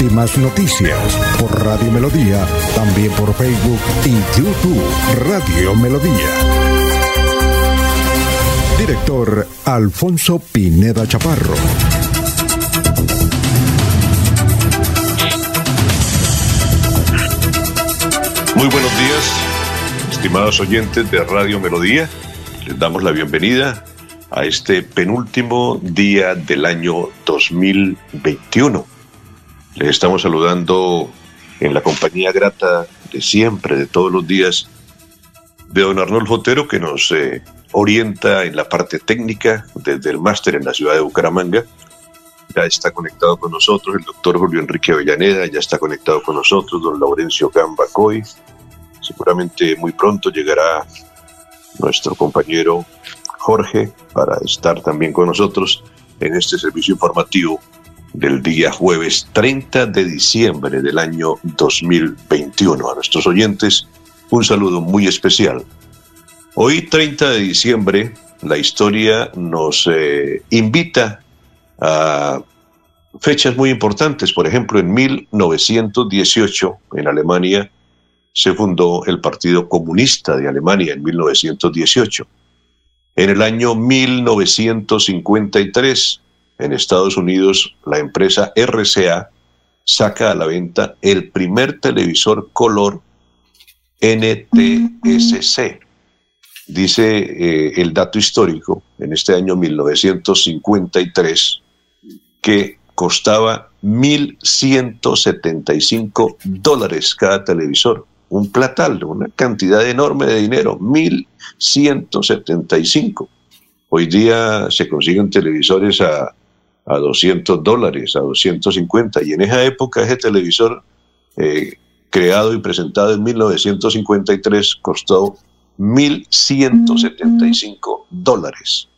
Últimas noticias por Radio Melodía, también por Facebook y YouTube Radio Melodía. Director Alfonso Pineda Chaparro. Muy buenos días, estimados oyentes de Radio Melodía. Les damos la bienvenida a este penúltimo día del año 2021. Les estamos saludando en la compañía grata de siempre, de todos los días, de don Arnoldo Otero, que nos eh, orienta en la parte técnica desde el máster en la ciudad de Bucaramanga. Ya está conectado con nosotros el doctor Julio Enrique Avellaneda, ya está conectado con nosotros don Laurencio Gambacoy. Seguramente muy pronto llegará nuestro compañero Jorge para estar también con nosotros en este servicio informativo del día jueves 30 de diciembre del año 2021. A nuestros oyentes, un saludo muy especial. Hoy, 30 de diciembre, la historia nos eh, invita a fechas muy importantes. Por ejemplo, en 1918, en Alemania, se fundó el Partido Comunista de Alemania en 1918. En el año 1953, en Estados Unidos, la empresa RCA saca a la venta el primer televisor color NTSC. Dice eh, el dato histórico en este año 1953 que costaba 1.175 dólares cada televisor. Un platal, una cantidad enorme de dinero, 1.175. Hoy día se consiguen televisores a a 200 dólares, a 250. Y en esa época ese televisor eh, creado y presentado en 1953 costó 1.175 dólares.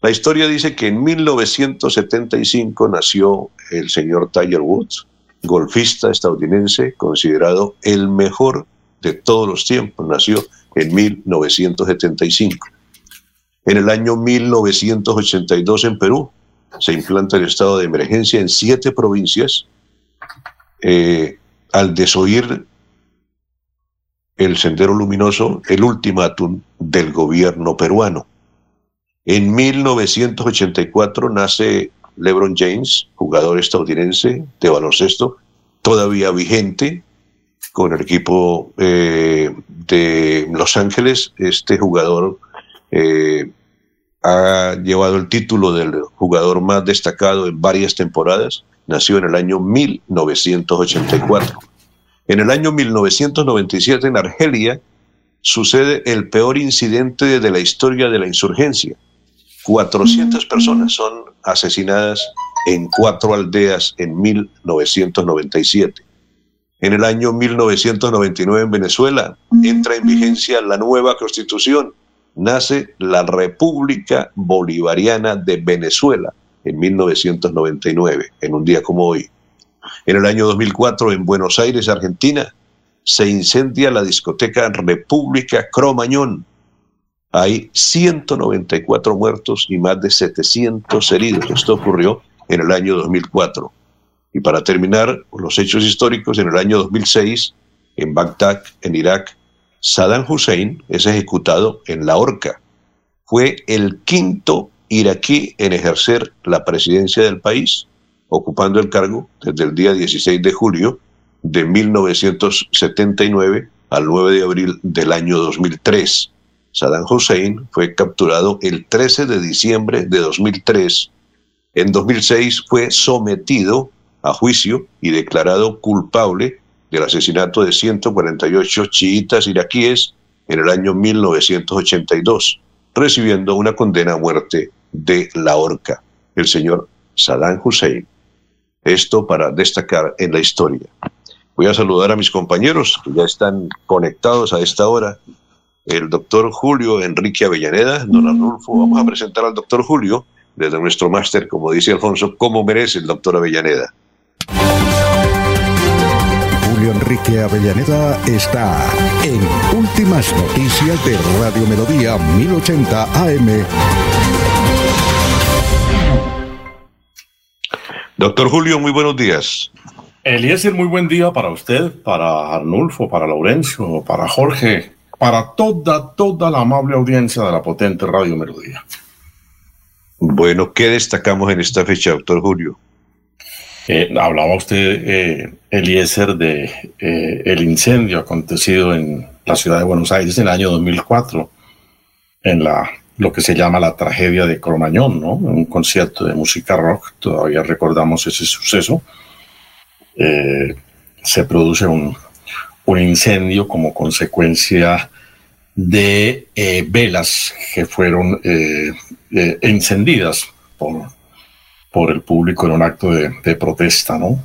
La historia dice que en 1975 nació el señor Tiger Woods, golfista estadounidense, considerado el mejor de todos los tiempos. Nació en 1975. En el año 1982 en Perú se implanta el estado de emergencia en siete provincias eh, al desoír el sendero luminoso, el ultimátum del gobierno peruano. En 1984 nace LeBron James, jugador estadounidense de baloncesto, todavía vigente con el equipo eh, de Los Ángeles. Este jugador eh, ha llevado el título del jugador más destacado en varias temporadas. Nació en el año 1984. En el año 1997 en Argelia sucede el peor incidente de la historia de la insurgencia. 400 personas son asesinadas en cuatro aldeas en 1997. En el año 1999 en Venezuela entra en vigencia la nueva constitución nace la República Bolivariana de Venezuela en 1999, en un día como hoy. En el año 2004, en Buenos Aires, Argentina, se incendia la discoteca República Cromañón. Hay 194 muertos y más de 700 heridos. Esto ocurrió en el año 2004. Y para terminar, los hechos históricos, en el año 2006, en Bagdad, en Irak, Saddam Hussein es ejecutado en la horca. Fue el quinto iraquí en ejercer la presidencia del país, ocupando el cargo desde el día 16 de julio de 1979 al 9 de abril del año 2003. Saddam Hussein fue capturado el 13 de diciembre de 2003. En 2006 fue sometido a juicio y declarado culpable del asesinato de 148 chiitas iraquíes en el año 1982, recibiendo una condena a muerte de la horca, el señor Saddam Hussein. Esto para destacar en la historia. Voy a saludar a mis compañeros que ya están conectados a esta hora. El doctor Julio Enrique Avellaneda, don Arnulfo, vamos a presentar al doctor Julio desde nuestro máster, como dice Alfonso, cómo merece el doctor Avellaneda. Enrique Avellaneda está en Últimas Noticias de Radio Melodía 1080 AM. Doctor Julio, muy buenos días. Eliezer, muy buen día para usted, para Arnulfo, para Laurencio, para Jorge, para toda, toda la amable audiencia de la potente Radio Melodía. Bueno, ¿qué destacamos en esta fecha, doctor Julio? Eh, hablaba usted, eh, Eliezer, de eh, el incendio acontecido en la ciudad de Buenos Aires en el año 2004, en la lo que se llama la tragedia de Cromañón, ¿no? Un concierto de música rock, todavía recordamos ese suceso. Eh, se produce un, un, incendio como consecuencia de velas que fueron encendidas por por el público en un acto de, de protesta, ¿no?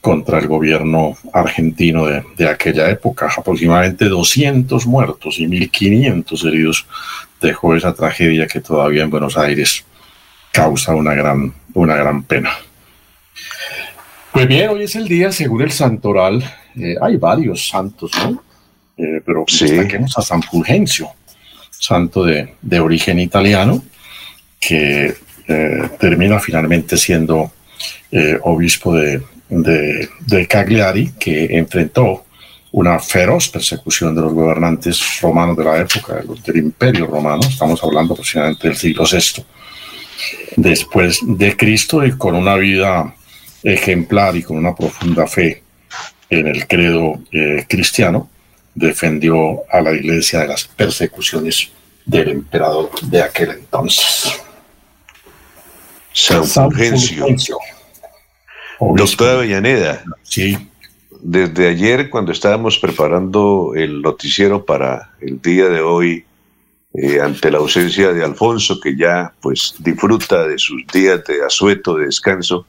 contra el gobierno argentino de, de, aquella época. Aproximadamente 200 muertos y 1.500 heridos dejó esa tragedia que todavía en Buenos Aires causa una gran, una gran pena. Pues bien, hoy es el día, según el santoral, eh, hay varios santos, ¿no? Eh, pero sí. destaquemos a San Fulgencio, santo de, de origen italiano, que eh, termina finalmente siendo eh, obispo de, Cagliari, que enfrentó una feroz persecución de los gobernantes romanos de la época, del imperio romano, estamos hablando aproximadamente del siglo VI, después de Cristo y con una vida ejemplar y con una profunda fe en el credo eh, cristiano, defendió a la iglesia de las persecuciones del emperador de aquel entonces. San, Fulgencio. Doctora Avellaneda. Sí. Desde ayer, cuando estábamos preparando el noticiero para el día de hoy, eh, ante la ausencia de Alfonso, que ya pues disfruta de sus días de asueto, de descanso,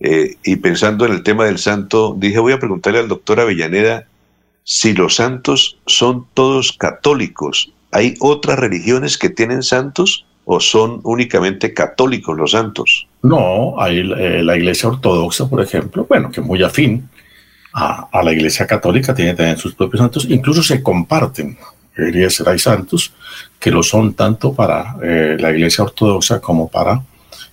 eh, y pensando en el tema del santo, dije, voy a preguntarle al doctor Avellaneda si los santos son todos católicos. ¿Hay otras religiones que tienen santos? O son únicamente católicos los santos? No, hay eh, la Iglesia Ortodoxa, por ejemplo, bueno, que muy afín a, la Iglesia Católica, tiene también sus propios santos, incluso se comparten. Iglesia hay santos que lo son tanto para eh, la Iglesia Ortodoxa como para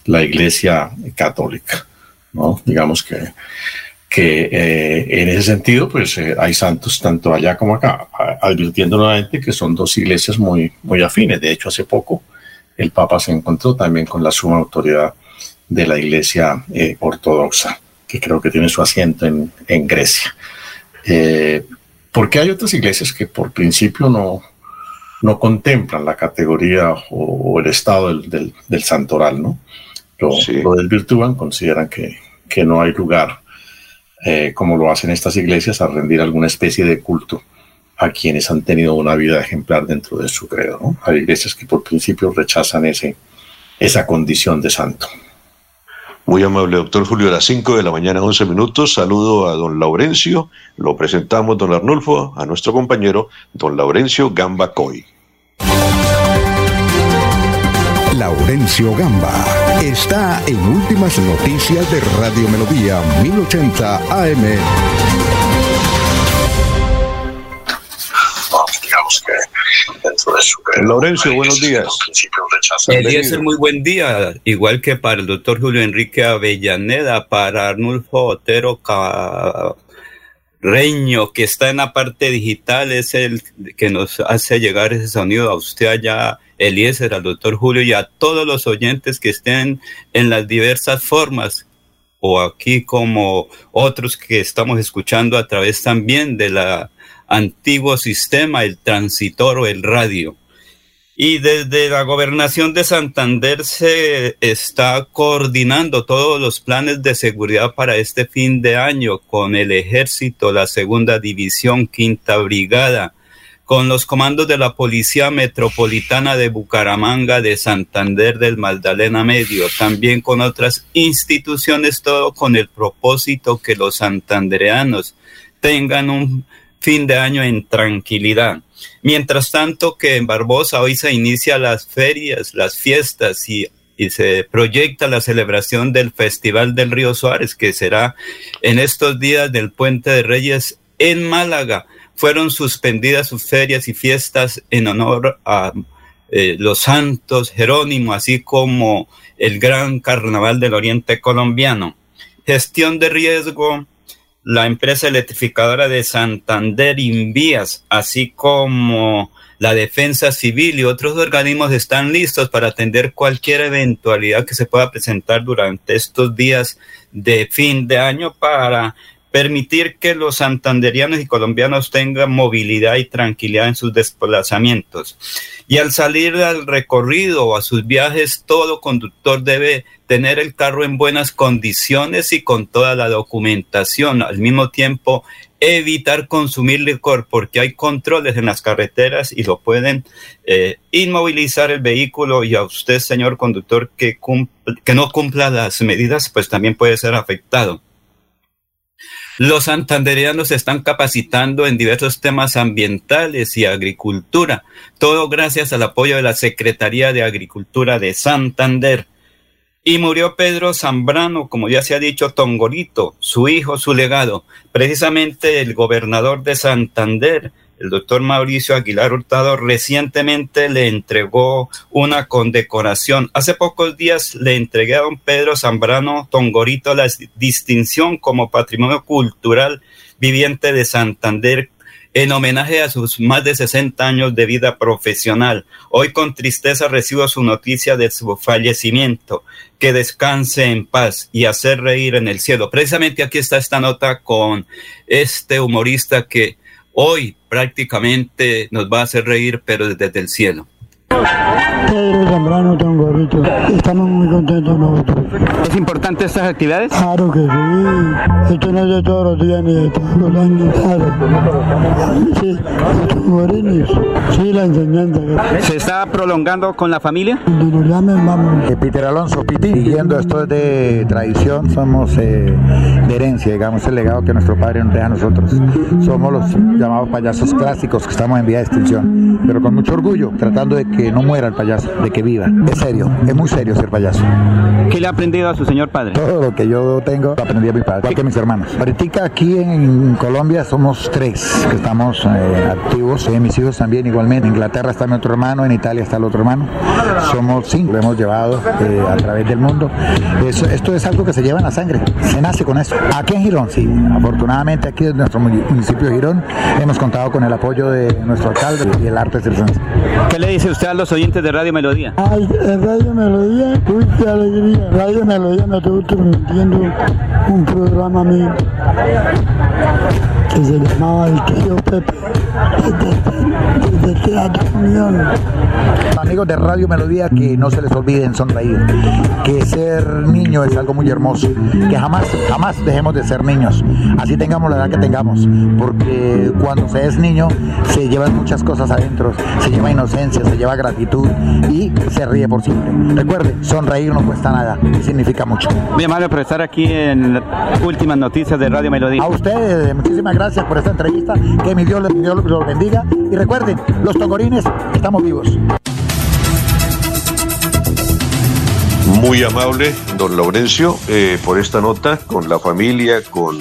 la Iglesia Católica. ¿no? Digamos que, que eh, en ese sentido, pues hay santos tanto allá como acá, advirtiendo nuevamente que son dos iglesias muy, muy afines. De hecho, hace poco el Papa se encontró también con la suma autoridad de la Iglesia eh, Ortodoxa, que creo que tiene su asiento en, en Grecia. Eh, porque hay otras iglesias que por principio no, no contemplan la categoría o, o el estado del, del, del, santoral, ¿no? Lo, sí. lo desvirtúan, consideran que, que, no hay lugar, eh, como lo hacen estas iglesias, a rendir alguna especie de culto a quienes han tenido una vida ejemplar dentro de su credo. ¿no? Hay iglesias que por principio rechazan ese, esa condición de santo. Muy amable, doctor Julio, a las 5 de la mañana, 11 minutos. Saludo a don Laurencio. Lo presentamos, don Arnulfo, a nuestro compañero, don Laurencio Gamba Coy. Laurencio Gamba está en Últimas Noticias de Radio Melodía 1080 AM. Laurencio, buenos días. Eliezer, muy buen día, igual que para el doctor Julio Enrique Avellaneda, para Arnulfo Otero Carreño, que está en la parte digital, es el que nos hace llegar ese sonido a usted allá, Eliezer, al doctor Julio y a todos los oyentes que estén en las diversas formas o aquí como otros que estamos escuchando a través también de la antiguo sistema, el transitor o el radio. Y desde la gobernación de Santander se está coordinando todos los planes de seguridad para este fin de año con el ejército, la segunda división, quinta brigada, con los comandos de la Policía Metropolitana de Bucaramanga, de Santander, del Magdalena Medio, también con otras instituciones, todo con el propósito que los santandereanos tengan un fin de año en tranquilidad. Mientras tanto que en Barbosa hoy se inicia las ferias, las fiestas y, se proyecta la celebración del Festival del Río Suárez, que será en estos días del Puente de Reyes en Málaga. Fueron suspendidas sus ferias y fiestas en honor a eh, los santos Jerónimo, así como el gran carnaval del Oriente colombiano. Gestión de riesgo la empresa electrificadora de Santander Invías, así como la Defensa Civil y otros organismos están listos para atender cualquier eventualidad que se pueda presentar durante estos días de fin de año para permitir que los santanderianos y colombianos tengan movilidad y tranquilidad en sus desplazamientos. Y al salir al recorrido o a sus viajes, todo conductor debe tener el carro en buenas condiciones y con toda la documentación. Al mismo tiempo, evitar consumir licor porque hay controles en las carreteras y lo pueden eh, inmovilizar el vehículo y a usted, señor conductor, que, que no cumpla las medidas, pues también puede ser afectado. Los santanderianos se están capacitando en diversos temas ambientales y agricultura, todo gracias al apoyo de la Secretaría de Agricultura de Santander. Y murió Pedro Zambrano, como ya se ha dicho, Tongorito, su hijo, su legado. Precisamente el gobernador de Santander, el doctor Mauricio Aguilar Hurtado recientemente le entregó una condecoración. Hace pocos días le entregué a don Pedro Zambrano Tongorito la distinción como patrimonio cultural viviente de Santander en homenaje a sus más de 60 años de vida profesional. Hoy con tristeza recibo su noticia de su fallecimiento. Que descanse en paz y hacer reír en el cielo. Precisamente aquí está esta nota con este humorista que hoy prácticamente nos va a hacer reír, pero desde el cielo. Pedro Zambrano Tongorito. Estamos muy contentos nosotros. ¿Es importante estas actividades? Claro que sí. Esto no es de todos los días ni de todos los años. Claro. Sí, Tongorines. Sí, la enseñanza. ¿Se está prolongando con la familia? Cuando nos llamen, vamos. Eh, Peter Alonso, Piti, siguiendo esto es de tradición, somos eh, de herencia, digamos, el legado que nuestro padre nos deja a nosotros. Somos los llamados payasos clásicos que estamos en vía de extinción, pero con mucho orgullo, tratando de que no muera el payaso, de que viva. Es serio, es muy serio ser payaso. ¿Qué le ha aprendido a su señor padre? Todo lo que yo tengo lo aprendí a mi padre, igual que mis hermanos. Ahorita aquí en Colombia somos tres que estamos eh, activos, eh, mis hijos también igualmente. En Inglaterra está mi otro hermano, en Italia está el otro hermano. Somos cinco, lo hemos llevado eh, a través del mundo. Eso, esto es algo que se lleva en la sangre, se nace con eso. Aquí en Girón, sí, afortunadamente aquí en nuestro municipio de Girón hemos contado con el apoyo de nuestro alcalde y el arte circense. ¿Qué le dice usted a los oyentes de Radio Melodía? Ay, Radio Melodía, qué alegría. Radio Melodía me estuvo transmitiendo un programa mío que se llamaba El Tío Pepe, desde, desde Teatro Unión. Amigos de Radio Melodía, que no se les olviden sonreír, que ser niño es algo muy hermoso, que jamás, jamás dejemos de ser niños, así tengamos la edad que tengamos, porque cuando se es niño se llevan muchas cosas adentro, se lleva inocencia, se lleva gratitud y se ríe por siempre. Recuerde, sonreír no cuesta nada y significa mucho. Muy amable por estar aquí en las últimas noticias de Radio Melodía. A ustedes, muchísimas gracias por esta entrevista, que mi Dios, los bendiga y recuerden, los tongorines estamos vivos. Muy amable, don Laurencio, eh, por esta nota con la familia, con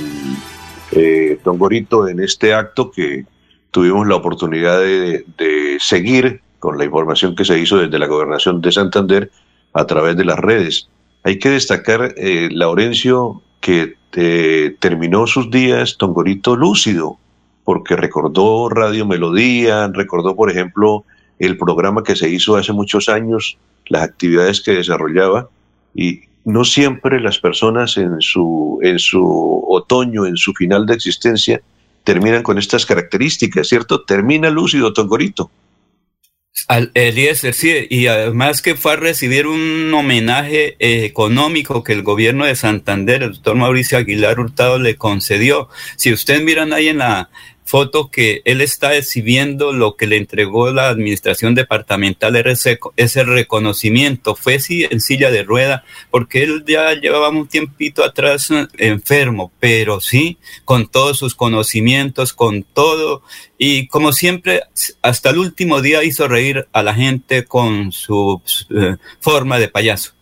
eh, Don Gorito en este acto que tuvimos la oportunidad de, de, seguir con la información que se hizo desde la gobernación de Santander a través de las redes. Hay que destacar, eh, Laurencio, que eh, terminó sus días Don Gorito lúcido, porque recordó Radio Melodía, recordó, por ejemplo, el programa que se hizo hace muchos años, las actividades que desarrollaba, y no siempre las personas en su, en su otoño, en su final de existencia, terminan con estas características, ¿cierto? Termina lúcido Tongorito. Al Eliezer, sí, y además que fue a recibir un homenaje eh, económico que el gobierno de Santander, el doctor Mauricio Aguilar Hurtado, le concedió. Si ustedes miran ahí en la foto que él está exhibiendo lo que le entregó la administración departamental, ese, reconocimiento. Fue sí en silla de rueda, porque él ya llevaba un tiempito atrás eh, enfermo, pero sí, con todos sus conocimientos, con todo, y como siempre, hasta el último día hizo reír a la gente con su eh, forma de payaso.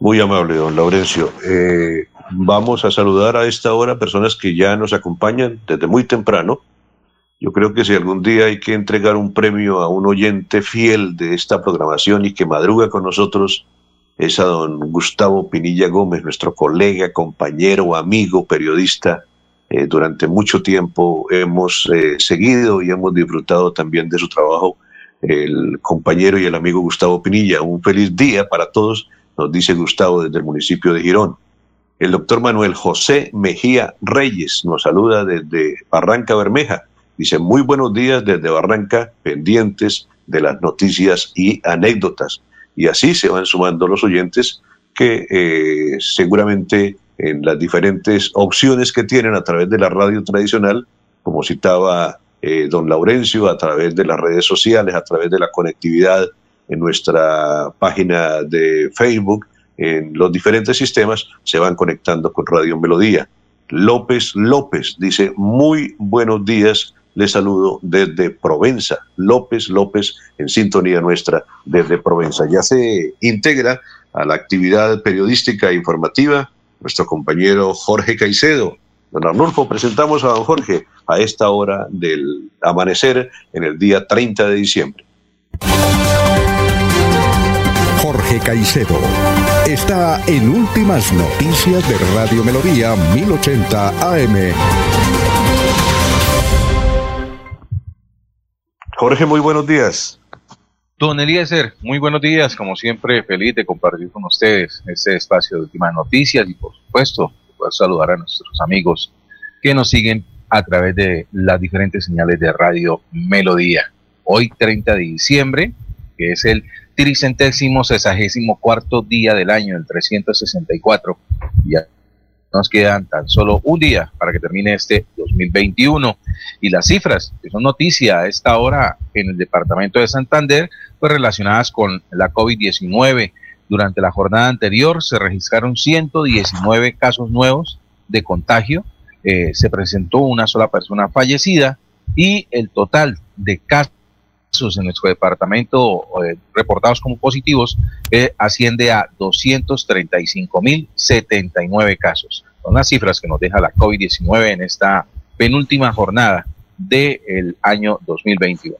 Muy amable, don Laurencio. Eh, vamos a saludar a esta hora personas que ya nos acompañan desde muy temprano. Yo creo que si algún día hay que entregar un premio a un oyente fiel de esta programación y que madruga con nosotros, es a don Gustavo Pinilla Gómez, nuestro colega, compañero, amigo, periodista. Eh, durante mucho tiempo hemos eh, seguido y hemos disfrutado también de su trabajo, el compañero y el amigo Gustavo Pinilla. Un feliz día para todos, nos dice Gustavo desde el municipio de Girón. El doctor Manuel José Mejía Reyes nos saluda desde Barranca Bermeja. Dice, muy buenos días desde Barranca, pendientes de las noticias y anécdotas. Y así se van sumando los oyentes que eh, seguramente en las diferentes opciones que tienen a través de la radio tradicional, como citaba eh, don Laurencio, a través de las redes sociales, a través de la conectividad en nuestra página de Facebook, en los diferentes sistemas, se van conectando con Radio Melodía. López López dice, muy buenos días, les saludo desde Provenza. López López en sintonía nuestra desde Provenza. Ya se integra a la actividad periodística e informativa nuestro compañero Jorge Caicedo. Don Arnulfo, presentamos a don Jorge a esta hora del amanecer en el día 30 de diciembre. Jorge Caicedo está en Últimas Noticias de Radio Melodía 1080 AM. Jorge, muy buenos días. Don Eliezer, muy buenos días. Como siempre, feliz de compartir con ustedes este espacio de últimas noticias y, por supuesto, poder saludar a nuestros amigos que nos siguen a través de las diferentes señales de Radio Melodía. Hoy, 30 de diciembre, que es el tricentésimo sesagésimo cuarto día del año, el 364. Ya nos quedan tan solo un día para que termine este 2021. Y las cifras que son noticia a esta hora en el departamento de Santander, pues relacionadas con la COVID-19. Durante la jornada anterior se registraron 119 casos nuevos de contagio. Eh, se presentó una sola persona fallecida y el total de casos en nuestro departamento eh, reportados como positivos eh, asciende a 235.079 casos. Son las cifras que nos deja la COVID-19 en esta penúltima jornada del año 2021.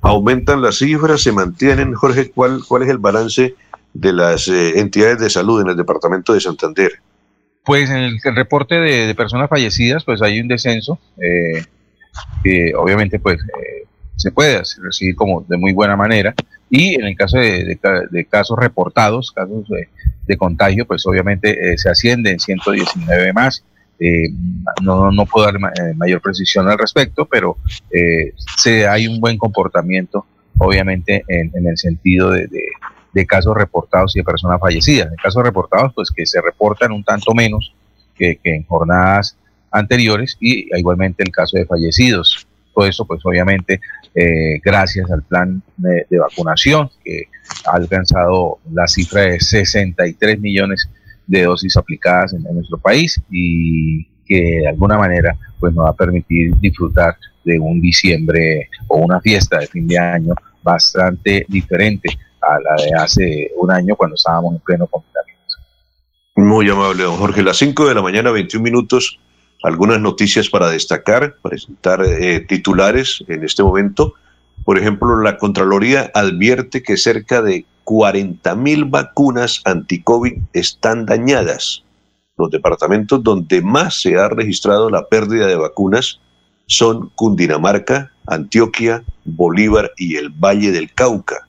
Aumentan las cifras, se mantienen. Jorge, ¿cuál, cuál es el balance de las eh, entidades de salud en el departamento de Santander? Pues en el, reporte de, personas fallecidas, pues hay un descenso. que obviamente, pues se puede recibir como de muy buena manera. Y en el caso de, casos reportados, casos de, contagio, pues obviamente eh, se asciende en 119 más. Eh, no, no puedo dar eh, mayor precisión al respecto, pero se, hay un buen comportamiento, obviamente, en, el sentido de, casos reportados y de personas fallecidas. En casos reportados, pues que se reportan un tanto menos que, que en jornadas anteriores y igualmente el caso de fallecidos. Todo eso, pues obviamente, eh, gracias al plan de, vacunación que ha alcanzado la cifra de 63 millones de dosis aplicadas en, nuestro país y que de alguna manera pues nos va a permitir disfrutar de un diciembre o una fiesta de fin de año bastante diferente a la de hace un año cuando estábamos en pleno confinamiento. Muy amable, don Jorge. Las 5 de la mañana, 21 minutos algunas noticias para destacar, presentar eh, titulares en este momento. Por ejemplo, la Contraloría advierte que cerca de 40 mil vacunas anti-COVID están dañadas. Los departamentos donde más se ha registrado la pérdida de vacunas son Cundinamarca, Antioquia, Bolívar y el Valle del Cauca.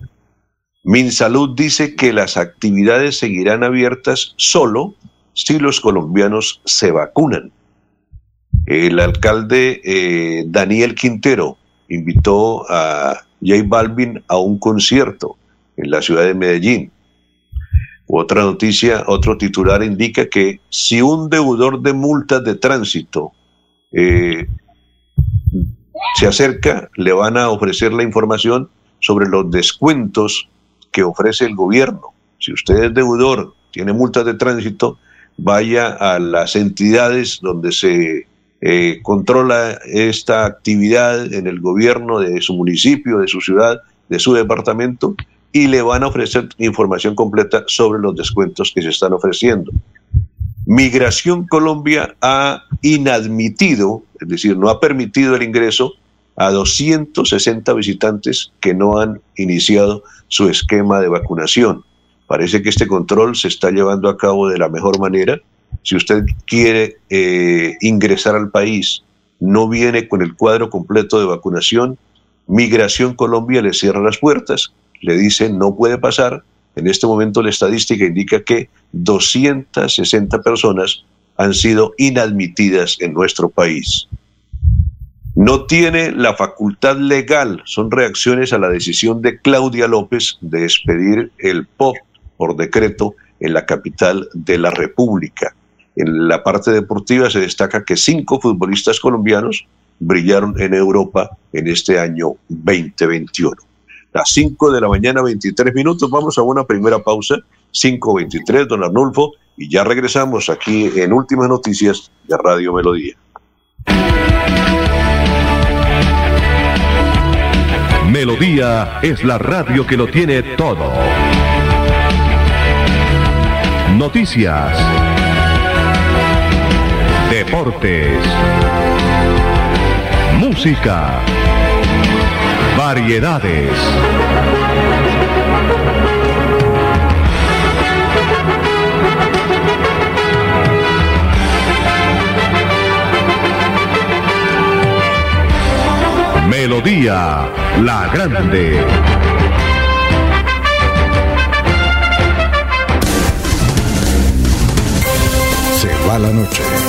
Minsalud dice que las actividades seguirán abiertas solo si los colombianos se vacunan. El alcalde eh, Daniel Quintero invitó a J Balvin a un concierto en la ciudad de Medellín. Otra noticia, otro titular indica que si un deudor de multas de tránsito eh, se acerca, le van a ofrecer la información sobre los descuentos que ofrece el gobierno. Si usted es deudor, tiene multas de tránsito, vaya a las entidades donde se eh, controla esta actividad en el gobierno de su municipio, de su ciudad, de su departamento, y le van a ofrecer información completa sobre los descuentos que se están ofreciendo. Migración Colombia ha inadmitido, es decir, no ha permitido el ingreso a 260 visitantes que no han iniciado su esquema de vacunación. Parece que este control se está llevando a cabo de la mejor manera. Si usted quiere eh, ingresar al país, no viene con el cuadro completo de vacunación, Migración Colombia le cierra las puertas, le dice no puede pasar, en este momento la estadística indica que 260 personas han sido inadmitidas en nuestro país. No tiene la facultad legal, son reacciones a la decisión de Claudia López de expedir el POP por decreto en la capital de la República. En la parte deportiva se destaca que cinco futbolistas colombianos brillaron en Europa en este año 2021 las 5 de la mañana, 23 minutos. Vamos a una primera pausa, 5.23, don Arnulfo, y ya regresamos aquí en Últimas Noticias de Radio Melodía. Melodía es la radio que lo tiene todo. Noticias. Deportes. Música Variedades. Melodía La Grande. Se va la noche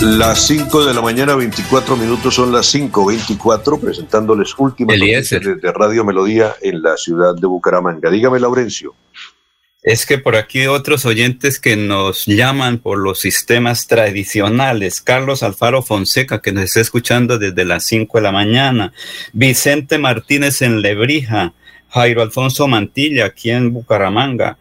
Las 5 de la mañana, 24 minutos, son las 5.24, presentándoles últimas noticias de Radio Melodía en la ciudad de Bucaramanga. Dígame, Laurencio es que por aquí otros oyentes que nos llaman por los sistemas tradicionales. Carlos Alfaro Fonseca, que nos está escuchando desde las 5 de la mañana. Vicente Martínez en Lebrija. Jairo Alfonso Mantilla, aquí en Bucaramanga.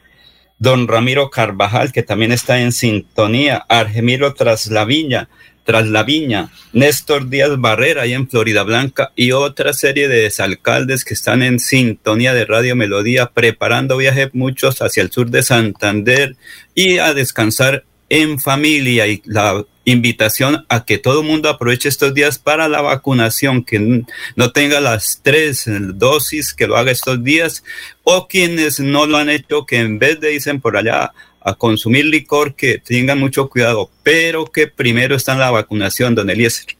Don Ramiro Carvajal, que también está en sintonía. Argemiro Traslavilla tras la viña, Néstor Díaz Barrera ahí en Florida Blanca y otra serie de desalcaldes que están en sintonía de Radio Melodía preparando viaje muchos hacia el sur de Santander y a descansar en familia y la invitación a que todo el mundo aproveche estos días para la vacunación, que no tenga las tres dosis, que lo haga estos días, o quienes no lo han hecho, que en vez de dicen por allá a consumir licor, que tengan mucho cuidado, pero que primero está en la vacunación, don Eliezer.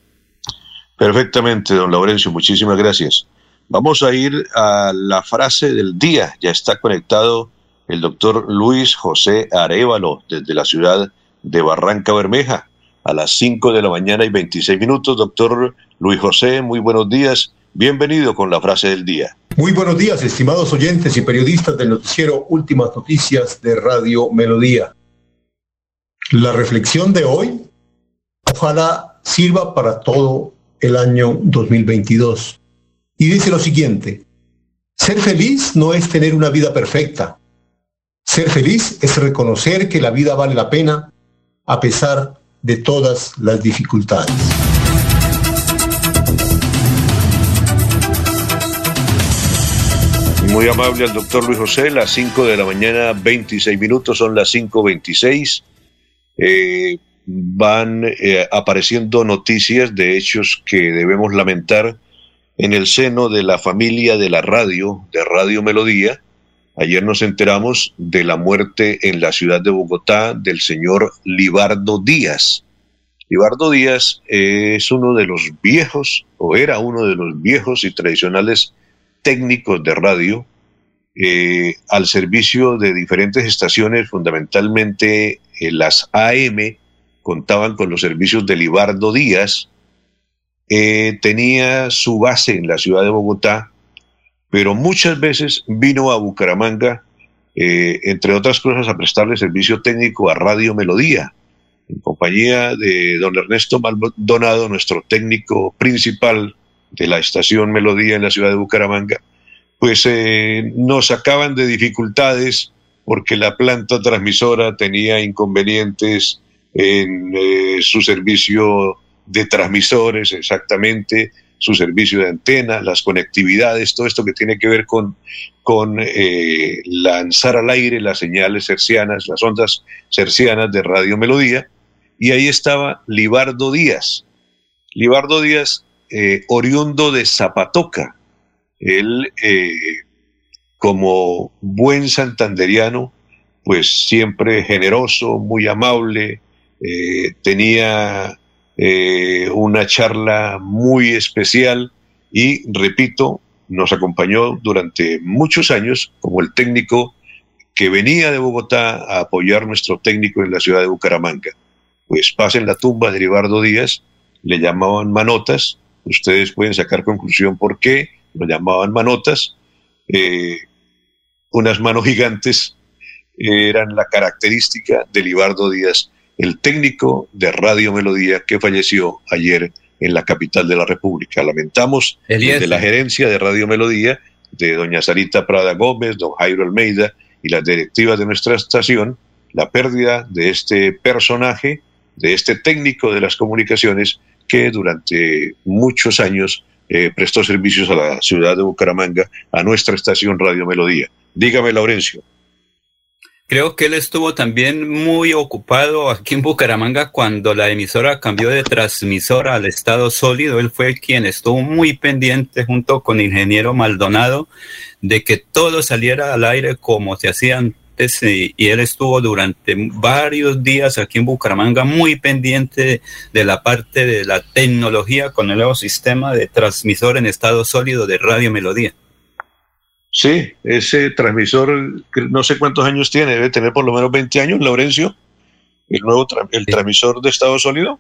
Perfectamente, don Laurencio, muchísimas gracias. Vamos a ir a la frase del día. Ya está conectado el doctor Luis José Arevalo desde la ciudad de Barranca Bermeja a las 5 de la mañana y 26 minutos. Doctor Luis José, muy buenos días. Bienvenido con la frase del día. Muy buenos días, estimados oyentes y periodistas del noticiero Últimas Noticias de Radio Melodía. La reflexión de hoy ojalá sirva para todo el año 2022. Y dice lo siguiente, ser feliz no es tener una vida perfecta. Ser feliz es reconocer que la vida vale la pena a pesar de todas las dificultades. Muy amable al doctor Luis José, las 5 de la mañana, 26 minutos, son las 5.26. Eh, van eh, apareciendo noticias de hechos que debemos lamentar en el seno de la familia de la radio, de Radio Melodía. Ayer nos enteramos de la muerte en la ciudad de Bogotá del señor Libardo Díaz. Libardo Díaz es uno de los viejos, o era uno de los viejos y tradicionales técnicos de radio eh, al servicio de diferentes estaciones, fundamentalmente eh, las AM contaban con los servicios de Libardo Díaz, eh, tenía su base en la ciudad de Bogotá, pero muchas veces vino a Bucaramanga, eh, entre otras cosas, a prestarle servicio técnico a Radio Melodía, en compañía de don Ernesto Maldonado, nuestro técnico principal de la estación Melodía en la ciudad de Bucaramanga, pues eh, nos sacaban de dificultades porque la planta transmisora tenía inconvenientes en eh, su servicio de transmisores, exactamente, su servicio de antena, las conectividades, todo esto que tiene que ver con, con eh, lanzar al aire las señales cercianas, las ondas cercianas de Radio Melodía. Y ahí estaba Libardo Díaz. Libardo Díaz, eh, oriundo de Zapatoca. Él, como buen santanderiano, pues siempre generoso, muy amable, eh, tenía eh, una charla muy especial y, repito, nos acompañó durante muchos años como el técnico que venía de Bogotá a apoyar nuestro técnico en la ciudad de Bucaramanga. Pues pasen la tumba de Ribardo Díaz, le llamaban manotas, ustedes pueden sacar conclusión por qué lo llamaban manotas, eh, unas manos gigantes eran la característica de Libardo Díaz el técnico de Radio Melodía que falleció ayer en la capital de la República. Lamentamos de la gerencia de Radio Melodía, de doña Sarita Prada Gómez, don Jairo Almeida y las directivas de nuestra estación, la pérdida de este personaje, de este técnico de las comunicaciones que durante muchos años eh, prestó servicios a la ciudad de Bucaramanga, a nuestra estación Radio Melodía. Dígame, Laurencio. Creo que él estuvo también muy ocupado aquí en Bucaramanga cuando la emisora cambió de transmisora al estado sólido. Él fue quien estuvo muy pendiente junto con ingeniero Maldonado de que todo saliera al aire como se hacía antes y, él estuvo durante varios días aquí en Bucaramanga muy pendiente de la parte de la tecnología con el nuevo sistema de transmisor en estado sólido de Radio Melodía. Sí, ese transmisor, no sé cuántos años tiene, debe tener por lo menos 20 años, Laurencio, el nuevo el transmisor de estado sólido.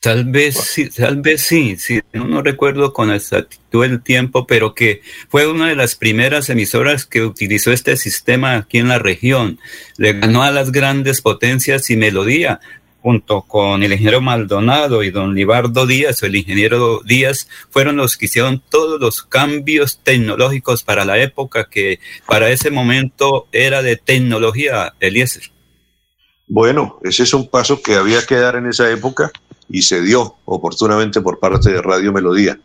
Tal vez sí, tal vez sí, sí, no, recuerdo con exactitud el tiempo, pero que fue una de las primeras emisoras que utilizó este sistema aquí en la región. Le ganó a las grandes potencias y melodía junto con el ingeniero Maldonado y don Libardo Díaz, o el ingeniero Díaz, fueron los que hicieron todos los cambios tecnológicos para la época que para ese momento era de tecnología, Eliezer. Bueno, ese es un paso que había que dar en esa época y se dio oportunamente por parte de Radio Melodía.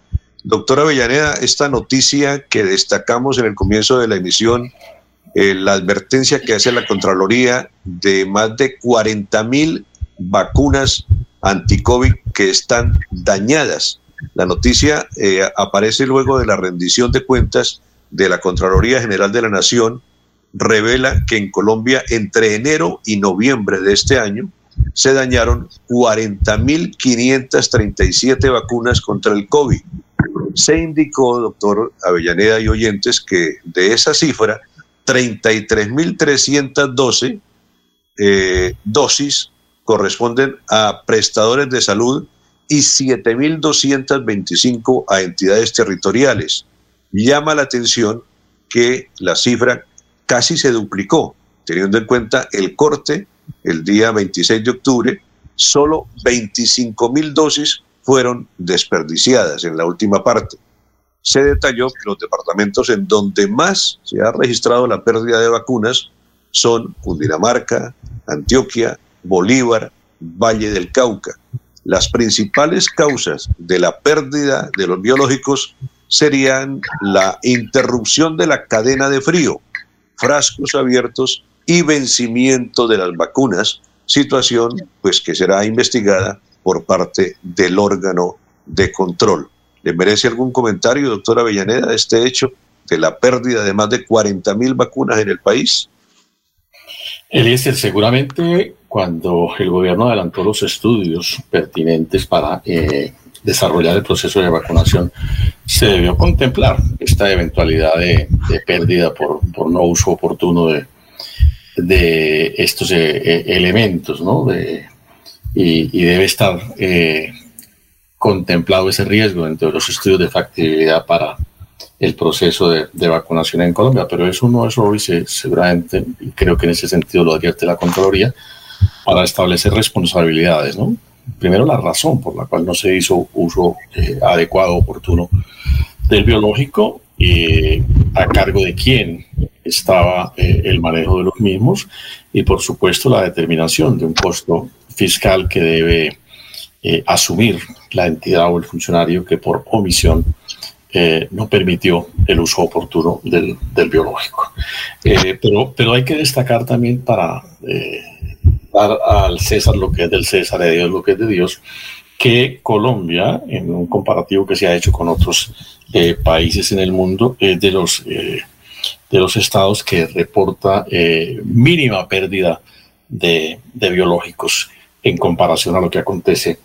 Doctora Avellaneda, esta noticia que destacamos en el comienzo de la emisión, eh, la advertencia que hace la Contraloría de más de 40 mil vacunas anti-COVID que están dañadas. La noticia eh, aparece luego de la rendición de cuentas de la Contraloría General de la Nación, revela que en Colombia entre enero y noviembre de este año se dañaron 40.537 vacunas contra el COVID. Se indicó, doctor Avellaneda y oyentes, que de esa cifra, 33.312 eh, dosis corresponden a prestadores de salud y 7.225 a entidades territoriales. Llama la atención que la cifra casi se duplicó, teniendo en cuenta el corte el día 26 de octubre, solo 25.000 dosis fueron desperdiciadas en la última parte. Se detalló que los departamentos en donde más se ha registrado la pérdida de vacunas son Cundinamarca, Antioquia, Bolívar, Valle del Cauca. Las principales causas de la pérdida de los biológicos serían la interrupción de la cadena de frío, frascos abiertos y vencimiento de las vacunas, situación pues que será investigada por parte del órgano de control. ¿Le merece algún comentario, doctora Avellaneda, este hecho de la pérdida de más de 40 mil vacunas en el país? Eliezer, seguramente cuando el gobierno adelantó los estudios pertinentes para eh, desarrollar el proceso de vacunación, se debió contemplar esta eventualidad de, pérdida por, no uso oportuno de, de estos eh, eh, elementos, ¿no? De, y, debe estar eh, contemplado ese riesgo dentro de los estudios de factibilidad para el proceso de, vacunación en Colombia, pero eso no es obvio, seguramente, y creo que en ese sentido lo advierte la Contraloría, para establecer responsabilidades, ¿no? Primero, la razón por la cual no se hizo uso adecuado, oportuno del biológico, y a cargo de quién estaba eh, el manejo de los mismos y por supuesto la determinación de un costo fiscal que debe eh, asumir la entidad o el funcionario que por omisión eh, no permitió el uso oportuno del, del biológico. pero, pero hay que destacar también para dar al César lo que es del César, a Dios lo que es de Dios, que Colombia, en un comparativo que se ha hecho con otros países en el mundo, es de los de los estados que reporta eh, mínima pérdida de, biológicos en comparación a lo que acontece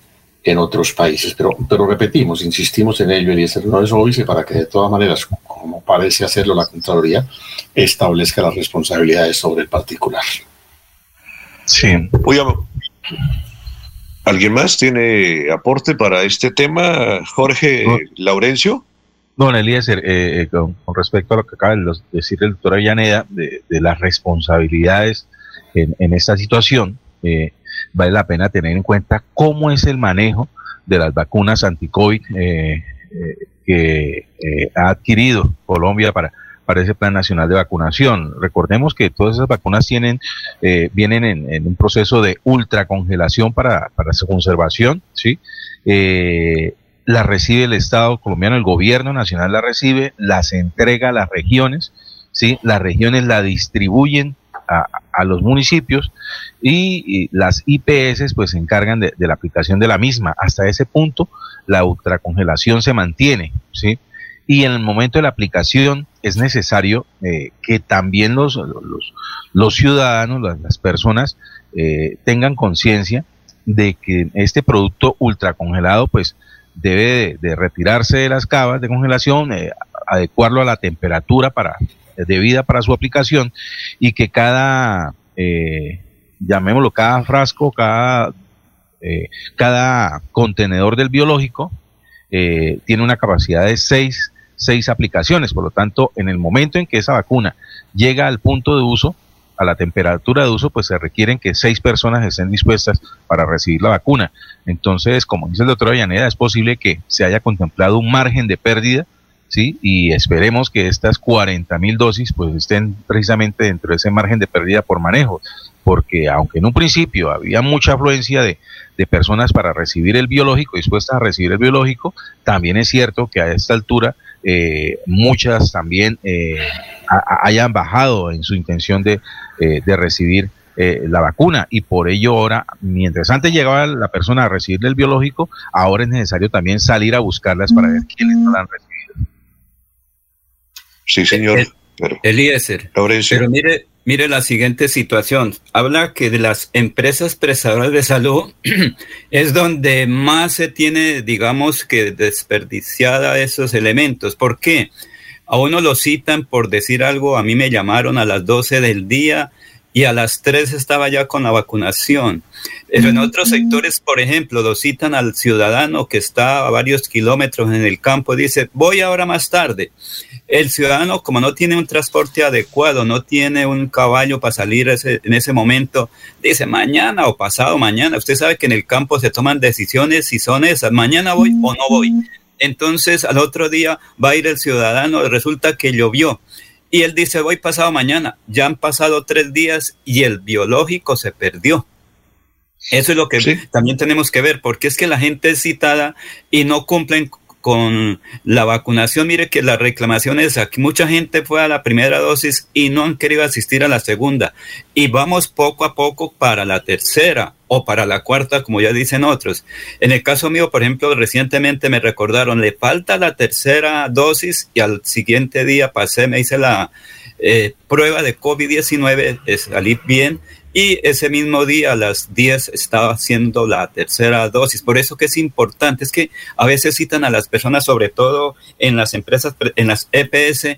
en otros países. Pero, pero repetimos, insistimos en ello, y no es obvio para que de todas maneras, como parece hacerlo la Contraloría, establezca las responsabilidades sobre el particular. Sí. ¿Alguien más tiene aporte para este tema? Jorge Laurencio. Don Eliezer, eh, eh, con, respecto a lo que acaba de decir el doctor Avellaneda, de, las responsabilidades en, esta situación, eh, vale la pena tener en cuenta cómo es el manejo de las vacunas anti-COVID que ha adquirido Colombia para, para ese plan nacional de vacunación. Recordemos que todas esas vacunas tienen, vienen en, un proceso de ultracongelación para, para su conservación, ¿sí? la recibe el Estado colombiano, el gobierno nacional la recibe, las entrega a las regiones, ¿sí? las regiones la distribuyen a, los municipios y, las IPS pues se encargan de, la aplicación de la misma. Hasta ese punto la ultracongelación se mantiene, ¿sí? Y en el momento de la aplicación es necesario eh, que también los, los, ciudadanos, las, personas, eh, tengan conciencia de que este producto ultracongelado pues debe de, retirarse de las cavas de congelación, eh, adecuarlo a la temperatura para, debida para su aplicación y que cada, eh, llamémoslo, cada frasco, cada, cada contenedor del biológico tiene una capacidad de seis, seis aplicaciones. Por lo tanto, en el momento en que esa vacuna llega al punto de uso, a la temperatura de uso, pues se requieren que seis personas estén dispuestas para recibir la vacuna. Entonces, como dice el doctor Avellaneda, es posible que se haya contemplado un margen de pérdida, ¿sí? Y esperemos que estas 40 mil dosis pues estén precisamente dentro de ese margen de pérdida por manejo, porque aunque en un principio había mucha afluencia de, de personas para recibir el biológico, dispuestas a recibir el biológico, también es cierto que a esta altura eh, muchas también eh, hayan bajado en su intención de, eh, de recibir la vacuna y por ello ahora, mientras antes llegaba la persona a recibir el biológico, ahora es necesario también salir a buscarlas para ver quiénes no la han recibido. Sí, señor. Eliezer. Pero mire, Mire la siguiente situación. Habla que de las empresas prestadoras de salud es donde más se tiene, digamos, que desperdiciada esos elementos. ¿Por qué? A uno lo citan por decir algo, a mí me llamaron a las 12 del día y a las 3 estaba ya con la vacunación. Pero en otros sectores, por ejemplo, lo citan al ciudadano que está a varios kilómetros en el campo y dice, voy ahora más tarde. El ciudadano, como no tiene un transporte adecuado, no tiene un caballo para salir en ese momento, dice mañana o pasado mañana. Usted sabe que en el campo se toman decisiones si son esas, mañana voy o no voy. Entonces al otro día va a ir el ciudadano, resulta que llovió y él dice, voy pasado mañana. Ya han pasado tres días y el biológico se perdió. Eso es lo que también tenemos que ver, porque es que la gente es citada y no cumplen con la vacunación, mire que la reclamación es aquí mucha gente fue a la primera dosis y no han querido asistir a la segunda. Y vamos poco a poco para la tercera o para la cuarta, como ya dicen otros. En el caso mío, por ejemplo, recientemente me recordaron, le falta la tercera dosis y al siguiente día pasé, me hice la eh, prueba de COVID-19, salí bien y ese mismo día a las 10 estaba haciendo la tercera dosis. Por eso que es importante, es que a veces citan a las personas, sobre todo en las empresas, en las EPS,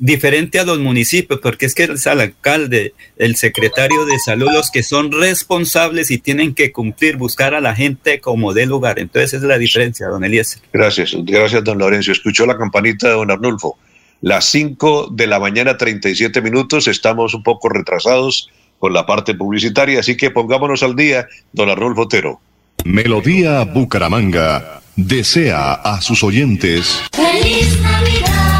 diferente a los municipios, porque es que es el alcalde, el secretario de salud, los que son responsables y tienen que cumplir, buscar a la gente como de lugar. Entonces es la diferencia, don Elías. Gracias, gracias, don Lorenzo. Escuchó la campanita de don Arnulfo. Las 5 de la mañana, 37 minutos, estamos un poco retrasados con la parte publicitaria, así que pongámonos al día, don Arnulfo Otero. Melodía Bucaramanga desea a sus oyentes. ¡Feliz Navidad!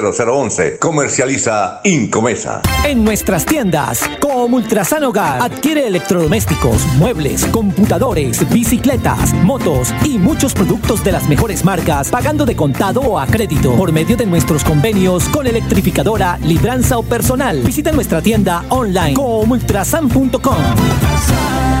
301-643-0011. Comercializa Incomesa. En nuestras tiendas, como Ultrasan Hogar, adquiere electrodomésticos, muebles, computadores, bicicletas, motos y muchos productos de las mejores marcas, pagando de contado o a crédito por medio de nuestros convenios con electrificadora, libranza o personal. Visita nuestra tienda online comultrasan.com.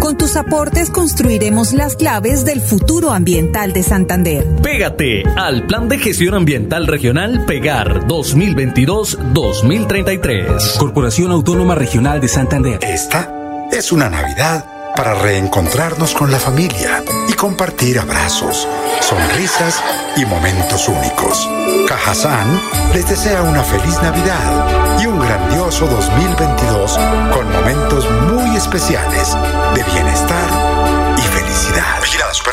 Con tus aportes construiremos las claves del futuro ambiental de Santander. Pégate al Plan de Gestión Ambiental Regional Pegar 2022-2033. Corporación Autónoma Regional de Santander. Esta es una Navidad para reencontrarnos con la familia y compartir abrazos, sonrisas y momentos únicos. Cajazán les desea una feliz Navidad y un grandioso 2022 con momentos muy especiales de bienestar y felicidad. Vigilada Super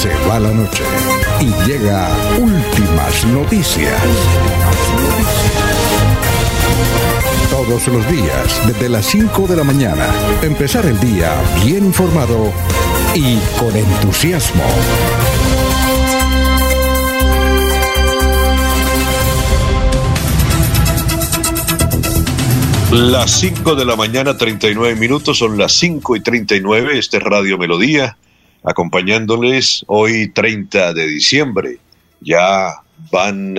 Se va la noche y llega últimas noticias. Todos los días, desde las 5 de la mañana, empezar el día bien informado y con entusiasmo. Las 5 de la mañana, 39 minutos, son las 5 y 39. Este es Radio Melodía, acompañándoles hoy 30 de diciembre. Ya van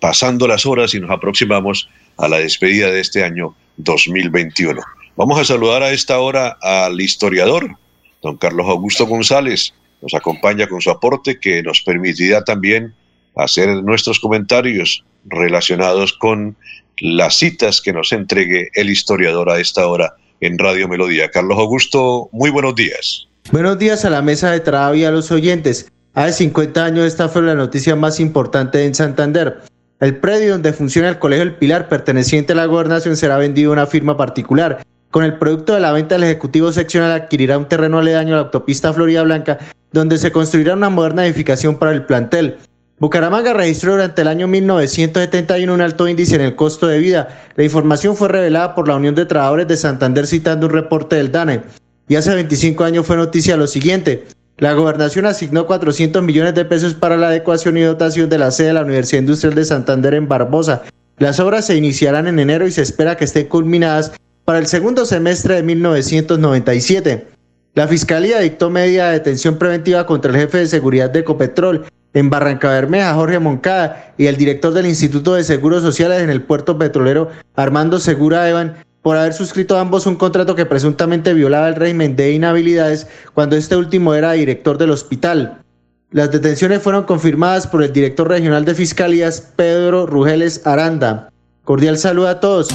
pasando las horas y nos aproximamos a la despedida de este año 2021. Vamos a saludar a esta hora al historiador, don Carlos Augusto González. Nos acompaña con su aporte que nos permitirá también hacer nuestros comentarios relacionados con las citas que nos entregue el historiador a esta hora en Radio Melodía. Carlos Augusto, muy buenos días. Buenos días a la mesa de trabajo y a los oyentes. Hace 50 años esta fue la noticia más importante en Santander. El predio donde funciona el Colegio El Pilar, perteneciente a la gobernación, será vendido a una firma particular. Con el producto de la venta, el Ejecutivo Seccional adquirirá un terreno aledaño a la autopista Florida Blanca, donde se construirá una moderna edificación para el plantel. Bucaramanga registró durante el año 1971 un alto índice en el costo de vida. La información fue revelada por la Unión de Trabajadores de Santander citando un reporte del DANE. Y hace 25 años fue noticia lo siguiente. La gobernación asignó 400 millones de pesos para la adecuación y dotación de la sede de la Universidad Industrial de Santander en Barbosa. Las obras se iniciarán en enero y se espera que estén culminadas para el segundo semestre de 1997. La Fiscalía dictó medida de detención preventiva contra el jefe de seguridad de Ecopetrol en Barranca Bermeja, Jorge Moncada, y el director del Instituto de Seguros Sociales en el puerto petrolero, Armando Segura Evan, por haber suscrito ambos un contrato que presuntamente violaba el régimen de inhabilidades cuando este último era director del hospital. Las detenciones fueron confirmadas por el director regional de Fiscalías, Pedro Rugeles Aranda. Cordial saludo a todos.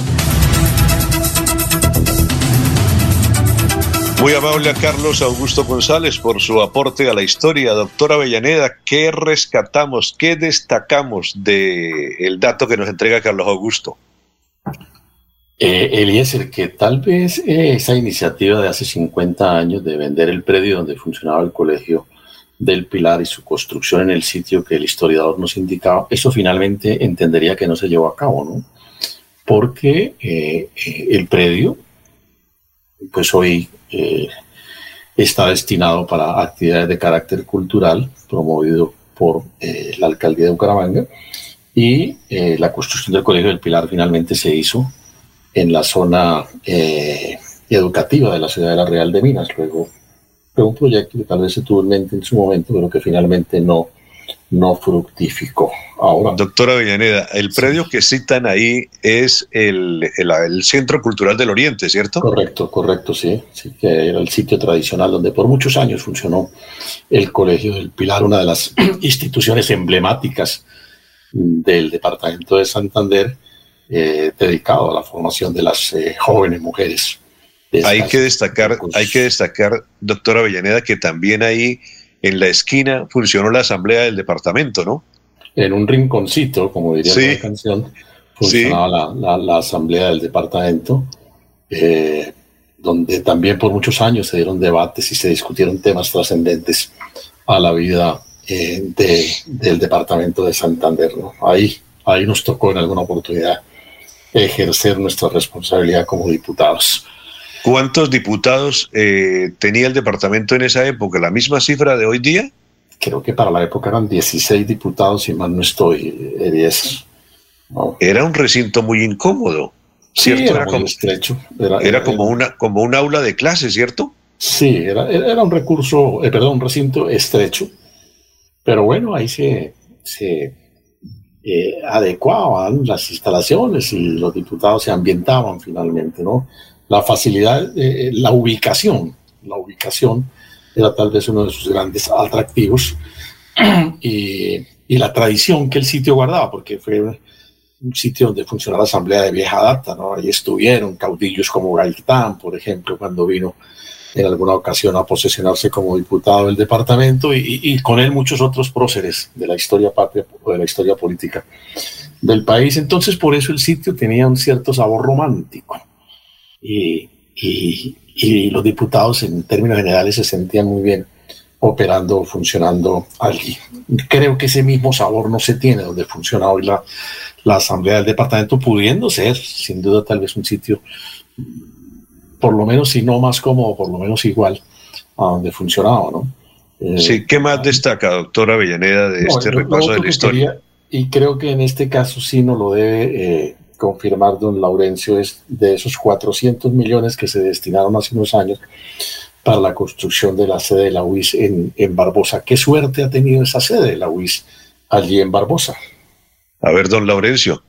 Muy amable a Carlos Augusto González por su aporte a la historia. Doctora Avellaneda, ¿qué rescatamos, qué destacamos del el dato que nos entrega Carlos Augusto? Eh, Eliezer, que tal vez eh, esa iniciativa de hace 50 años de vender el predio donde funcionaba el colegio del pilar y su construcción en el sitio que el historiador nos indicaba, eso finalmente entendería que no se llevó a cabo, ¿no? Porque eh, eh, el predio, pues hoy eh, está destinado para actividades de carácter cultural, promovido por eh, la alcaldía de Bucaramanga, y eh, la construcción del Colegio del Pilar finalmente se hizo en la zona eh, educativa de la ciudad de la Real de Minas. Luego fue un proyecto que tal vez se tuvo en mente en su momento, pero que finalmente no, no fructificó. Ahora, Doctora Villaneda, el predio que citan ahí es el, el- el Centro Cultural del Oriente, ¿cierto? Correcto, correcto, sí. sí que era el sitio tradicional donde por muchos años funcionó el Colegio del Pilar, una de las instituciones emblemáticas del departamento de Santander, eh, dedicado a la formación de las eh, jóvenes mujeres. Hay que destacar, hay que destacar, doctora Villaneda, que también ahí en la esquina funcionó la asamblea del departamento, ¿no? en un rinconcito, como diría Sí. la canción, funcionaba la, la- la asamblea del departamento, eh, donde también por muchos años se dieron debates y se discutieron temas trascendentes a la vida eh, de- del departamento de Santander. ¿no? Ahí, ahí nos tocó en alguna oportunidad ejercer nuestra responsabilidad como diputados. ¿Cuántos diputados eh, tenía el departamento en esa época? ¿La misma cifra de hoy día? Creo que para la época eran 16 diputados, y más no estoy, eh, 10. ¿no? Era un recinto muy incómodo, Sí, ¿cierto? era muy como, estrecho. Era, era era- como, una, como un aula de clase, ¿cierto? Sí, era, era era un recurso, eh, perdón, un recinto estrecho, pero bueno, ahí se, se eh, adecuaban las instalaciones y los diputados se ambientaban finalmente, ¿no? La facilidad, eh, la ubicación, la ubicación era tal vez uno de sus grandes atractivos y, la tradición que el sitio guardaba, porque fue un sitio donde funcionaba la asamblea de vieja data, ¿no? Ahí estuvieron caudillos como Gaitán, por ejemplo, cuando vino en alguna ocasión a posesionarse como diputado del departamento y con él muchos otros próceres de la historia patria o de la historia política del país. Entonces, por eso el sitio tenía un cierto sabor romántico. Y, y- y los diputados, en términos generales, se sentían muy bien operando, funcionando allí. Creo que ese mismo sabor no se tiene donde funciona hoy la, la Asamblea del Departamento, pudiendo ser, sin duda, tal vez un sitio por lo menos si no más cómodo, por lo menos igual a donde funcionaba, ¿no? Eh, Sí, ¿qué más destaca, doctora Villaneda, de no, este repaso de la historia? quería, y creo que en este caso sí nos lo debe eh, confirmar don Laurencio, es de esos 400 millones que se destinaron hace unos años para la construcción de la sede de la UIS en, en Barbosa. ¿Qué suerte ha tenido esa sede de la UIS allí en Barbosa? A ver, don Laurencio.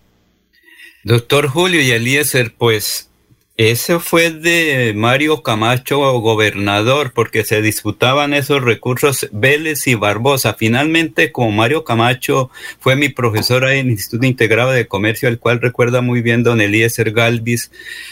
Doctor Julio y Eliezer, pues ese fue de Mario Camacho gobernador, porque se disputaban esos recursos Vélez y Barbosa. Finalmente, como Mario Camacho fue mi profesor ahí en el Instituto Integrado de Comercio, el cual recuerda muy bien don Eliezer Galvis,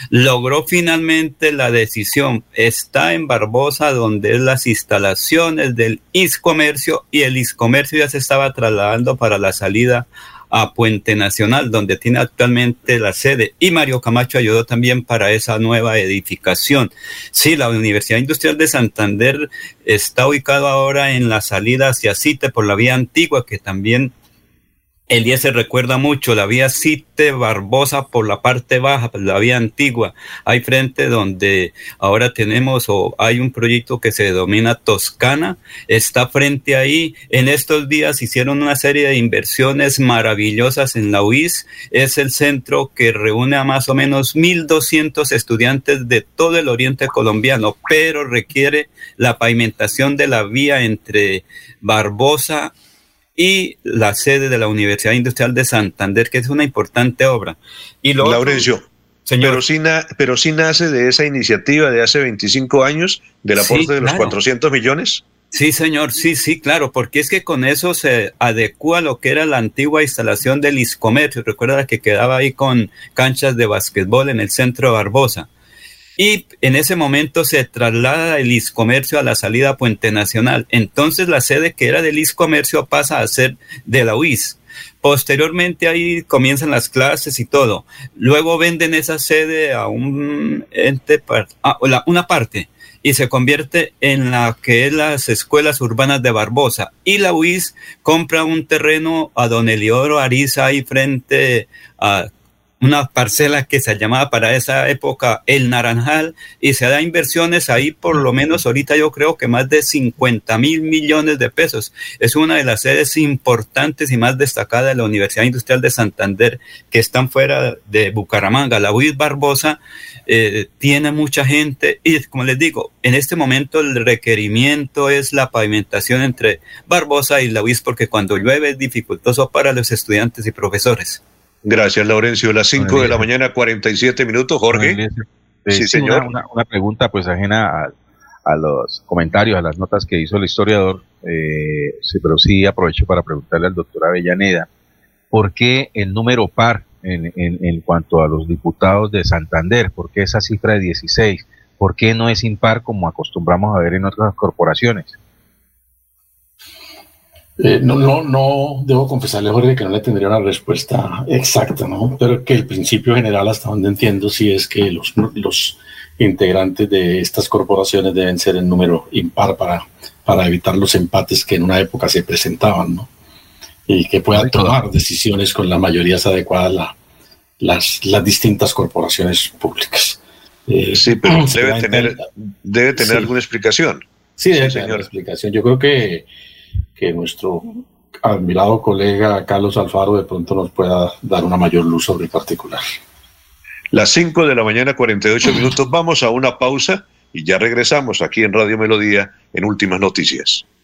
logró finalmente la decisión. Está en Barbosa, donde es las instalaciones del ISComercio, y el ISComercio ya se estaba trasladando para la salida a Puente Nacional, donde tiene actualmente la sede. Y Mario Camacho ayudó también para esa nueva edificación. Sí, la Universidad Industrial de Santander está ubicada ahora en la salida hacia Cite por la vía antigua, que también Eliezer recuerda mucho la vía Cite Barbosa por la parte baja, por la vía antigua. Hay frente donde ahora tenemos o hay un proyecto que se denomina Toscana, está frente ahí. En estos días hicieron una serie de inversiones maravillosas en la UIS. Es el centro que reúne a más o menos 1.200 estudiantes de todo el oriente colombiano, pero requiere la pavimentación de la vía entre Barbosa y la sede de la Universidad Industrial de Santander, que es una importante obra. Y lo otro- Laurencio, Pero, sí na- pero sí nace de esa iniciativa de hace 25 años, del Sí, aporte de los claro. 400 millones. Sí, señor, sí, sí, claro, porque es que con eso se adecua lo que era la antigua instalación del Iscomercio. Recuerda que quedaba ahí con canchas de básquetbol en el centro de Barbosa. Y en ese momento se traslada el Iscomercio a la salida Puente Nacional. Entonces la sede que era del Iscomercio pasa a ser de la UIS. Posteriormente ahí comienzan las clases y todo. Luego venden esa sede a un ente, una parte. y se convierte en la que es las escuelas urbanas de Barbosa. Y la UIS compra un terreno a Don Eliodoro Ariza ahí frente a una parcela que se llamaba para esa época El Naranjal y se da inversiones ahí por lo menos ahorita yo creo que más de 50 mil millones de pesos. Es una de las sedes importantes y más destacadas de la Universidad Industrial de Santander que están fuera de Bucaramanga. La UIS Barbosa eh, tiene mucha gente y como les digo, en este momento el requerimiento es la pavimentación entre Barbosa y la UIS porque cuando llueve es dificultoso para los estudiantes y profesores. Gracias, Laurencio. Las 5 de la mañana, 47 minutos. Jorge. Sí, señor. Una, una pregunta pues ajena a, a los comentarios, a las notas que hizo el historiador, eh, sí, pero sí aprovecho para preguntarle al doctor Avellaneda, ¿por qué el número par en, en, en cuanto a los diputados de Santander? ¿Por qué esa cifra de 16? ¿Por qué no es impar como acostumbramos a ver en otras corporaciones? Eh, no, no, no debo confesarle, Jorge, que no le tendría una respuesta exacta, ¿no? Pero que el principio general, hasta donde entiendo, sí es que los, los integrantes de estas corporaciones deben ser en número impar para, para evitar los empates que en una época se presentaban, ¿no? Y que puedan tomar decisiones con las mayorías adecuadas la, las, las distintas corporaciones públicas. Eh, Sí, pero debe tener, debe tener Sí. alguna explicación. Sí, debe tener una explicación. Yo creo que, que nuestro admirado colega Carlos Alfaro de pronto nos pueda dar una mayor luz sobre el particular. Las 5 de la mañana, 48 minutos. Vamos a una pausa y ya regresamos aquí en Radio Melodía en Últimas Noticias.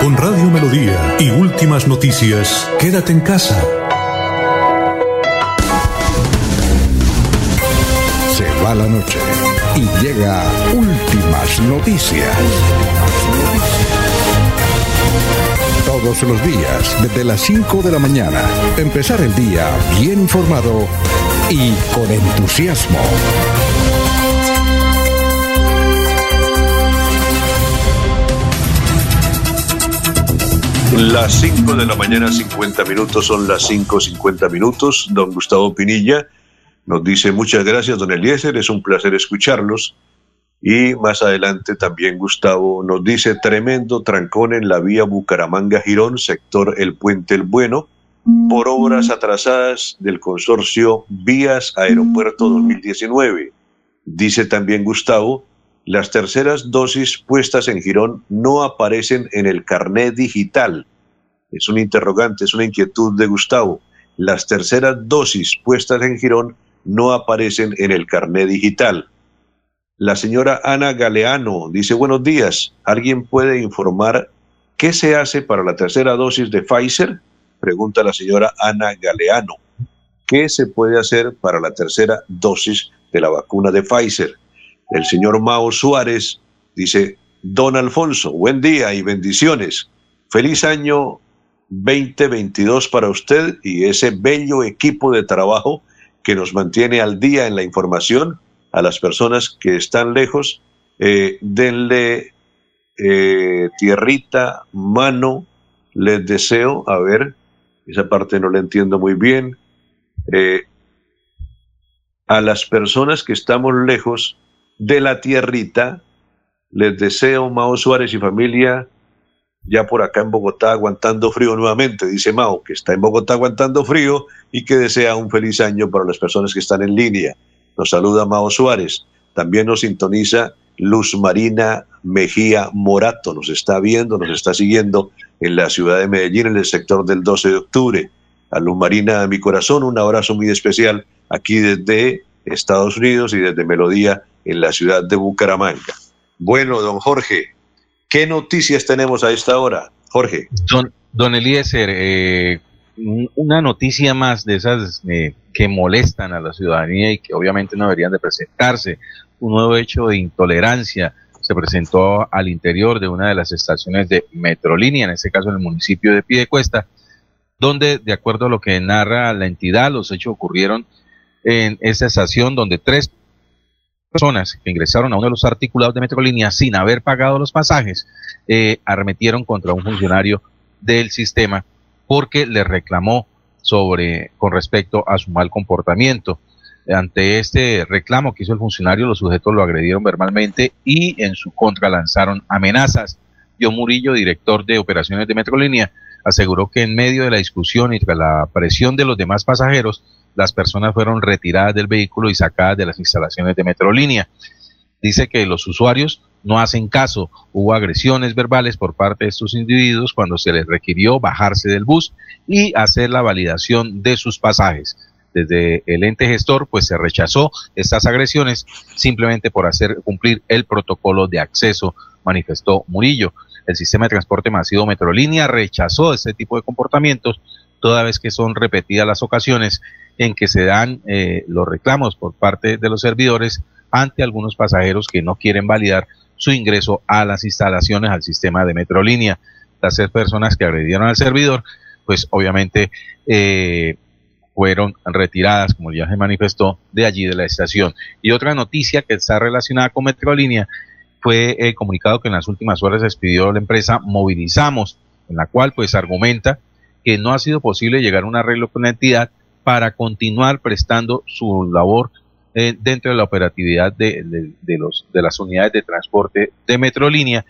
Con Radio Melodía y últimas noticias, quédate en casa. Se va la noche y llega últimas noticias. Todos los días, desde las 5 de la mañana, empezar el día bien informado y con entusiasmo. Las 5 de la mañana, 50 minutos, son las 5.50 minutos. Don Gustavo Pinilla nos dice muchas gracias, don Eliezer, es un placer escucharlos. Y más adelante también Gustavo nos dice tremendo trancón en la vía Bucaramanga-Girón, sector El Puente El Bueno, por obras atrasadas del consorcio Vías Aeropuerto 2019. Dice también Gustavo, las terceras dosis puestas en Girón no aparecen en el carnet digital. Es un interrogante, es una inquietud de Gustavo. Las terceras dosis puestas en Girón no aparecen en el carnet digital. La señora Ana Galeano dice, buenos días, ¿alguien puede informar qué se hace para la tercera dosis de Pfizer? Pregunta la señora Ana Galeano. ¿Qué se puede hacer para la tercera dosis de la vacuna de Pfizer? El señor Mao Suárez dice, don Alfonso, buen día y bendiciones. Feliz año 2022 para usted y ese bello equipo de trabajo que nos mantiene al día en la información a las personas que están lejos. Eh, denle eh, tierrita, mano, les deseo, a ver, esa parte no la entiendo muy bien. Eh, a las personas que estamos lejos de la tierrita, les deseo, Mao Suárez y familia, ya por acá en Bogotá aguantando frío nuevamente, dice Mao, que está en Bogotá aguantando frío y que desea un feliz año para las personas que están en línea. Nos saluda Mao Suárez. También nos sintoniza Luz Marina Mejía Morato. Nos está viendo, nos está siguiendo en la ciudad de Medellín, en el sector del 12 de octubre. A Luz Marina, mi corazón, un abrazo muy especial aquí desde Estados Unidos y desde Melodía en la ciudad de Bucaramanga. Bueno, don Jorge, ¿qué noticias tenemos a esta hora? Jorge. Don, don Eliezer, eh, un- una noticia más de esas eh, que molestan a la ciudadanía y que obviamente no deberían de presentarse. Un nuevo hecho de intolerancia se presentó al interior de una de las estaciones de Metrolínea, en este caso en el municipio de Piedecuesta, donde, de acuerdo a lo que narra la entidad, los hechos ocurrieron en esta estación donde tres personas que ingresaron a uno de los articulados de Metrolínea sin haber pagado los pasajes, eh, arremetieron contra un funcionario del sistema porque le reclamó sobre con respecto a su mal comportamiento. Ante este reclamo que hizo el funcionario, los sujetos lo agredieron verbalmente y en su contra lanzaron amenazas. John Murillo, director de operaciones de Metrolínea, aseguró que en medio de la discusión y tras la presión de los demás pasajeros, las personas fueron retiradas del vehículo y sacadas de las instalaciones de Metrolínea. Dice que los usuarios no hacen caso. Hubo agresiones verbales por parte de estos individuos cuando se les requirió bajarse del bus y hacer la validación de sus pasajes. Desde el ente gestor, pues se rechazó estas agresiones simplemente por hacer cumplir el protocolo de acceso, manifestó Murillo. El sistema de transporte masivo Metrolínea rechazó este tipo de comportamientos toda vez que son repetidas las ocasiones en que se dan eh, los reclamos por parte de los servidores ante algunos pasajeros que no quieren validar su ingreso a las instalaciones al sistema de Metrolínea. Las tres personas que agredieron al servidor, pues obviamente eh, fueron retiradas, como ya se manifestó, de allí de la estación. Y otra noticia que está relacionada con Metrolínea fue el comunicado que en las últimas horas despidió la empresa Movilizamos, en la cual pues argumenta que no ha sido posible llegar a un arreglo con la entidad para continuar prestando su labor eh, dentro de la operatividad de, de- las unidades de transporte de Metrolínea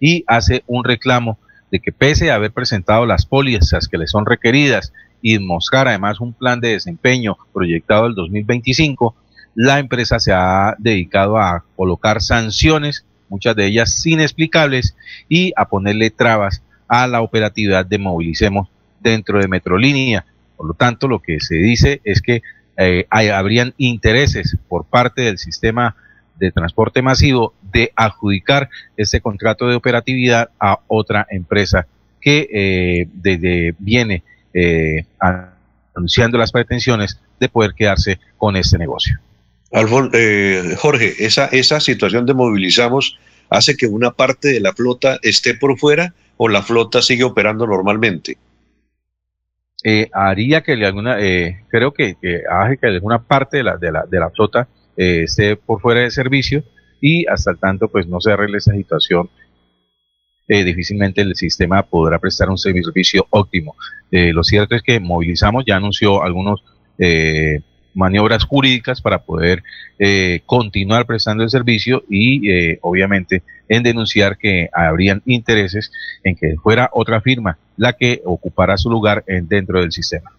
y hace un reclamo de que pese a haber presentado las pólizas que le son requeridas y mostrar además un plan de desempeño proyectado el 2025, la empresa se ha dedicado a colocar sanciones, muchas de ellas inexplicables, y a ponerle trabas a la operatividad de Movilicemos dentro de Metrolínea. Por lo tanto, lo que se dice es que eh, habrían intereses por parte del sistema de transporte masivo de adjudicar este contrato de operatividad a otra empresa que eh, desde viene eh, anunciando las pretensiones de poder quedarse con este negocio. Alfon- eh, Jorge, esa, esa situación de movilizamos hace que una parte de la flota esté por fuera o la flota sigue operando normalmente. Eh, haría que alguna, eh, creo que, que hace que alguna parte de la, de la, de la flota eh, esté por fuera de servicio y hasta el tanto pues no se arregle esa situación, eh, difícilmente el sistema podrá prestar un servicio óptimo. Eh, lo cierto es que Movilizamos ya anunció algunos eh, maniobras jurídicas para poder eh, continuar prestando el servicio y eh, obviamente en denunciar que habrían intereses en que fuera otra firma la que ocupara su lugar en, dentro del sistema.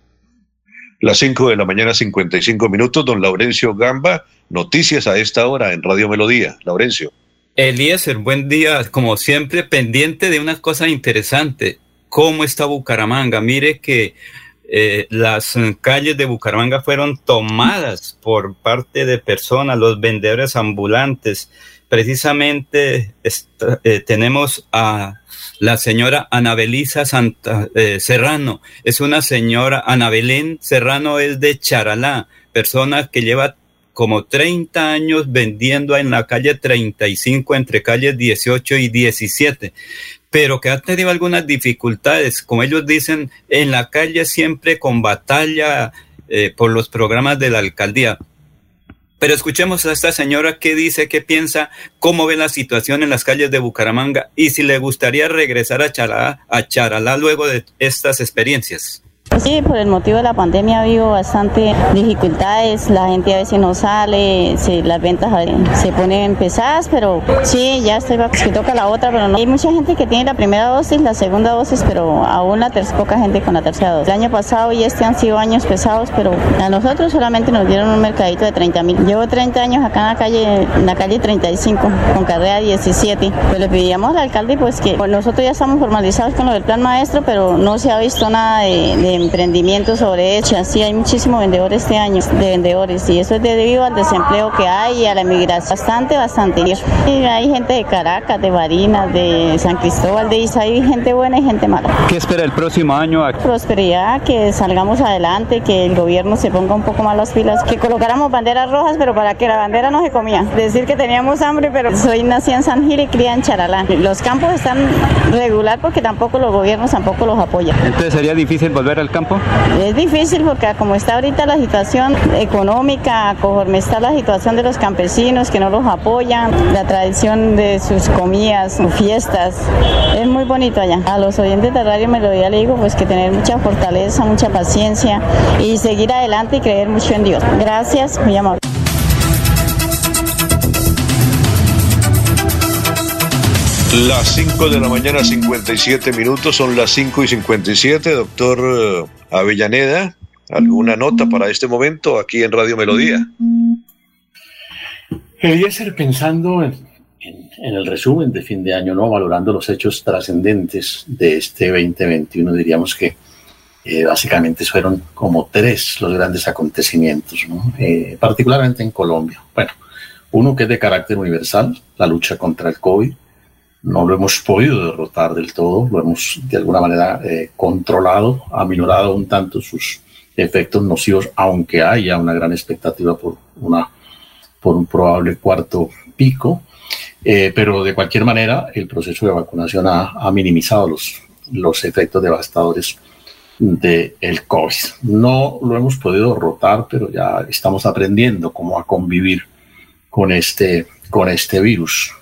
Las 5 de la mañana, 55 minutos. Don Laurencio Gamba, noticias a esta hora en Radio Melodía. Laurencio. Eliezer, buen día, como siempre, pendiente de una cosa interesante. ¿Cómo está Bucaramanga? Mire que eh, las calles de Bucaramanga fueron tomadas por parte de personas, los vendedores ambulantes. Precisamente eh, tenemos a la señora Anabelisa Santa, eh, Serrano. Es una señora, Ana Belén Serrano es de Charalá, persona que lleva como 30 años vendiendo en la calle 35 entre calles 18 y 17, pero que ha tenido algunas dificultades, como ellos dicen, en la calle siempre con batalla eh, por los programas de la alcaldía. Pero escuchemos a esta señora qué dice, qué piensa, cómo ve la situación en las calles de Bucaramanga y si le gustaría regresar a Charalá, a Charalá luego de estas experiencias. Sí, por el motivo de la pandemia ha habido bastante dificultades, la gente a veces no sale, se- las ventas a- se ponen pesadas, pero sí, ya estoy vac- que toca la otra, pero no. Hay mucha gente que tiene la primera dosis, la segunda dosis, pero aún la tercera, poca gente con la tercera dosis. El año pasado y este han sido años pesados, pero a nosotros solamente nos dieron un mercadito de 30 mil. Llevo 30 años acá en la calle, en la calle 35, con carrera 17. Pues le pedíamos al alcalde pues que pues, nosotros ya estamos formalizados con lo del plan maestro, pero no se ha visto nada de, de emprendimiento sobre eso. Sí, hay muchísimos vendedores este año, de vendedores, y eso es debido al desempleo que hay y a la migración. Bastante, bastante. Y hay gente de Caracas, de Barinas, de San Cristóbal, de Isa, hay gente buena y gente mala. ¿Qué espera el próximo año? Prosperidad, que salgamos adelante, que el gobierno se ponga un poco más las pilas, que colocáramos banderas rojas, pero para que la bandera no se comía. Decir que teníamos hambre, pero soy nacida en San Gil y cría en Charalá. Los campos están regular porque tampoco los gobiernos tampoco los apoyan. Entonces sería difícil volver al campo. Es difícil porque como está ahorita la situación económica, conforme está la situación de los campesinos que no los apoyan, la tradición de sus comidas, sus fiestas, es muy bonito allá. A los oyentes de Radio Melodía le digo pues que tener mucha fortaleza, mucha paciencia y seguir adelante y creer mucho en Dios. Gracias, muy amable. Las 5 de la mañana, 57 minutos, son las 5 y 57. Doctor eh, Avellaneda, ¿alguna nota para este momento aquí en Radio Melodía? Eliezer, pensando en, en- en el resumen de fin de año, ¿no? valorando los hechos trascendentes de este 2021, diríamos que eh, básicamente fueron como tres los grandes acontecimientos, ¿no? Eh, particularmente en Colombia. Bueno, uno que es de carácter universal, la lucha contra el COVID. No lo hemos podido derrotar del todo, lo hemos de alguna manera eh, controlado, aminorado un tanto sus efectos nocivos, aunque haya una gran expectativa por una por un probable cuarto pico, eh, pero de cualquier manera el proceso de vacunación ha, minimizado los, los efectos devastadores del COVID. No lo hemos podido derrotar, pero ya estamos aprendiendo cómo a convivir con este, con este virus.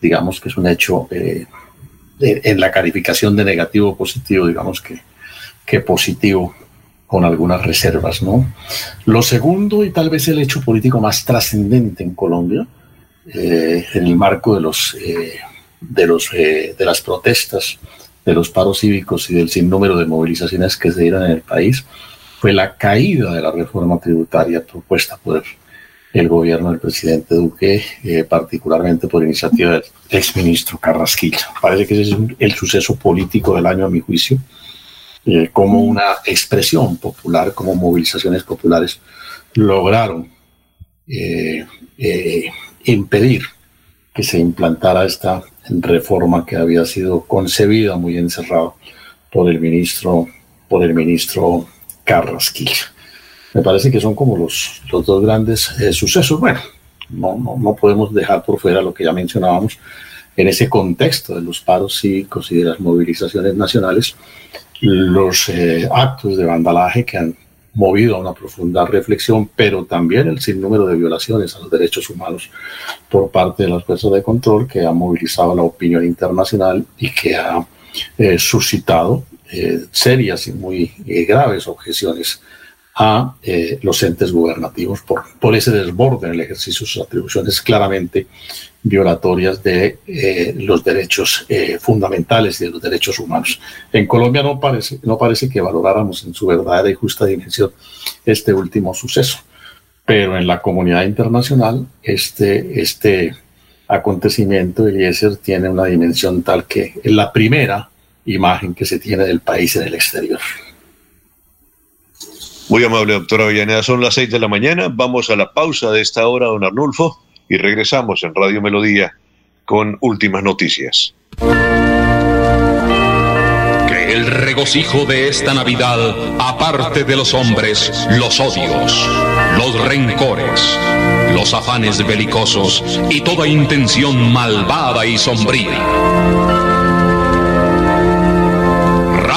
Digamos que es un hecho eh, en, la calificación de negativo o positivo, digamos que, que positivo con algunas reservas, ¿no? Lo segundo y tal vez el hecho político más trascendente en Colombia, eh, en el marco de los eh, de los de las protestas, de los paros cívicos y del sinnúmero de movilizaciones que se dieron en el país, fue la caída de la reforma tributaria propuesta por el gobierno del presidente Duque, eh, particularmente por iniciativa del exministro Carrasquilla. Parece que ese es el suceso político del año, a mi juicio eh, como una expresión popular, como movilizaciones populares lograron eh, impedir que se implantara esta reforma que había sido concebida muy encerrado por el ministro, por el ministro Carrasquilla. Me parece que son como los, los dos grandes eh, sucesos. Bueno, no, no, no podemos dejar por fuera lo que ya mencionábamos en ese contexto de los paros cívicos y de las movilizaciones nacionales, los eh, actos de vandalaje que han movido a una profunda reflexión, pero también el sinnúmero de violaciones a los derechos humanos por parte de las fuerzas de control que han movilizado la opinión internacional y que ha eh, suscitado serias y muy graves objeciones a eh, los entes gubernativos por, por ese desborde en el ejercicio de sus atribuciones claramente violatorias de eh, los derechos eh, fundamentales y de los derechos humanos. En Colombia no parece, no parece que valoráramos en su verdadera y justa dimensión este último suceso, pero en la comunidad internacional este, este acontecimiento, Eliezer, tiene una dimensión tal que es la primera imagen que se tiene del país en el exterior. Muy amable, doctora Avellaneda. Son las 6 de la mañana. Vamos a la pausa de esta hora, don Arnulfo, y regresamos en Radio Melodía con últimas noticias. Que el regocijo de esta Navidad aparte de los hombres los odios, los rencores, los afanes belicosos y toda intención malvada y sombría.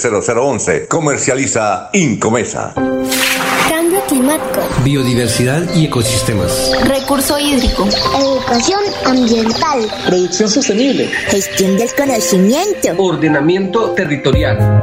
301-643-0011. Comercializa Incomesa. Cambio climático. Biodiversidad y ecosistemas. Recurso hídrico. Educación ambiental. Producción sostenible. Gestión del conocimiento. Ordenamiento territorial.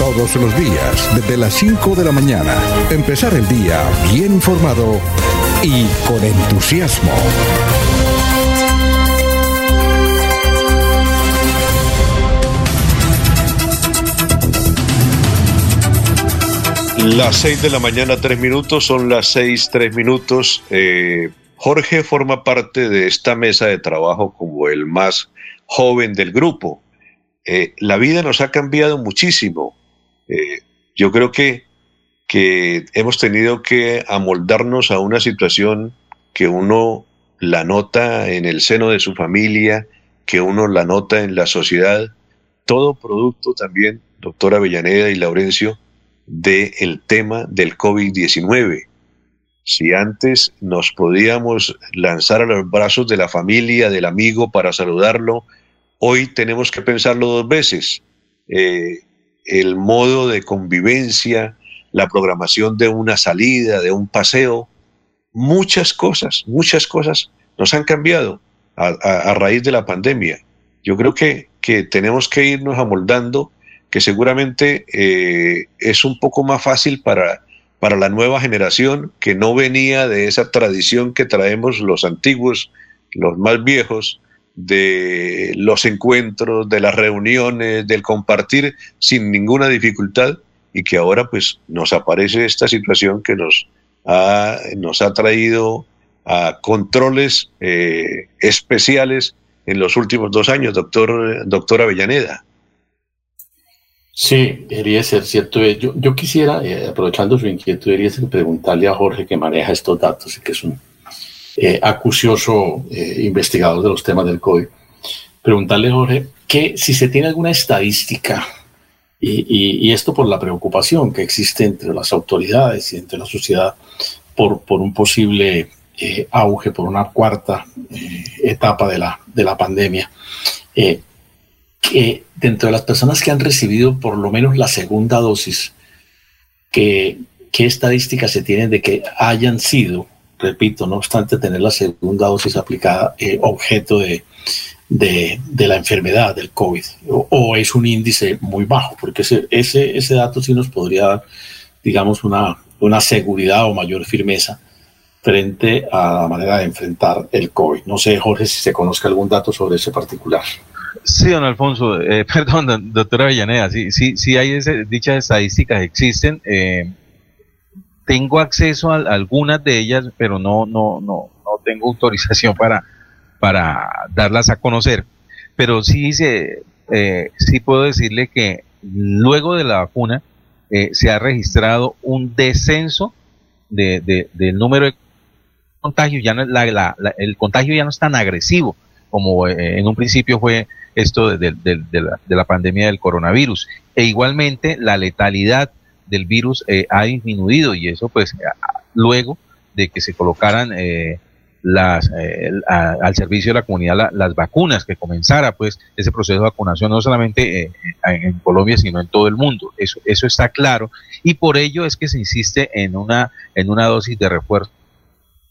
Todos los días, desde las 5 de la mañana, empezar el día bien informado y con entusiasmo. Las seis de la mañana, tres minutos, son las seis, tres minutos. Eh, Jorge forma parte de esta mesa de trabajo como el más joven del grupo. Eh, la vida nos ha cambiado muchísimo. Eh, yo creo que, que hemos tenido que amoldarnos a una situación que uno la nota en el seno de su familia, que uno la nota en la sociedad, todo producto también, doctora Avellaneda y Laurencio, del tema del COVID-19. Si antes nos podíamos lanzar a los brazos de la familia, del amigo para saludarlo, hoy tenemos que pensarlo dos veces. Eh, el modo de convivencia, la programación de una salida, de un paseo, muchas cosas, muchas cosas nos han cambiado a, raíz de la pandemia. Yo creo que, que tenemos que irnos amoldando, que seguramente eh, es un poco más fácil para, para la nueva generación que no venía de esa tradición que traemos los antiguos, los más viejos, de los encuentros, de las reuniones, del compartir sin ninguna dificultad y que ahora pues nos aparece esta situación que nos ha, nos ha traído a controles eh, especiales en los últimos dos años, doctor, doctor Avellaneda. Sí, Eliezer, cierto es. Yo, yo quisiera, eh, aprovechando su inquietud, preguntarle a Jorge que maneja estos datos y que es un eh, acucioso eh, investigador de los temas del COVID, preguntarle, Jorge, que si se tiene alguna estadística, y, esto por la preocupación que existe entre las autoridades y entre la sociedad por, por un posible eh, auge, por una cuarta eh, etapa de la, de la pandemia. Que dentro de las personas que han recibido por lo menos la segunda dosis, que, ¿qué estadísticas se tienen de que hayan sido, repito, no obstante tener la segunda dosis aplicada, eh, objeto de, de, la enfermedad del COVID? O, es un índice muy bajo? Porque ese, ese, ese dato sí nos podría dar, digamos, una, una seguridad o mayor firmeza frente a la manera de enfrentar el COVID. No sé, Jorge, si se conozca algún dato sobre ese particular. Sí, don Alfonso, eh, perdón, doctora Avellaneda, sí, sí, sí hay dichas estadísticas, existen. eh, tengo acceso a, algunas de ellas, pero no, no, no, no tengo autorización para, para darlas a conocer. Pero sí, se, eh, sí puedo decirle que luego de la vacuna eh, se ha registrado un descenso de, de- del número de contagios, ya no la- la- la- el contagio ya no es tan agresivo como eh, en un principio fue esto de- de la, de la pandemia del coronavirus. E igualmente la letalidad del virus eh, ha disminuido y eso pues luego de que se colocaran eh, las, eh, a- al servicio de la comunidad la- las vacunas, que comenzara pues ese proceso de vacunación no solamente eh, en en Colombia sino en todo el mundo. Eso, eso está claro y por ello es que se insiste en una, en una dosis de refuerzo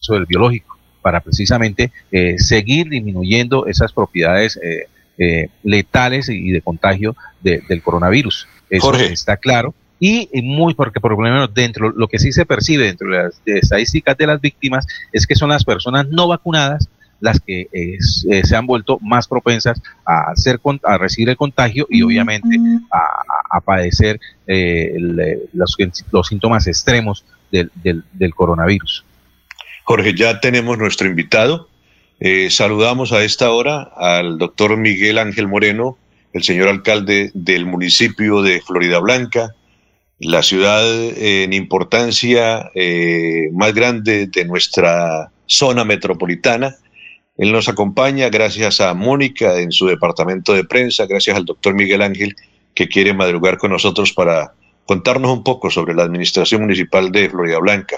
del biológico para precisamente eh, seguir disminuyendo esas propiedades eh, eh, letales y de contagio de- del coronavirus. Eso Jorge. está claro. Y eh, muy porque por lo menos dentro lo que sí se percibe dentro de las estadísticas de las víctimas es que son las personas no vacunadas las que eh, eh, se han vuelto más propensas a, ser, a recibir el contagio y obviamente a, padecer los, los, síntomas extremos del, del, coronavirus. Jorge, ya tenemos nuestro invitado. saludamos a esta hora al doctor Miguel Ángel Moreno, el señor alcalde del municipio de Florida Blanca, la ciudad en importancia eh, más grande de nuestra zona metropolitana. Él nos acompaña gracias a Mónica en su departamento de prensa, gracias al doctor Miguel Ángel que quiere madrugar con nosotros para contarnos un poco sobre la administración municipal de Florida Blanca.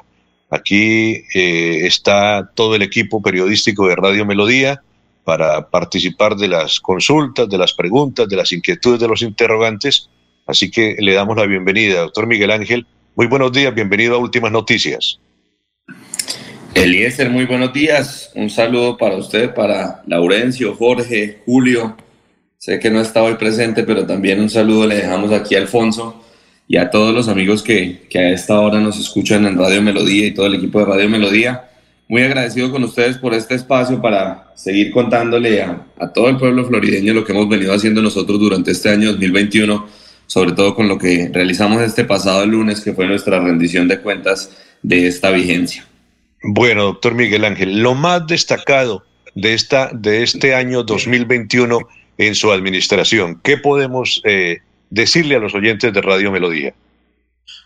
Aquí eh, está todo el equipo periodístico de Radio Melodía para participar de las consultas, de las preguntas, de las inquietudes de los interrogantes Así que le damos la bienvenida, doctor Miguel Ángel. Muy buenos días, bienvenido a Últimas Noticias. Eliezer, muy buenos días. Un saludo para usted, para Laurencio, Jorge, Julio. Sé que no está hoy presente, pero también un saludo le dejamos aquí a Alfonso y a todos los amigos que, que a esta hora nos escuchan en Radio Melodía y todo el equipo de Radio Melodía. Muy agradecido con ustedes por este espacio para seguir contándole a, a todo el pueblo florideño lo que hemos venido haciendo nosotros durante este año 2021 sobre todo con lo que realizamos este pasado lunes, que fue nuestra rendición de cuentas de esta vigencia. Bueno, doctor Miguel Ángel, lo más destacado de, esta, de este año 2021 en su administración, ¿qué podemos eh, decirle a los oyentes de Radio Melodía?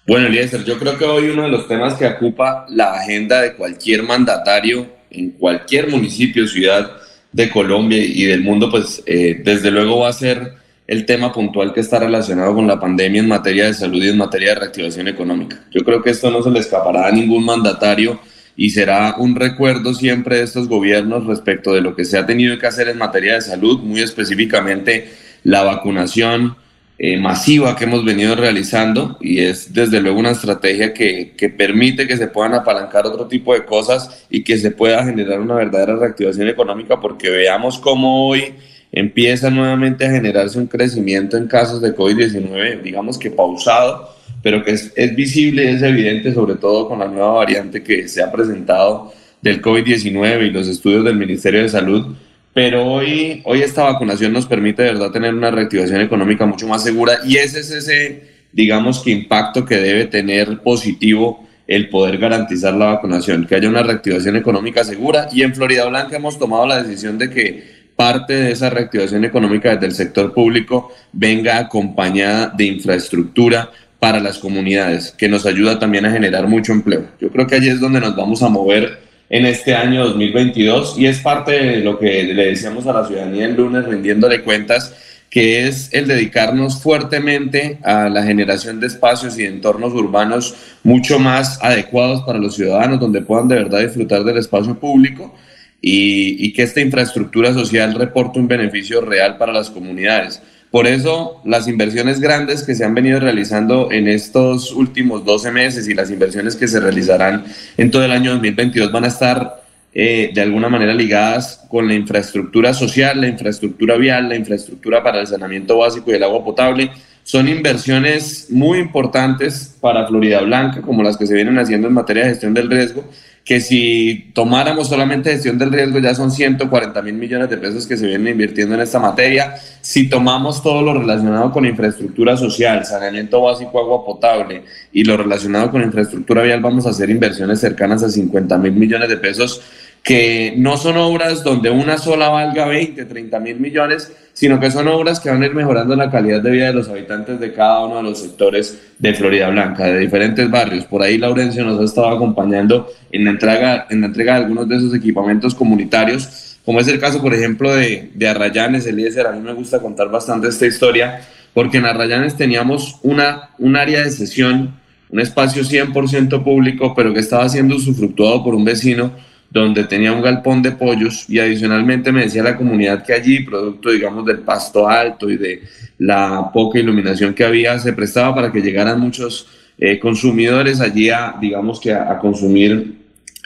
Bueno, Eliezer, yo creo que hoy uno de los temas que ocupa la agenda de cualquier mandatario en cualquier municipio, ciudad de Colombia y del mundo, pues eh, desde luego va a ser el tema puntual que está relacionado con la pandemia en materia de salud y en materia de reactivación económica. Yo creo que esto no se le escapará a ningún mandatario y será un recuerdo siempre de estos gobiernos respecto de lo que se ha tenido que hacer en materia de salud, muy específicamente la vacunación eh, masiva que hemos venido realizando y es desde luego una estrategia que, que permite que se puedan apalancar otro tipo de cosas y que se pueda generar una verdadera reactivación económica porque veamos cómo hoy empieza nuevamente a generarse un crecimiento en casos de COVID-19, digamos que pausado, pero que es, visible y es evidente, sobre todo con la nueva variante que se ha presentado del COVID-19 y los estudios del Ministerio de Salud. Pero hoy, hoy esta vacunación nos permite de verdad tener una reactivación económica mucho más segura y ese es ese, digamos que impacto que debe tener positivo el poder garantizar la vacunación, que haya una reactivación económica segura. Y en Florida Blanca hemos tomado la decisión de que parte de esa reactivación económica desde el sector público venga acompañada de infraestructura para las comunidades, que nos ayuda también a generar mucho empleo. Yo creo que allí es donde nos vamos a mover en este año 2022 y es parte de lo que le decíamos a la ciudadanía el lunes rindiéndole cuentas, que es el dedicarnos fuertemente a la generación de espacios y entornos urbanos mucho más adecuados para los ciudadanos, donde puedan de verdad disfrutar del espacio público y, que esta infraestructura social reporte un beneficio real para las comunidades. Por eso, las inversiones grandes que se han venido realizando en estos últimos 12 meses y las inversiones que se realizarán en todo el año 2022 van a estar eh, de alguna manera ligadas con la infraestructura social, la infraestructura vial, la infraestructura para el saneamiento básico y el agua potable. Son inversiones muy importantes para Florida Blanca, como las que se vienen haciendo en materia de gestión del riesgo, que si tomáramos solamente gestión del riesgo ya son 140 mil millones de pesos que se vienen invirtiendo en esta materia. Si tomamos todo lo relacionado con infraestructura social, saneamiento básico, agua potable y lo relacionado con infraestructura vial, vamos a hacer inversiones cercanas a 50 mil millones de pesos que no son obras donde una sola valga 20, 30 mil millones, sino que son obras que van a ir mejorando la calidad de vida de los habitantes de cada uno de los sectores de Florida Blanca, de diferentes barrios. Por ahí Laurencio nos ha estado acompañando en la entrega, en la entrega de algunos de esos equipamientos comunitarios, como es el caso, por ejemplo, de, de Arrayanes, Eliezer. A mí me gusta contar bastante esta historia, porque en Arrayanes teníamos una, un área de sesión, un espacio 100% público, pero que estaba siendo usufructuado por un vecino donde tenía un galpón de pollos y adicionalmente me decía la comunidad que allí, producto digamos del pasto alto y de la poca iluminación que había, se prestaba para que llegaran muchos eh, consumidores allí a, digamos que a, consumir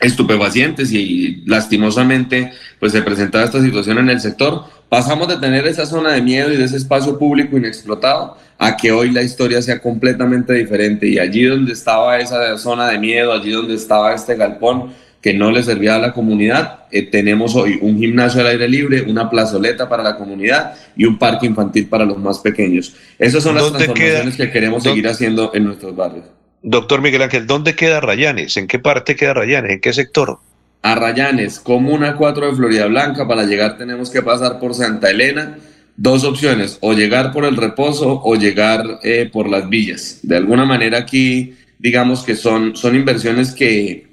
estupefacientes y lastimosamente pues se presentaba esta situación en el sector. Pasamos de tener esa zona de miedo y de ese espacio público inexplotado a que hoy la historia sea completamente diferente y allí donde estaba esa zona de miedo, allí donde estaba este galpón que no le servía a la comunidad, eh, tenemos hoy un gimnasio al aire libre, una plazoleta para la comunidad y un parque infantil para los más pequeños. Esas son las ¿Dónde transformaciones queda- que queremos seguir haciendo en nuestros barrios. Doctor Miguel Ángel, ¿dónde queda Rayanes? ¿En qué parte queda Rayanes? ¿En qué sector? Arrayanes, Comuna 4 de Florida Blanca. Para llegar tenemos que pasar por Santa Elena. Dos opciones, o llegar por el reposo o llegar eh, por las villas. De alguna manera aquí, digamos que son, son inversiones que,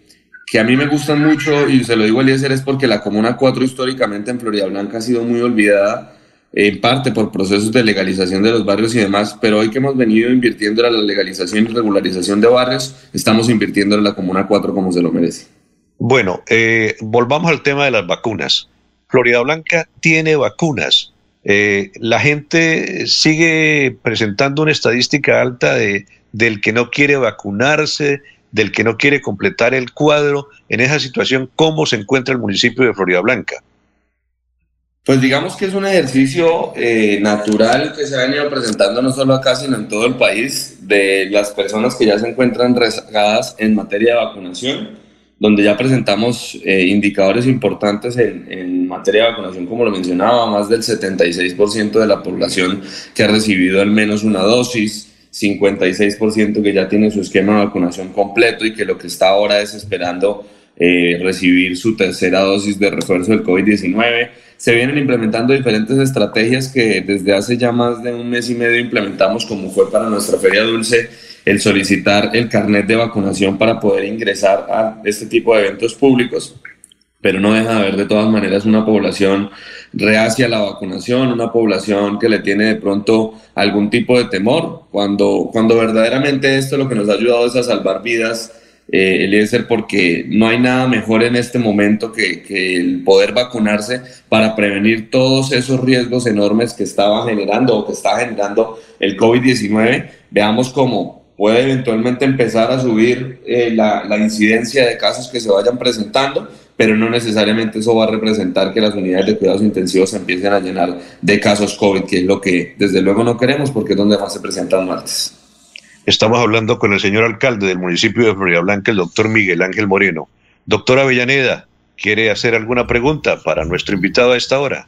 que a mí me gustan mucho y se lo digo a Eliezer es porque la Comuna 4 históricamente en Florida Blanca ha sido muy olvidada, en parte por procesos de legalización de los barrios y demás, pero hoy que hemos venido invirtiendo en la legalización y regularización de barrios, estamos invirtiendo en la Comuna 4 como se lo merece. Bueno, eh, volvamos al tema de las vacunas. Florida Blanca tiene vacunas. Eh, la gente sigue presentando una estadística alta de, del que no quiere vacunarse, del que no quiere completar el cuadro. En esa situación, ¿cómo se encuentra el municipio de Florida Blanca? Pues digamos que es un ejercicio eh, natural que se ha venido presentando no solo acá, sino en todo el país, de las personas que ya se encuentran rezagadas en materia de vacunación, donde ya presentamos eh, indicadores importantes en, en materia de vacunación, como lo mencionaba, más del 76% de la población que ha recibido al menos una dosis, 56% que ya tiene su esquema de vacunación completo y que lo que está ahora es esperando eh, recibir su tercera dosis de refuerzo del COVID-19. Se vienen implementando diferentes estrategias que desde hace ya más de un mes y medio implementamos, como fue para nuestra Feria Dulce, el solicitar el carnet de vacunación para poder ingresar a este tipo de eventos públicos pero no deja de haber de todas maneras una población reacia a la vacunación, una población que le tiene de pronto algún tipo de temor, cuando, cuando verdaderamente esto lo que nos ha ayudado es a salvar vidas, eh, Eliezer, porque no hay nada mejor en este momento que, que el poder vacunarse para prevenir todos esos riesgos enormes que estaba generando o que está generando el COVID-19. Veamos cómo puede eventualmente empezar a subir eh, la, la incidencia de casos que se vayan presentando, pero no necesariamente eso va a representar que las unidades de cuidados intensivos se empiecen a llenar de casos COVID, que es lo que desde luego no queremos porque es donde más se presentan muertes. Estamos hablando con el señor alcalde del municipio de Florida Blanca, el doctor Miguel Ángel Moreno. Doctor Avellaneda, ¿quiere hacer alguna pregunta para nuestro invitado a esta hora?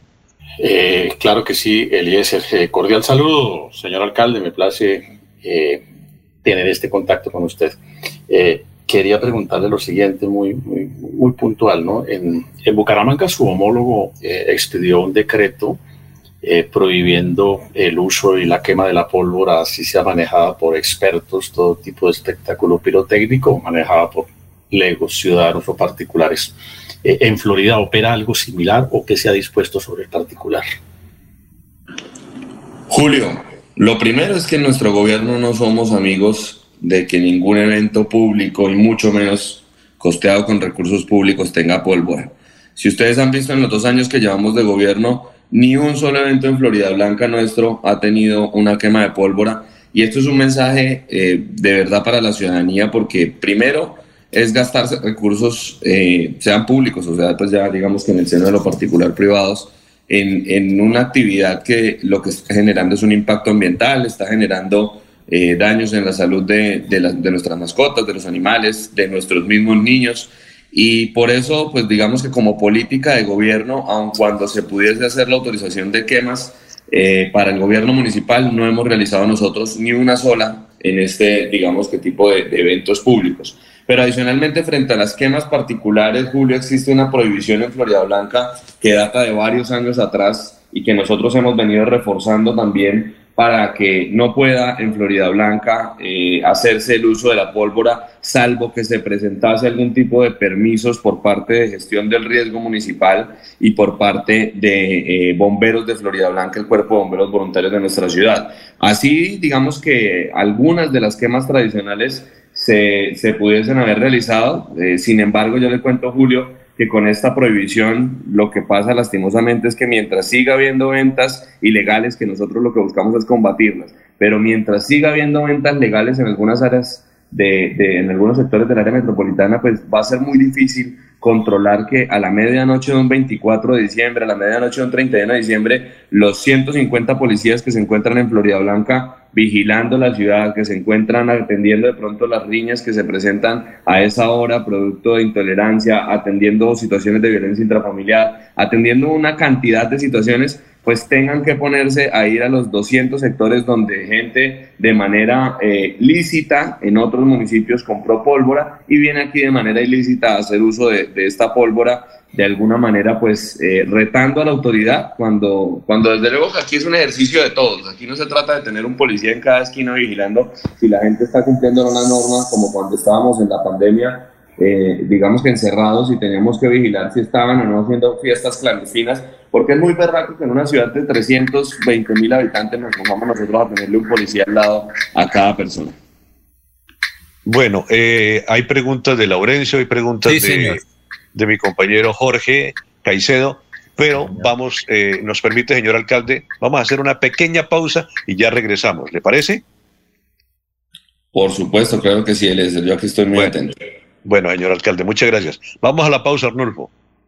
Eh, claro que sí, Eliezer. Eh, cordial saludo, señor alcalde. Me place eh, tener este contacto con usted. Eh, quería preguntarle lo siguiente, muy, muy, muy puntual. ¿no? En, en Bucaramanga, su homólogo eh, expidió un decreto eh, prohibiendo el uso y la quema de la pólvora, así sea manejada por expertos, todo tipo de espectáculo pirotécnico, manejada por legos, ciudadanos o particulares. Eh, ¿En Florida opera algo similar o qué se ha dispuesto sobre el particular? Julio, lo primero es que en nuestro gobierno no somos amigos de que ningún evento público y mucho menos costeado con recursos públicos tenga pólvora. Si ustedes han visto en los dos años que llevamos de gobierno, ni un solo evento en Florida Blanca nuestro ha tenido una quema de pólvora. Y esto es un mensaje eh, de verdad para la ciudadanía porque primero es gastarse recursos, eh, sean públicos, o sea, pues ya digamos que en el seno de lo particular privados, en, en una actividad que lo que está generando es un impacto ambiental, está generando eh, daños en la salud de, de, nuestras mascotas, de los animales, de nuestros mismos niños. Y por eso, pues digamos que como política de gobierno, aun cuando se pudiese hacer la autorización de quemas eh, para el gobierno municipal, no hemos realizado nosotros ni una sola en este, digamos que tipo de, de eventos públicos. Pero adicionalmente, frente a las quemas particulares, Julio, existe una prohibición en Florida Blanca que data de varios años atrás y que nosotros hemos venido reforzando también para que no pueda en Florida Blanca eh, hacerse el uso de la pólvora, salvo que se presentase algún tipo de permisos por parte de gestión del riesgo municipal y por parte de eh, bomberos de Florida Blanca, el cuerpo de bomberos voluntarios de nuestra ciudad. Así, digamos que algunas de las quemas tradicionales se, se pudiesen haber realizado. Eh, sin embargo, yo le cuento, Julio, que con esta prohibición lo que pasa lastimosamente es que mientras siga habiendo ventas ilegales, que nosotros lo que buscamos es combatirlas, pero mientras siga habiendo ventas legales en algunas áreas de, de- en algunos sectores del área metropolitana, pues va a ser muy difícil controlar que a la medianoche de un 24 de diciembre, a la medianoche de un 31 de diciembre, los 150 policías que se encuentran en Florida Blanca vigilando la ciudad, que se encuentran atendiendo de pronto las riñas que se presentan a esa hora, producto de intolerancia, atendiendo situaciones de violencia intrafamiliar, atendiendo una cantidad de situaciones, pues tengan que ponerse a ir a los 200 sectores donde gente de manera eh, lícita en otros municipios compró pólvora y viene aquí de manera ilícita a hacer uso de, esta pólvora de alguna manera pues eh, retando a la autoridad cuando, cuando desde luego que aquí es un ejercicio de todos, aquí no se trata de tener un policía en cada esquina vigilando si la gente está cumpliendo una norma como cuando estábamos en la pandemia, eh, digamos que encerrados y teníamos que vigilar si estaban o no haciendo fiestas clandestinas, porque es muy berraco que en una ciudad de 320 mil habitantes nos pongamos nosotros a tenerle un policía al lado a cada persona. Bueno, eh, hay preguntas de Laurencio, hay preguntas Sí, de, de mi compañero Jorge Caicedo, pero vamos, eh, nos permite, señor alcalde, vamos a hacer una pequeña pausa y ya regresamos, ¿le parece? Por supuesto, claro que sí, yo aquí estoy muy atento. Bueno, señor alcalde, muchas gracias. Vamos a la pausa, Arnulfo.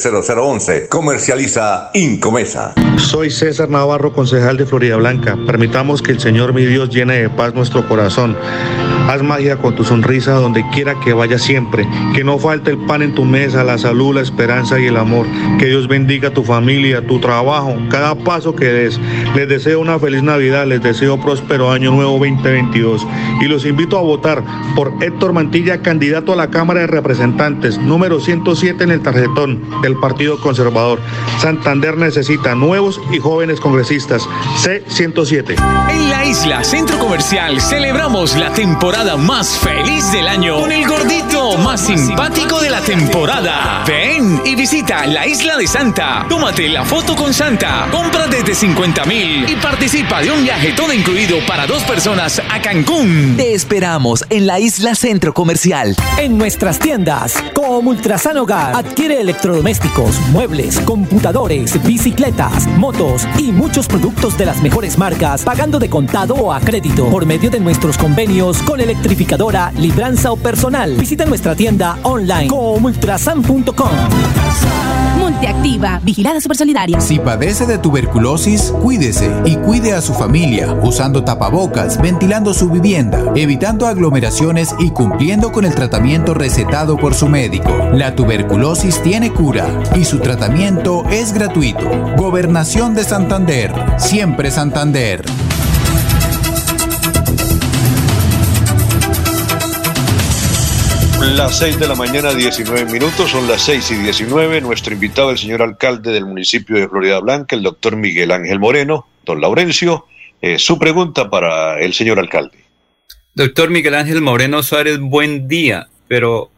301-643-0011. Comercializa Incomesa. Soy César Navarro, concejal de Florida Blanca. Permitamos que el Señor mi Dios llene de paz nuestro corazón. Haz magia con tu sonrisa donde quiera que vaya siempre. Que no falte el pan en tu mesa, la salud, la esperanza y el amor. Que Dios bendiga tu familia, tu trabajo, cada paso que des. Les deseo una feliz Navidad, les deseo próspero año nuevo 2022. Y los invito a votar por Héctor Mantilla, candidato a la Cámara de Representantes, número 107 en el tarjetón del Partido Conservador. Santander necesita nuevos y jóvenes congresistas. C107. En la isla Centro Comercial celebramos la temporada más feliz del año con el gordito más simpático de la temporada. Ven y visita la isla de Santa. Tómate la foto con Santa. Compra desde 50 mil y participa de un viaje todo incluido para dos personas a Cancún. Te esperamos en la isla Centro Comercial. En nuestras tiendas, como Ultrasan Hogar, adquiere electrodomésticos, muebles, computadores, bicicletas, motos y muchos productos de las mejores marcas, pagando de contado o a crédito por medio de nuestros convenios con electrificadora, libranza o personal. Visita nuestra tienda online como ultrasan.com. Multiactiva, vigilada supersolidaria. Si padece de tuberculosis, cuídese y cuide a su familia usando tapabocas, ventilando su vivienda, evitando aglomeraciones y cumpliendo con el tratamiento recetado por su médico. La tuberculosis tiene cura y su tratamiento es gratuito. Gobernación de Santander. Siempre Santander. Las 6 de la mañana, 19 minutos, son las 6 y 19. Nuestro invitado, el señor alcalde del municipio de Florida Blanca, el doctor Miguel Ángel Moreno, don Laurencio. eh, su pregunta para el señor alcalde. Doctor Miguel Ángel Moreno Suárez, buen día, pero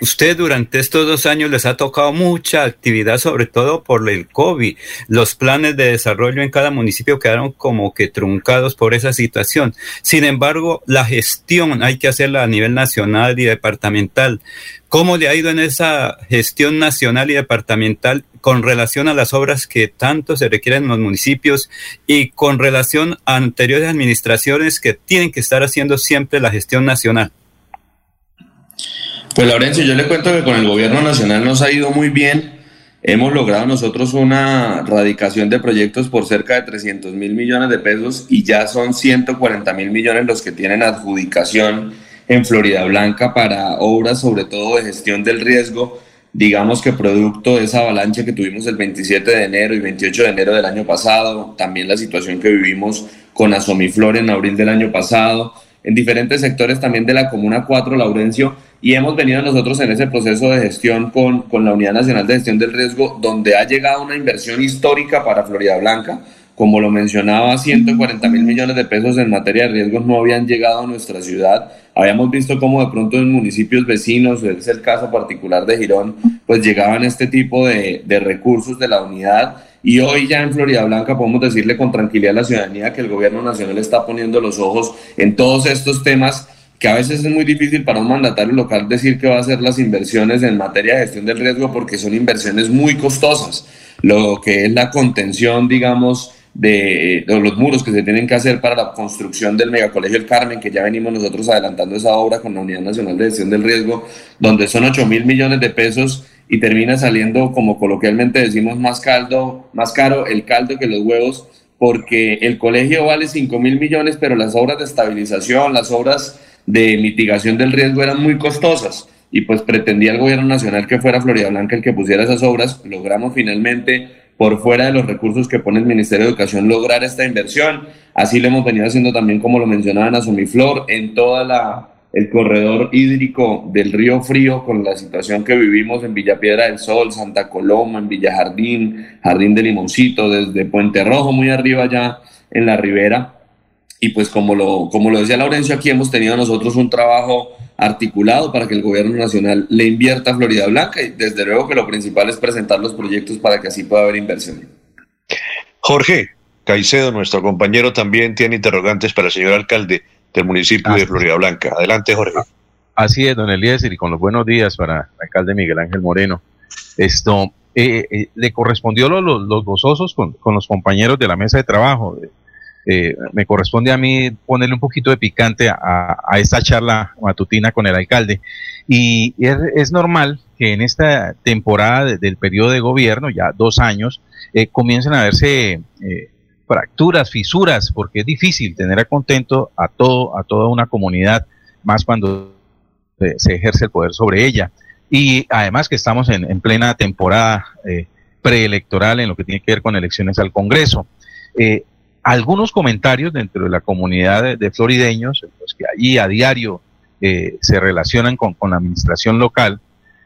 usted durante estos dos años les ha tocado mucha actividad, sobre todo por el COVID. Los planes de desarrollo en cada municipio quedaron como que truncados por esa situación. Sin embargo, la gestión hay que hacerla a nivel nacional y departamental. ¿Cómo le ha ido en esa gestión nacional y departamental con relación a las obras que tanto se requieren en los municipios y con relación a anteriores administraciones que tienen que estar haciendo siempre la gestión nacional? Pues Laurencio, yo le cuento que con el gobierno nacional nos ha ido muy bien. Hemos logrado nosotros una radicación de proyectos por cerca de 300 mil millones de pesos y ya son 140 mil millones los que tienen adjudicación en Florida Blanca para obras sobre todo de gestión del riesgo, digamos que producto de esa avalancha que tuvimos el 27 de enero y 28 de enero del año pasado, también la situación que vivimos con Asomiflor en abril del año pasado, en diferentes sectores también de la Comuna 4, Laurencio, y hemos venido nosotros en ese proceso de gestión con, con la Unidad Nacional de Gestión del Riesgo, donde ha llegado una inversión histórica para Florida Blanca, como lo mencionaba, 140 mil millones de pesos en materia de riesgos no habían llegado a nuestra ciudad. Habíamos visto cómo de pronto en municipios vecinos, es el caso particular de Girón, pues llegaban este tipo de, de recursos de la unidad. Y hoy ya en Florida Blanca podemos decirle con tranquilidad a la ciudadanía que el gobierno nacional está poniendo los ojos en todos estos temas que a veces es muy difícil para un mandatario local decir que va a hacer las inversiones en materia de gestión del riesgo porque son inversiones muy costosas. Lo que es la contención, digamos, de, los muros que se tienen que hacer para la construcción del megacolegio El Carmen, que ya venimos nosotros adelantando esa obra con la Unidad Nacional de Gestión del Riesgo, donde son 8 mil millones de pesos y termina saliendo, como coloquialmente decimos, más, caldo, más caro el caldo que los huevos, porque el colegio vale 5 mil millones, pero las obras de estabilización, las obras de mitigación del riesgo eran muy costosas y pues pretendía el gobierno nacional que fuera Florida Blanca el que pusiera esas obras. Logramos finalmente, por fuera de los recursos que pone el Ministerio de Educación, lograr esta inversión. Así lo hemos venido haciendo también, como lo mencionaban a Sumiflor, en toda la el corredor hídrico del río Frío con la situación que vivimos en Villa Piedra del Sol, Santa Coloma, en Villa Jardín, Jardín de Limoncito, desde Puente Rojo, muy arriba ya en la ribera y pues como lo, como lo decía Laurencio, aquí hemos tenido nosotros un trabajo articulado para que el gobierno nacional le invierta a Florida Blanca y desde luego que lo principal es presentar los proyectos para que así pueda haber inversión. Jorge Caicedo, nuestro compañero, también tiene interrogantes para el señor alcalde del municipio de Florida Blanca. Adelante, Jorge. Así es, don Eliezer, y con los buenos días para el alcalde Miguel Ángel Moreno. Esto, eh, eh, le correspondió los, los gozosos con, con, los compañeros de la mesa de trabajo. Eh, me corresponde a mí ponerle un poquito de picante a, esta charla matutina con el alcalde. Y es, normal que en esta temporada del periodo de gobierno, ya dos años, eh, comiencen a verse eh, fracturas, fisuras, porque es difícil tener a contento a, todo, a toda una comunidad, más cuando se ejerce el poder sobre ella. Y además que estamos en, plena temporada preelectoral en lo que tiene que ver con elecciones al Congreso. Eh, algunos comentarios dentro de la comunidad de, florideños, los que allí a diario eh, se relacionan con, la administración local,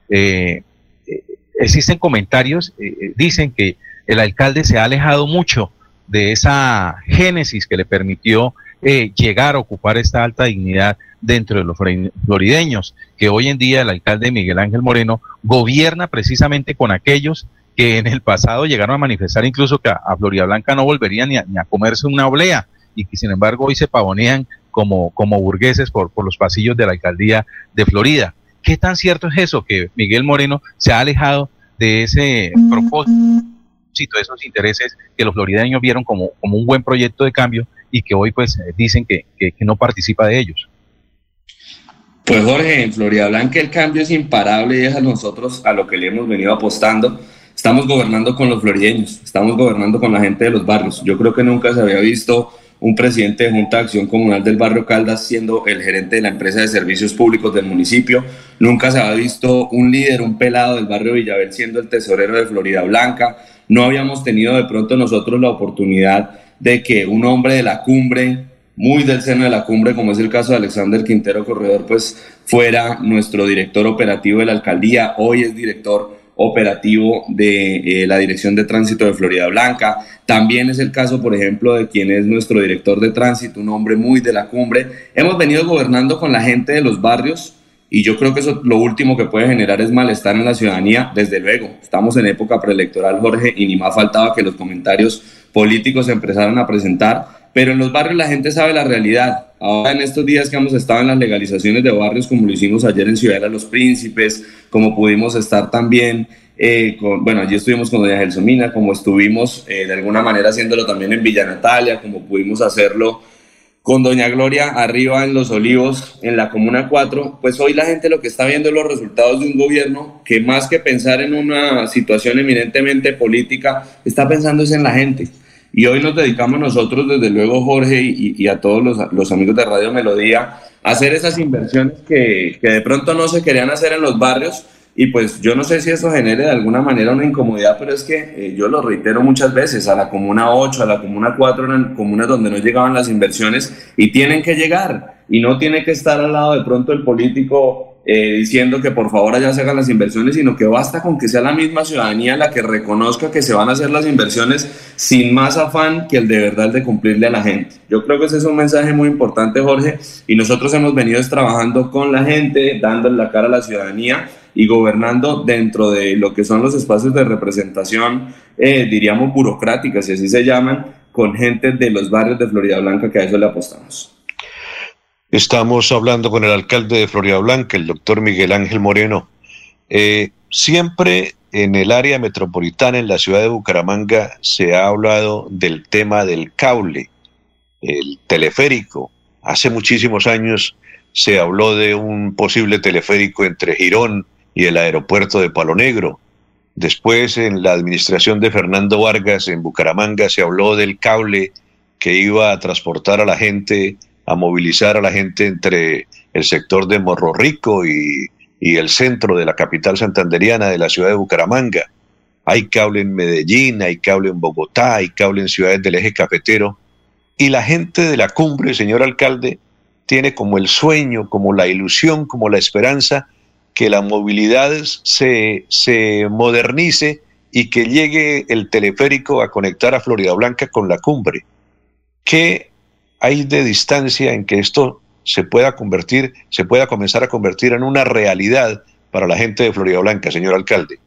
eh, eh, existen comentarios, dicen que el alcalde se ha alejado mucho de esa génesis que le permitió llegar a ocupar esta alta dignidad dentro de los florideños, que hoy en día el alcalde Miguel Ángel Moreno gobierna precisamente con aquellos que en el pasado llegaron a manifestar incluso que a, Florida Blanca no volverían ni a, comerse una oblea y que sin embargo hoy se pavonean como, como burgueses por, por los pasillos de la alcaldía de Florida. ¿Qué tan cierto es eso que Miguel Moreno se ha alejado de ese propósito, de esos intereses que los florideños vieron como, como un buen proyecto de cambio y que hoy pues dicen que, que, que no participa de ellos? Pues Jorge, en Florida Blanca el cambio es imparable y es a nosotros a lo que le hemos venido apostando Estamos gobernando con los florideños, estamos gobernando con la gente de los barrios. Yo creo que nunca se había visto un presidente de Junta de Acción Comunal del barrio Caldas siendo el gerente de la empresa de servicios públicos del municipio. Nunca se había visto un líder, un pelado del barrio Villabel siendo el tesorero de Florida Blanca. No habíamos tenido de pronto nosotros la oportunidad de que un hombre de la cumbre, muy del seno de la cumbre, como es el caso de Alexander Quintero Corredor, pues fuera nuestro director operativo de la alcaldía. Hoy es director operativo de eh, la Dirección de Tránsito de Florida Blanca. También es el caso, por ejemplo, de quien es nuestro director de tránsito, un hombre muy de la cumbre. Hemos venido gobernando con la gente de los barrios y yo creo que eso lo último que puede generar es malestar en la ciudadanía. Desde luego, estamos en época preelectoral, Jorge, y ni más faltaba que los comentarios políticos se empezaran a presentar pero en los barrios la gente sabe la realidad. Ahora en estos días que hemos estado en las legalizaciones de barrios, como lo hicimos ayer en Ciudad de los Príncipes, como pudimos estar también, eh, con, bueno, allí estuvimos con doña Gelsomina, como estuvimos eh, de alguna manera haciéndolo también en Villa Natalia, como pudimos hacerlo con doña Gloria arriba en Los Olivos, en la Comuna 4, pues hoy la gente lo que está viendo es los resultados de un gobierno que más que pensar en una situación eminentemente política, está pensando es en la gente y hoy nos dedicamos nosotros, desde luego, Jorge, y, a todos los, amigos de Radio Melodía, a hacer esas inversiones que, que, de pronto no se querían hacer en los barrios. Y pues yo no sé si eso genere de alguna manera una incomodidad, pero es que eh, yo lo reitero muchas veces, a la Comuna 8, a la Comuna 4 eran comunas donde no llegaban las inversiones y tienen que llegar. Y no tiene que estar al lado de pronto el político eh, diciendo que por favor allá se hagan las inversiones, sino que basta con que sea la misma ciudadanía la que reconozca que se van a hacer las inversiones sin más afán que el de verdad de cumplirle a la gente. Yo creo que ese es un mensaje muy importante, Jorge, y nosotros hemos venido trabajando con la gente, dándole la cara a la ciudadanía y gobernando dentro de lo que son los espacios de representación, eh, diríamos burocráticas, si así se llaman, con gente de los barrios de Florida Blanca, que a eso le apostamos. Estamos hablando con el alcalde de Florida Blanca, el doctor Miguel Ángel Moreno. Eh, siempre en el área metropolitana, en la ciudad de Bucaramanga, se ha hablado del tema del cable, el teleférico. Hace muchísimos años se habló de un posible teleférico entre Girón y el aeropuerto de Palo Negro. Después, en la administración de Fernando Vargas en Bucaramanga, se habló del cable que iba a transportar a la gente a movilizar a la gente entre el sector de Morro Rico y, el centro de la capital santanderiana de la ciudad de Bucaramanga. Hay cable en Medellín, hay cable en Bogotá, hay cable en ciudades del eje cafetero. Y la gente de la cumbre, señor alcalde, tiene como el sueño, como la ilusión, como la esperanza que la movilidad se, modernice y que llegue el teleférico a conectar a Florida Blanca con la cumbre. ¿Qué hay de distancia en que esto se pueda convertir, se pueda comenzar a convertir en una realidad para la gente de Florida Blanca, señor alcalde?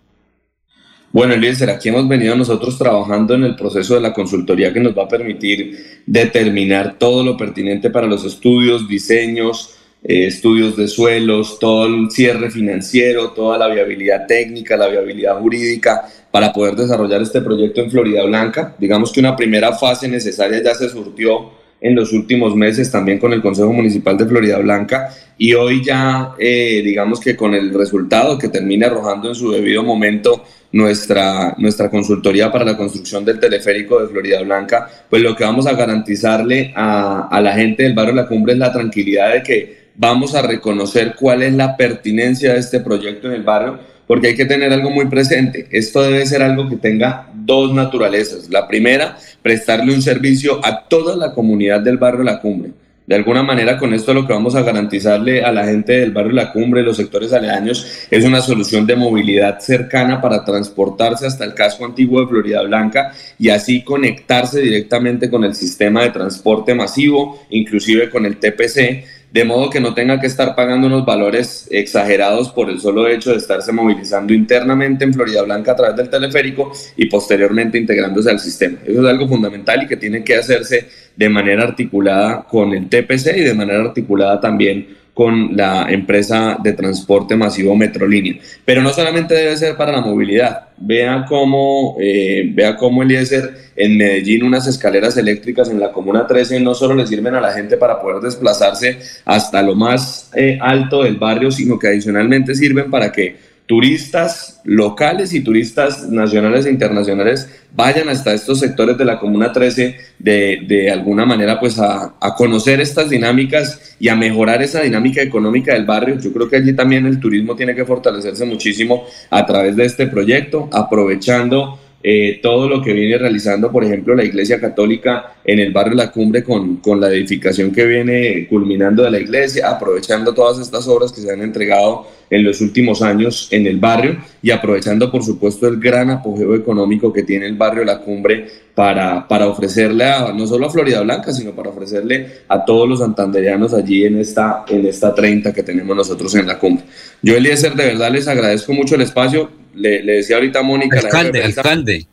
Bueno, Eliezer, aquí hemos venido nosotros trabajando en el proceso de la consultoría que nos va a permitir determinar todo lo pertinente para los estudios, diseños, eh, estudios de suelos, todo el cierre financiero, toda la viabilidad técnica, la viabilidad jurídica para poder desarrollar este proyecto en Florida Blanca. Digamos que una primera fase necesaria ya se surtió en los últimos meses también con el Consejo Municipal de Florida Blanca y hoy ya eh, digamos que con el resultado que termine arrojando en su debido momento nuestra, nuestra consultoría para la construcción del teleférico de Florida Blanca, pues lo que vamos a garantizarle a, a la gente del barrio La Cumbre es la tranquilidad de que vamos a reconocer cuál es la pertinencia de este proyecto en el barrio porque hay que tener algo muy presente. Esto debe ser algo que tenga dos naturalezas. La primera, prestarle un servicio a toda la comunidad del barrio La Cumbre. De alguna manera, con esto lo que vamos a garantizarle a la gente del barrio La Cumbre, los sectores aledaños, es una solución de movilidad cercana para transportarse hasta el casco antiguo de Florida Blanca y así conectarse directamente con el sistema de transporte masivo, inclusive con el TPC, de modo que no tenga que estar pagando unos valores exagerados por el solo hecho de estarse movilizando internamente en Florida Blanca a través del teleférico y posteriormente integrándose al sistema. Eso es algo fundamental y que tiene que hacerse de manera articulada con el TPC y de manera articulada también con la empresa de transporte masivo Metrolínea. Pero no solamente debe ser para la movilidad. Vea cómo, eh, vea cómo Eliezer en Medellín unas escaleras eléctricas en la Comuna 13 no solo le sirven a la gente para poder desplazarse hasta lo más eh, alto del barrio, sino que adicionalmente sirven para que turistas locales y turistas nacionales e internacionales vayan hasta estos sectores de la Comuna 13 de, de alguna manera pues a, a, conocer estas dinámicas y a mejorar esa dinámica económica del barrio. Yo creo que allí también el turismo tiene que fortalecerse muchísimo a través de este proyecto, aprovechando eh, todo lo que viene realizando, por ejemplo, la Iglesia Católica en el barrio La Cumbre con, con, la edificación que viene culminando de la iglesia, aprovechando todas estas obras que se han entregado en los últimos años en el barrio y aprovechando, por supuesto, el gran apogeo económico que tiene el barrio La Cumbre para, para ofrecerle no solo a Florida Blanca, sino para ofrecerle a todos los santanderianos allí en esta, en esta 30 que tenemos nosotros en la cumbre. Yo, Eliezer, de verdad les agradezco mucho el espacio. Le, le decía ahorita a Mónica. Alcalde, alcalde.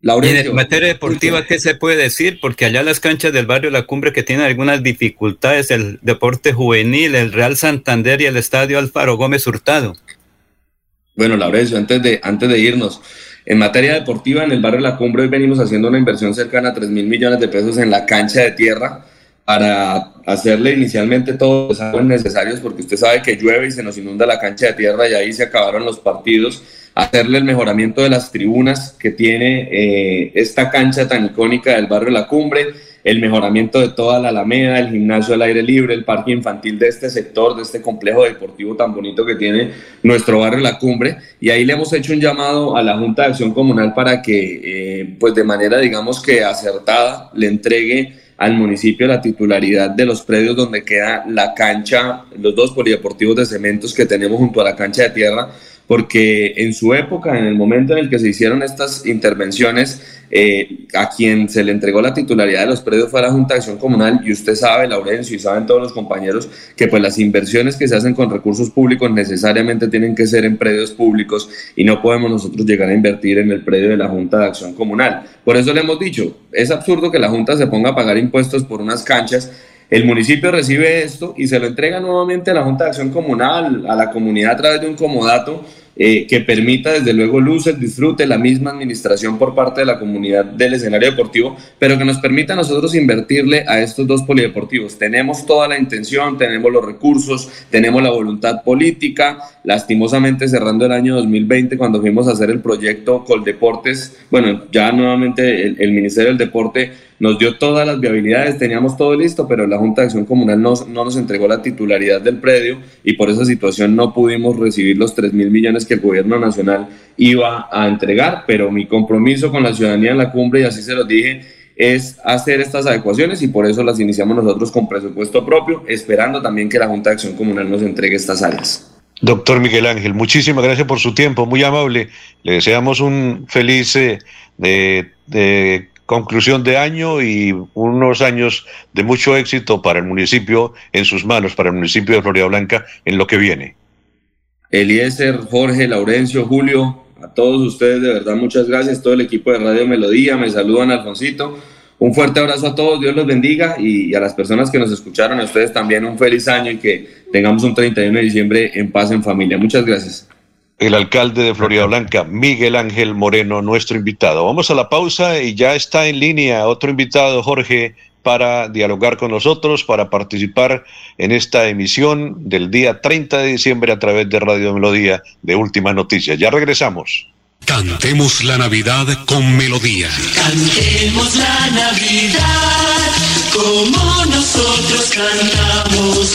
Laurencio. Y en materia deportiva, ¿qué se puede decir? Porque allá las canchas del barrio La Cumbre que tienen algunas dificultades, el deporte juvenil, el Real Santander y el Estadio Alfaro Gómez Hurtado. Bueno, Laurencio, antes de, antes de irnos, en materia deportiva, en el barrio La Cumbre hoy venimos haciendo una inversión cercana a 3 mil millones de pesos en la cancha de tierra para hacerle inicialmente todos los aguas necesarios, porque usted sabe que llueve y se nos inunda la cancha de tierra y ahí se acabaron los partidos hacerle el mejoramiento de las tribunas que tiene eh, esta cancha tan icónica del barrio La Cumbre, el mejoramiento de toda la Alameda, el gimnasio al aire libre, el parque infantil de este sector, de este complejo deportivo tan bonito que tiene nuestro barrio La Cumbre. Y ahí le hemos hecho un llamado a la Junta de Acción Comunal para que, eh, pues de manera, digamos que acertada, le entregue al municipio la titularidad de los predios donde queda la cancha, los dos polideportivos de cementos que tenemos junto a la cancha de tierra, porque en su época, en el momento en el que se hicieron estas intervenciones, eh, a quien se le entregó la titularidad de los predios fue a la Junta de Acción Comunal y usted sabe, Laurencio, y saben todos los compañeros, que pues las inversiones que se hacen con recursos públicos necesariamente tienen que ser en predios públicos y no podemos nosotros llegar a invertir en el predio de la Junta de Acción Comunal. Por eso le hemos dicho, es absurdo que la Junta se ponga a pagar impuestos por unas canchas el municipio recibe esto y se lo entrega nuevamente a la Junta de Acción Comunal, a la comunidad a través de un comodato eh, que permita desde luego luces, disfrute, la misma administración por parte de la comunidad del escenario deportivo, pero que nos permita a nosotros invertirle a estos dos polideportivos. Tenemos toda la intención, tenemos los recursos, tenemos la voluntad política. Lastimosamente cerrando el año 2020 cuando fuimos a hacer el proyecto Coldeportes, bueno, ya nuevamente el, el Ministerio del Deporte nos dio todas las viabilidades, teníamos todo listo, pero la Junta de Acción Comunal no, no nos entregó la titularidad del predio y por esa situación no pudimos recibir los 3 mil millones que el gobierno nacional iba a entregar, pero mi compromiso con la ciudadanía en la cumbre, y así se los dije, es hacer estas adecuaciones y por eso las iniciamos nosotros con presupuesto propio, esperando también que la Junta de Acción Comunal nos entregue estas áreas. Doctor Miguel Ángel, muchísimas gracias por su tiempo, muy amable. Le deseamos un feliz eh, de, de conclusión de año y unos años de mucho éxito para el municipio en sus manos, para el municipio de Florida Blanca en lo que viene. Eliezer, Jorge, Laurencio, Julio, a todos ustedes de verdad muchas gracias, todo el equipo de Radio Melodía, me saludan Alfonsito. Un fuerte abrazo a todos, Dios los bendiga y a las personas que nos escucharon, a ustedes también un feliz año y que tengamos un 31 de diciembre en paz en familia. Muchas gracias el alcalde de Florida Blanca, Miguel Ángel Moreno, nuestro invitado. Vamos a la pausa y ya está en línea otro invitado, Jorge, para dialogar con nosotros, para participar en esta emisión del día 30 de diciembre a través de Radio Melodía de Últimas Noticias. Ya regresamos. Cantemos la Navidad con melodía. Cantemos la Navidad como nosotros cantamos.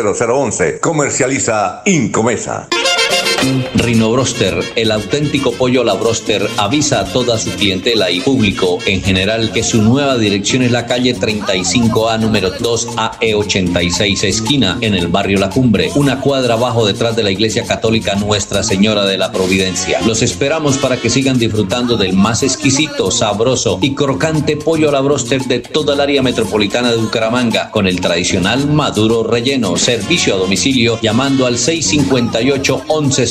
0011 301 643 0011. Comercializa Incomesa. Rino Broster, el auténtico pollo la Broster, avisa a toda su clientela y público en general que su nueva dirección es la calle 35A número 2AE86 esquina en el barrio La Cumbre, una cuadra abajo detrás de la iglesia católica Nuestra Señora de la Providencia. Los esperamos para que sigan disfrutando del más exquisito, sabroso y crocante pollo a la Broster de toda el área metropolitana de Bucaramanga con el tradicional maduro relleno, servicio a domicilio llamando al 658 11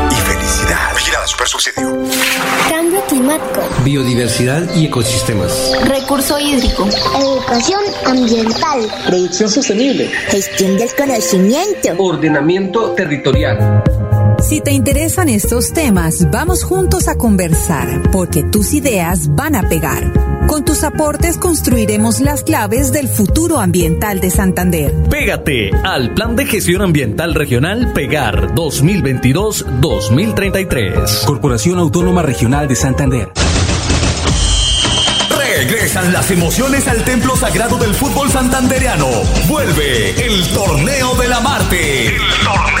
felicidad. Vigilada Super Subsidio. Cambio climático. Biodiversidad y ecosistemas. Recurso hídrico. Educación ambiental. Producción sostenible. Gestión del conocimiento. Ordenamiento territorial. Si te interesan estos temas, vamos juntos a conversar, porque tus ideas van a pegar. Con tus aportes construiremos las claves del futuro ambiental de Santander. Pégate al Plan de Gestión Ambiental Regional Pegar 2022-2033. Corporación Autónoma Regional de Santander. Regresan las emociones al templo sagrado del fútbol santandereano. Vuelve el torneo de la Marte. El torneo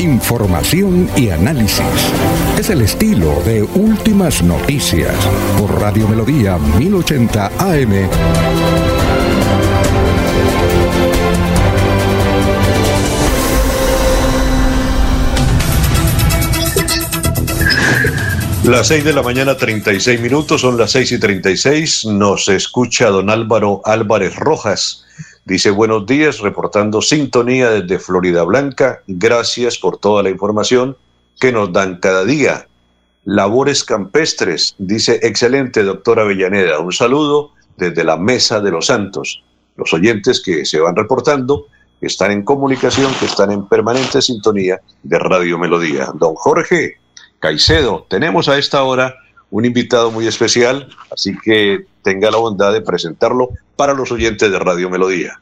Información y análisis. Es el estilo de Últimas Noticias por Radio Melodía 1080 AM. Las 6 de la mañana, 36 minutos, son las 6 y 36. Nos escucha don Álvaro Álvarez Rojas Dice buenos días, reportando sintonía desde Florida Blanca. Gracias por toda la información que nos dan cada día. Labores campestres, dice excelente doctora Avellaneda. Un saludo desde la Mesa de los Santos. Los oyentes que se van reportando, que están en comunicación, que están en permanente sintonía de Radio Melodía. Don Jorge Caicedo, tenemos a esta hora un invitado muy especial, así que tenga la bondad de presentarlo para los oyentes de Radio Melodía.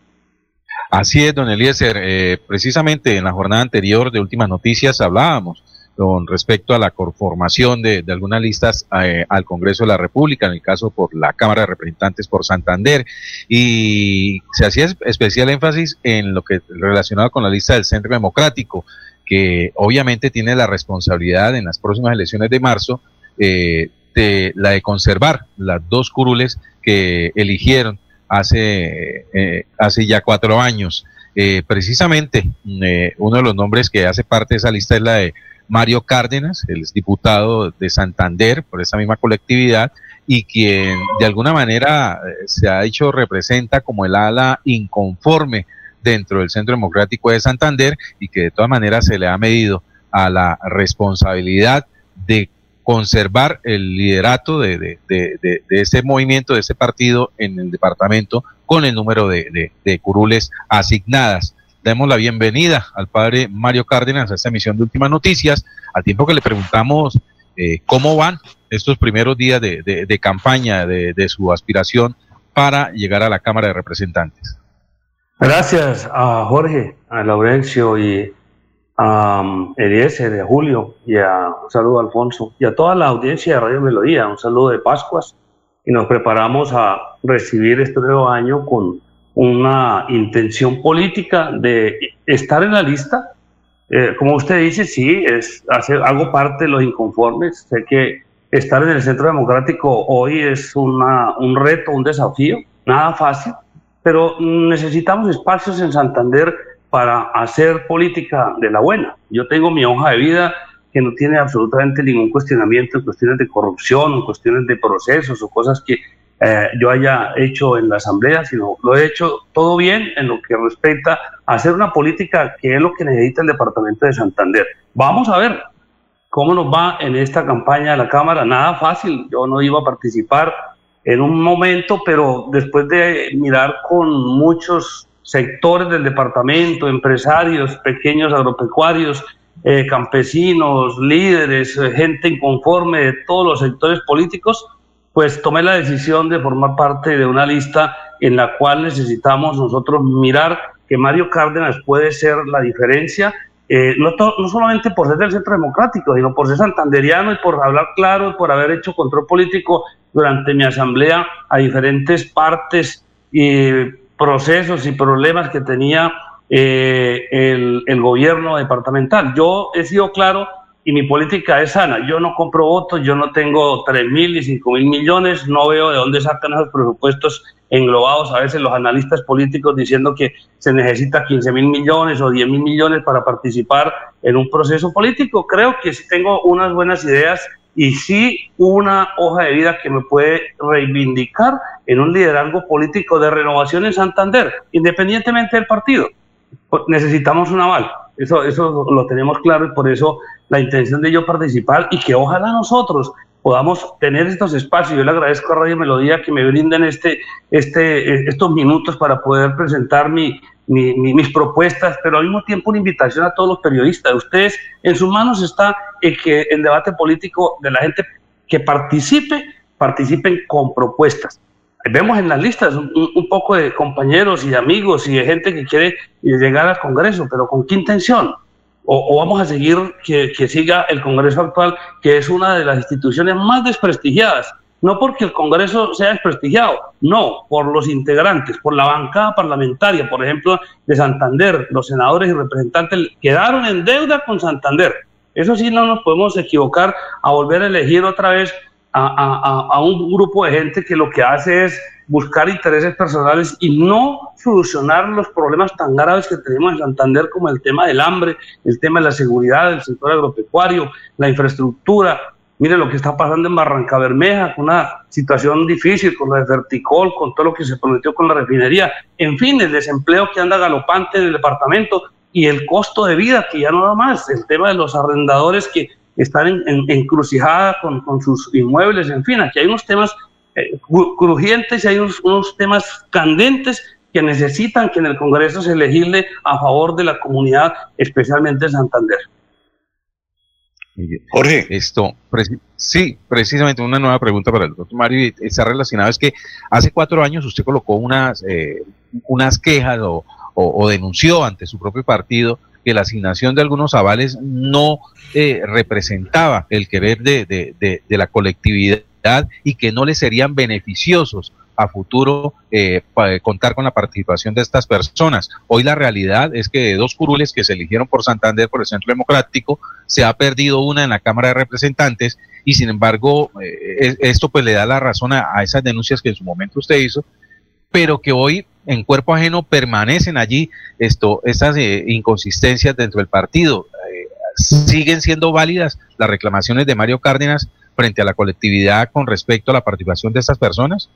Así es, don Eliezer. Eh, precisamente en la jornada anterior de Últimas Noticias hablábamos con respecto a la conformación de, algunas listas eh, al Congreso de la República, en el caso por la Cámara de Representantes por Santander, y se hacía especial énfasis en lo que relacionado con la lista del Centro Democrático, que obviamente tiene la responsabilidad en las próximas elecciones de marzo eh, de la de conservar las dos curules que eligieron hace, eh, hace ya cuatro años. Eh, precisamente eh, uno de los nombres que hace parte de esa lista es la de Mario Cárdenas, el diputado de Santander por esa misma colectividad y quien de alguna manera se ha dicho representa como el ala inconforme dentro del Centro Democrático de Santander y que de todas maneras se le ha medido a la responsabilidad de conservar el liderato de, de, de, ese movimiento, de ese partido en el departamento con el número de, curules asignadas. Damos la bienvenida al padre Mario Cárdenas a esta emisión de Últimas Noticias, al tiempo que le preguntamos eh, cómo van estos primeros días de, campaña de, su aspiración para llegar a la Cámara de Representantes. Gracias a Jorge, a Laurencio y um, Eliezer, de Julio, y a, un saludo a Alfonso, y a toda la audiencia de Radio Melodía, un saludo de Pascuas, y nos preparamos a recibir este nuevo año con una intención política de estar en la lista. Eh, como usted dice, sí, es, hace, hago parte de los inconformes, sé que estar en el Centro Democrático hoy es una, un reto, un desafío, nada fácil, pero necesitamos espacios en Santander para hacer política de la buena. Yo tengo mi hoja de vida que no tiene absolutamente ningún cuestionamiento en cuestiones de corrupción, en cuestiones de procesos o cosas que eh, yo haya hecho en la Asamblea, sino lo he hecho todo bien en lo que respecta a hacer una política que es lo que necesita el Departamento de Santander. Vamos a ver cómo nos va en esta campaña de la Cámara. Nada fácil, yo no iba a participar en un momento, pero después de mirar con muchos sectores del departamento, empresarios, pequeños agropecuarios, eh, campesinos, líderes, eh, gente inconforme de todos los sectores políticos, pues tomé la decisión de formar parte de una lista en la cual necesitamos nosotros mirar que Mario Cárdenas puede ser la diferencia, eh, no, no solamente por ser del Centro Democrático, sino por ser santanderiano y por hablar claro y por haber hecho control político durante mi asamblea a diferentes partes y procesos y problemas que tenía eh, el, el, gobierno departamental. Yo he sido claro y mi política es sana. Yo no compro votos, yo no tengo 3 mil y 5 mil millones, no veo de dónde sacan esos presupuestos englobados a veces los analistas políticos diciendo que se necesita 15 mil millones o 10 mil millones para participar en un proceso político. Creo que sí tengo unas buenas ideas y sí una hoja de vida que me puede reivindicar en un liderazgo político de renovación en Santander, independientemente del partido. Necesitamos un aval, eso, eso lo tenemos claro y por eso la intención de yo participar y que ojalá nosotros podamos tener estos espacios. Yo le agradezco a Radio Melodía que me brinden este, este, estos minutos para poder presentar mi, mis propuestas, pero al mismo tiempo una invitación a todos los periodistas. Ustedes, en sus manos está el que el debate político de la gente que participe, participen con propuestas. Vemos en las listas un, poco de compañeros y amigos y de gente que quiere llegar al Congreso, pero ¿con qué intención? O, vamos a seguir que, que siga el Congreso actual, que es una de las instituciones más desprestigiadas no porque el Congreso sea desprestigiado, no, por los integrantes, por la bancada parlamentaria, por ejemplo, de Santander, los senadores y representantes quedaron en deuda con Santander. Eso sí, no nos podemos equivocar a volver a elegir otra vez a, un grupo de gente que lo que hace es buscar intereses personales y no solucionar los problemas tan graves que tenemos en Santander como el tema del hambre, el tema de la seguridad, del sector agropecuario, la infraestructura, Mire lo que está pasando en Barranca Bermeja, con una situación difícil, con lo de Verticol, con todo lo que se prometió con la refinería. En fin, el desempleo que anda galopante en el departamento y el costo de vida que ya no da más. El tema de los arrendadores que están en, encrucijada con, sus inmuebles. En fin, aquí hay unos temas eh, crujientes y hay unos, unos temas candentes que necesitan que en el Congreso se legisle a favor de la comunidad, especialmente de Santander. Jorge. Esto, sí, precisamente una nueva pregunta para el doctor Mario está relacionada. Es que hace cuatro años usted colocó unas, eh, unas quejas o, denunció ante su propio partido que la asignación de algunos avales no eh, representaba el querer de, de, de la colectividad y que no le serían beneficiosos a futuro eh, contar con la participación de estas personas. Hoy la realidad es que de dos curules que se eligieron por Santander, por el Centro Democrático, se ha perdido una en la Cámara de Representantes y sin embargo eh, esto pues le da la razón a, esas denuncias que en su momento usted hizo, pero que hoy en cuerpo ajeno permanecen allí esto, estas eh, inconsistencias dentro del partido. siguen siendo válidas las reclamaciones de Mario Cárdenas frente a la colectividad con respecto a la participación de estas personas?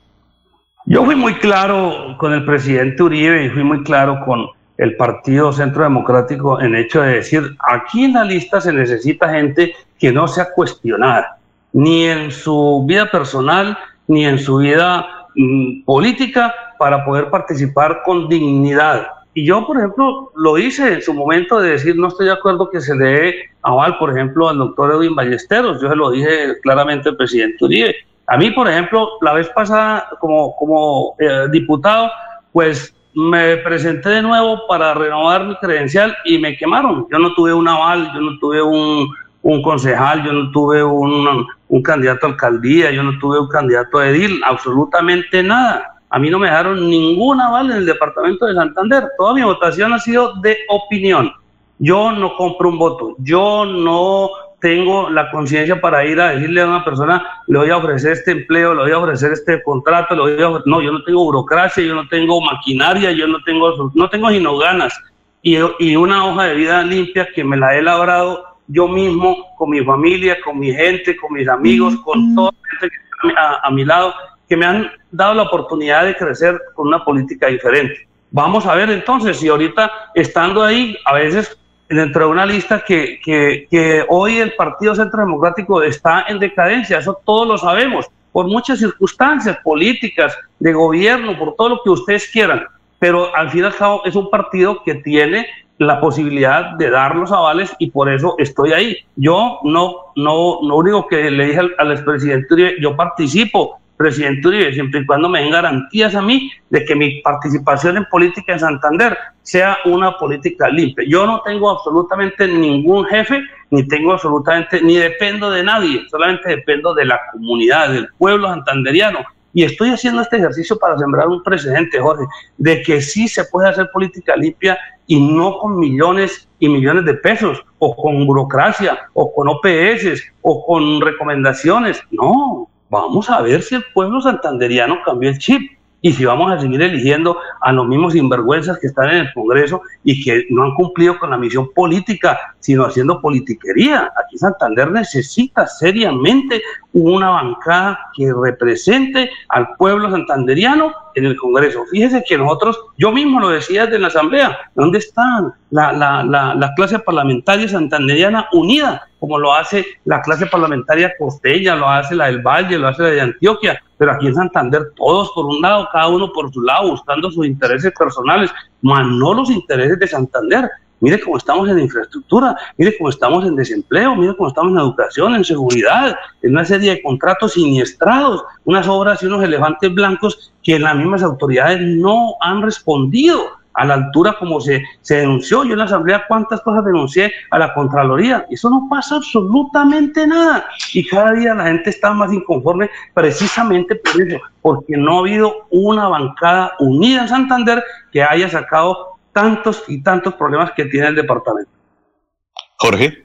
Yo fui muy claro con el presidente Uribe y fui muy claro con el Partido Centro Democrático en hecho de decir, aquí en la lista se necesita gente que no sea cuestionada, ni en su vida personal, ni en su vida mm, política, para poder participar con dignidad. Y yo, por ejemplo, lo hice en su momento de decir, no estoy de acuerdo que se le dé aval, por ejemplo, al doctor Edwin Ballesteros. Yo se lo dije claramente al presidente Uribe. A mí, por ejemplo, la vez pasada, como, como eh, diputado, pues me presenté de nuevo para renovar mi credencial y me quemaron. Yo no tuve un aval, yo no tuve un, un concejal, yo no tuve un, un, candidato a alcaldía, yo no tuve un candidato a edil, absolutamente nada. A mí no me dejaron ningún aval en el departamento de Santander. Toda mi votación ha sido de opinión. Yo no compro un voto, yo no tengo la conciencia para ir a decirle a una persona, le voy a ofrecer este empleo, le voy a ofrecer este contrato, le voy a no, yo no tengo burocracia, yo no tengo maquinaria, yo no tengo, no tengo sino ganas y, y una hoja de vida limpia que me la he elaborado yo mismo, con mi familia, con mi gente, con mis amigos, con toda la gente que está a, a mi lado, que me han dado la oportunidad de crecer con una política diferente. Vamos a ver entonces si ahorita estando ahí, a veces dentro de una lista que, que, hoy el Partido Centro Democrático está en decadencia, eso todos lo sabemos, por muchas circunstancias políticas, de gobierno, por todo lo que ustedes quieran, pero al fin y al cabo es un partido que tiene la posibilidad de dar los avales y por eso estoy ahí. Yo no, no, no único que le dije al, al expresidente yo participo presidente Uribe, siempre y cuando me den garantías a mí de que mi participación en política en Santander sea una política limpia. Yo no tengo absolutamente ningún jefe, ni tengo absolutamente, ni dependo de nadie, solamente dependo de la comunidad, del pueblo santanderiano. Y estoy haciendo este ejercicio para sembrar un precedente, Jorge, de que sí se puede hacer política limpia y no con millones y millones de pesos, o con burocracia, o con OPS, o con recomendaciones. No, vamos a ver si el pueblo santanderiano cambió el chip y si vamos a seguir eligiendo a los mismos sinvergüenzas que están en el Congreso y que no han cumplido con la misión política, sino haciendo politiquería. Aquí Santander necesita seriamente una bancada que represente al pueblo santanderiano en el Congreso. Fíjese que nosotros, yo mismo lo decía desde la Asamblea, ¿dónde está la, la, la, la clase parlamentaria santanderiana unida? como lo hace la clase parlamentaria costeña, lo hace la del Valle, lo hace la de Antioquia, pero aquí en Santander todos por un lado, cada uno por su lado, buscando sus intereses personales, más no los intereses de Santander. Mire cómo estamos en infraestructura, mire cómo estamos en desempleo, mire cómo estamos en educación, en seguridad, en una serie de contratos siniestrados, unas obras y unos elefantes blancos que las mismas autoridades no han respondido a la altura como se, se denunció. Yo en la Asamblea cuántas cosas denuncié a la Contraloría. Eso no pasa absolutamente nada. Y cada día la gente está más inconforme precisamente por eso, porque no ha habido una bancada unida en Santander que haya sacado tantos y tantos problemas que tiene el departamento. Jorge.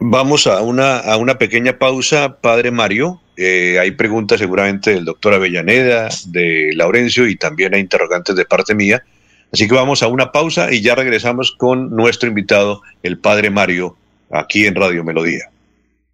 Vamos a una, a una pequeña pausa, padre Mario. Eh, hay preguntas seguramente del doctor Avellaneda, de Laurencio y también hay interrogantes de parte mía. Así que vamos a una pausa y ya regresamos con nuestro invitado, el padre Mario, aquí en Radio Melodía.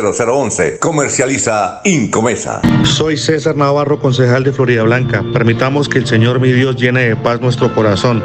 0011. Comercializa Incomesa. Soy César Navarro, concejal de Florida Blanca. Permitamos que el Señor mi Dios llene de paz nuestro corazón.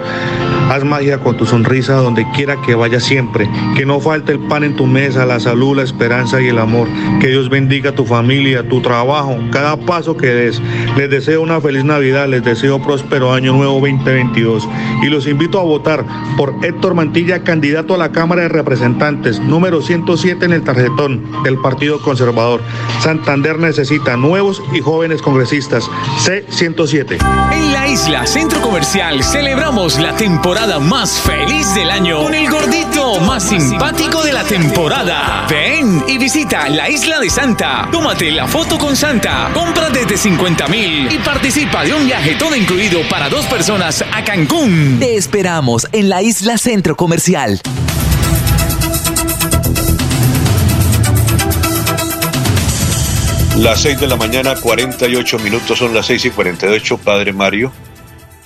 Haz magia con tu sonrisa donde quiera que vaya siempre. Que no falte el pan en tu mesa, la salud, la esperanza y el amor. Que Dios bendiga tu familia, tu trabajo, cada paso que des. Les deseo una feliz Navidad, les deseo próspero año nuevo 2022. Y los invito a votar por Héctor Mantilla, candidato a la Cámara de Representantes, número 107 en el tarjetón del Partido Conservador. Santander necesita nuevos y jóvenes congresistas. C107. En la isla Centro Comercial celebramos la temporada más feliz del año con el gordito más simpático de la temporada. Ven y visita la isla de Santa. Tómate la foto con Santa. Compra desde 50 mil y participa de un viaje todo incluido para dos personas a Cancún. Te esperamos en la isla Centro Comercial. Las 6 de la mañana, 48 minutos, son las 6 y 48, Padre Mario.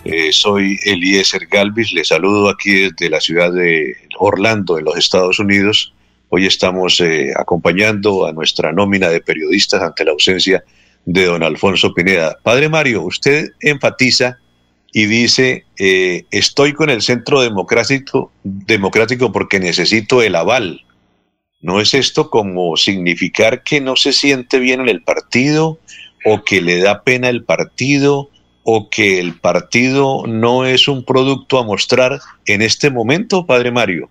Eh, soy Eliezer Galvis, le saludo aquí desde la ciudad de Orlando, en los Estados Unidos. Hoy estamos eh, acompañando a nuestra nómina de periodistas ante la ausencia de don Alfonso Pineda. Padre Mario, usted enfatiza y dice, eh, estoy con el Centro Democrático, Democrático porque necesito el aval ¿No es esto como significar que no se siente bien en el partido o que le da pena el partido o que el partido no es un producto a mostrar en este momento, Padre Mario?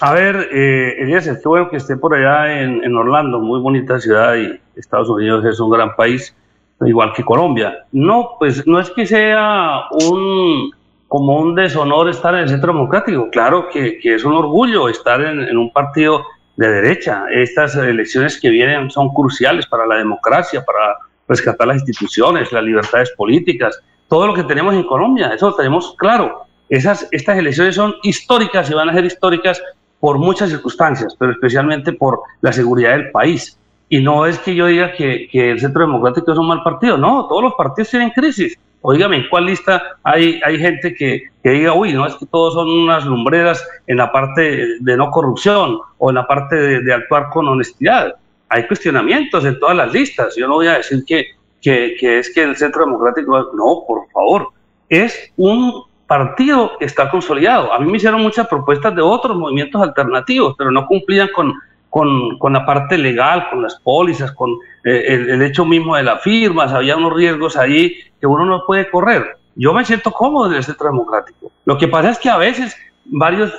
A ver, eh, Elías, bueno que esté por allá en, Orlando, muy bonita ciudad y Estados Unidos es un gran país, igual que Colombia. No, pues no es que sea un como un deshonor estar en el Centro Democrático. Claro que, es un orgullo estar en, un partido de derecha. Estas elecciones que vienen son cruciales para la democracia, para rescatar las instituciones, las libertades políticas, todo lo que tenemos en Colombia, eso lo tenemos claro. Esas, estas elecciones son históricas y van a ser históricas por muchas circunstancias, pero especialmente por la seguridad del país. Y no es que yo diga que, el Centro Democrático es un mal partido, no, todos los partidos tienen crisis Oígame, ¿en cuál lista hay, hay gente que, que, diga, uy, no, es que todos son unas lumbreras en la parte de no corrupción o en la parte de, de actuar con honestidad? Hay cuestionamientos en todas las listas. Yo no voy a decir que, que, es que el Centro Democrático, no, por favor, es un partido que está consolidado. A mí me hicieron muchas propuestas de otros movimientos alternativos, pero no cumplían con, con, con la parte legal, con las pólizas, con eh, el, el, hecho mismo de las firmas, había unos riesgos ahí que uno no puede correr. Yo me siento cómodo en el Centro Democrático. Lo que pasa es que a veces varias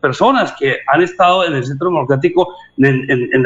personas que han estado en el Centro Democrático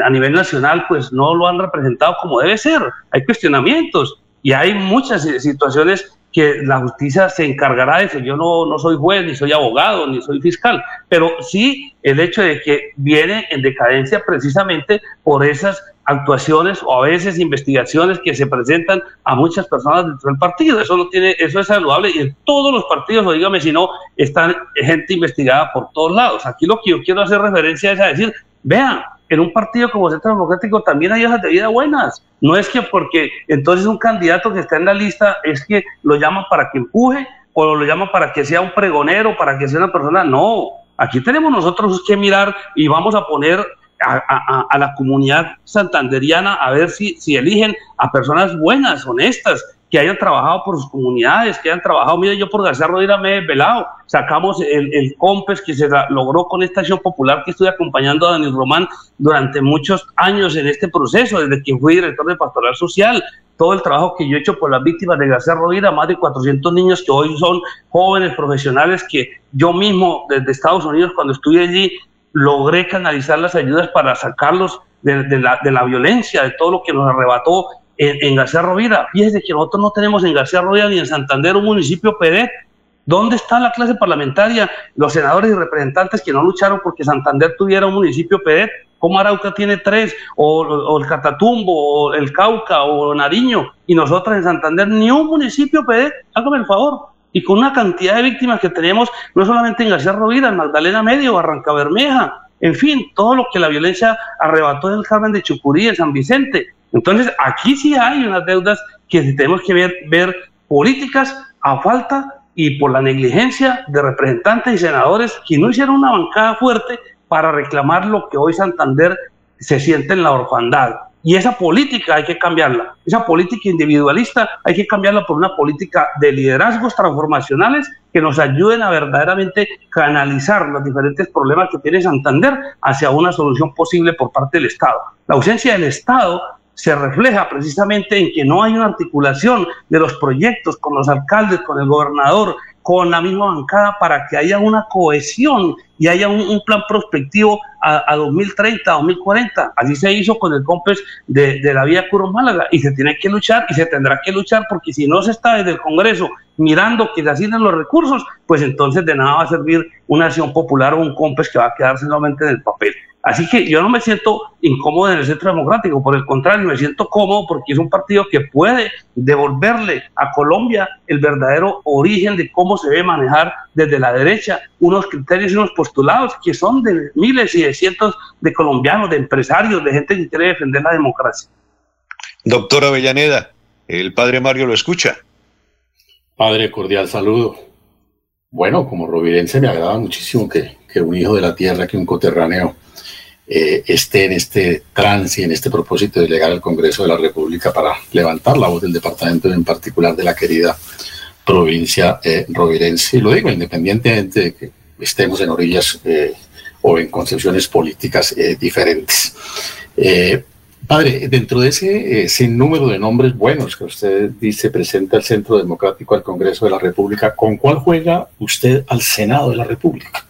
a nivel nacional, pues no lo han representado como debe ser. Hay cuestionamientos y hay muchas situaciones que la justicia se encargará de eso. Yo no, no soy juez, ni soy abogado, ni soy fiscal, pero sí el hecho de que viene en decadencia precisamente por esas actuaciones o a veces investigaciones que se presentan a muchas personas dentro del partido. Eso no tiene, eso es saludable y en todos los partidos, o si no, están gente investigada por todos lados. Aquí lo que yo quiero hacer referencia es a decir, vean, en un partido como Centro Democrático también hay hojas de vida buenas. No es que porque entonces un candidato que está en la lista es que lo llaman para que empuje o lo llaman para que sea un pregonero, para que sea una persona. No, aquí tenemos nosotros que mirar y vamos a poner a, la comunidad santanderiana a ver si, si eligen a personas buenas, honestas, que hayan trabajado por sus comunidades, que hayan trabajado, mire, yo por García Rodríguez me he velado, sacamos el, el COMPES que se logró con esta acción popular que estoy acompañando a Daniel Román durante muchos años en este proceso, desde que fui director de Pastoral Social, todo el trabajo que yo he hecho por las víctimas de García Rodríguez, más de 400 niños que hoy son jóvenes profesionales que yo mismo desde Estados Unidos cuando estuve allí logré canalizar las ayudas para sacarlos de, la, de la violencia, de todo lo que nos arrebató en, García Rovira. Fíjese que nosotros no tenemos en García Rovira ni en Santander un municipio PEDET. ¿Dónde está la clase parlamentaria? Los senadores y representantes que no lucharon porque Santander tuviera un municipio PEDET. ¿Cómo Arauca tiene tres? O, el Catatumbo, o el Cauca, o Nariño. Y nosotros en Santander ni un municipio PEDET. Hágame el favor. Y con una cantidad de víctimas que tenemos, no solamente en García Rovira, en Magdalena Medio, Barranca Bermeja, en fin, todo lo que la violencia arrebató en el Carmen de Chucurí, en San Vicente. Entonces, aquí sí hay unas deudas que tenemos que ver políticas a falta y por la negligencia de representantes y senadores que no hicieron una bancada fuerte para reclamar lo que hoy Santander se siente en la orfandad. Y esa política hay que cambiarla. Esa política individualista hay que cambiarla por una política de liderazgos transformacionales que nos ayuden a verdaderamente canalizar los diferentes problemas que tiene Santander hacia una solución posible por parte del Estado. La ausencia del Estado se refleja precisamente en que no hay una articulación de los proyectos con los alcaldes, con el gobernador, con la misma bancada para que haya una cohesión y haya un, plan prospectivo a, 2030, 2040. Así se hizo con el COMPES de, de la vía Curo Málaga y se tiene que luchar y se tendrá que luchar porque si no se está desde el Congreso mirando que se asignen los recursos, pues entonces de nada va a servir una acción popular o un COMPES que va a quedar solamente en el papel. Así que yo no me siento incómodo en el Centro Democrático, por el contrario, me siento cómodo porque es un partido que puede devolverle a Colombia el verdadero origen de cómo se debe manejar desde la derecha unos criterios y unos postulados que son de miles y de cientos de colombianos, de empresarios, de gente que quiere defender la democracia. Doctor Avellaneda, el padre Mario lo escucha. Padre, cordial saludo. Bueno, como rovidense me agrada muchísimo que, que un hijo de la tierra, que un coterráneo, eh, esté en este trance, en este propósito de llegar al Congreso de la República para levantar la voz del departamento, en particular de la querida provincia eh, rovirense. Y lo digo independientemente de que estemos en orillas eh, o en concepciones políticas eh, diferentes. padre, dentro de ese número de nombres buenos que usted dice presenta el Centro Democrático al Congreso de la República, ¿con cuál juega usted al Senado de la República?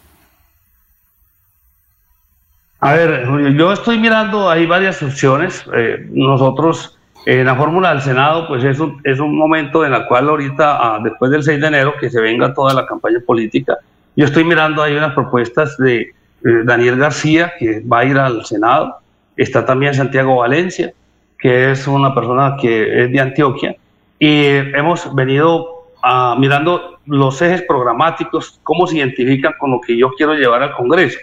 A ver, yo estoy mirando, hay varias opciones. Eh, nosotros, en la fórmula del Senado, pues es un, es un momento en el cual ahorita, ah, después del 6 de enero, que se venga toda la campaña política, yo estoy mirando, hay unas propuestas de eh, Daniel García, que va a ir al Senado. Está también Santiago Valencia, que es una persona que es de Antioquia. Y hemos venido ah, mirando los ejes programáticos, cómo se identifican con lo que yo quiero llevar al Congreso.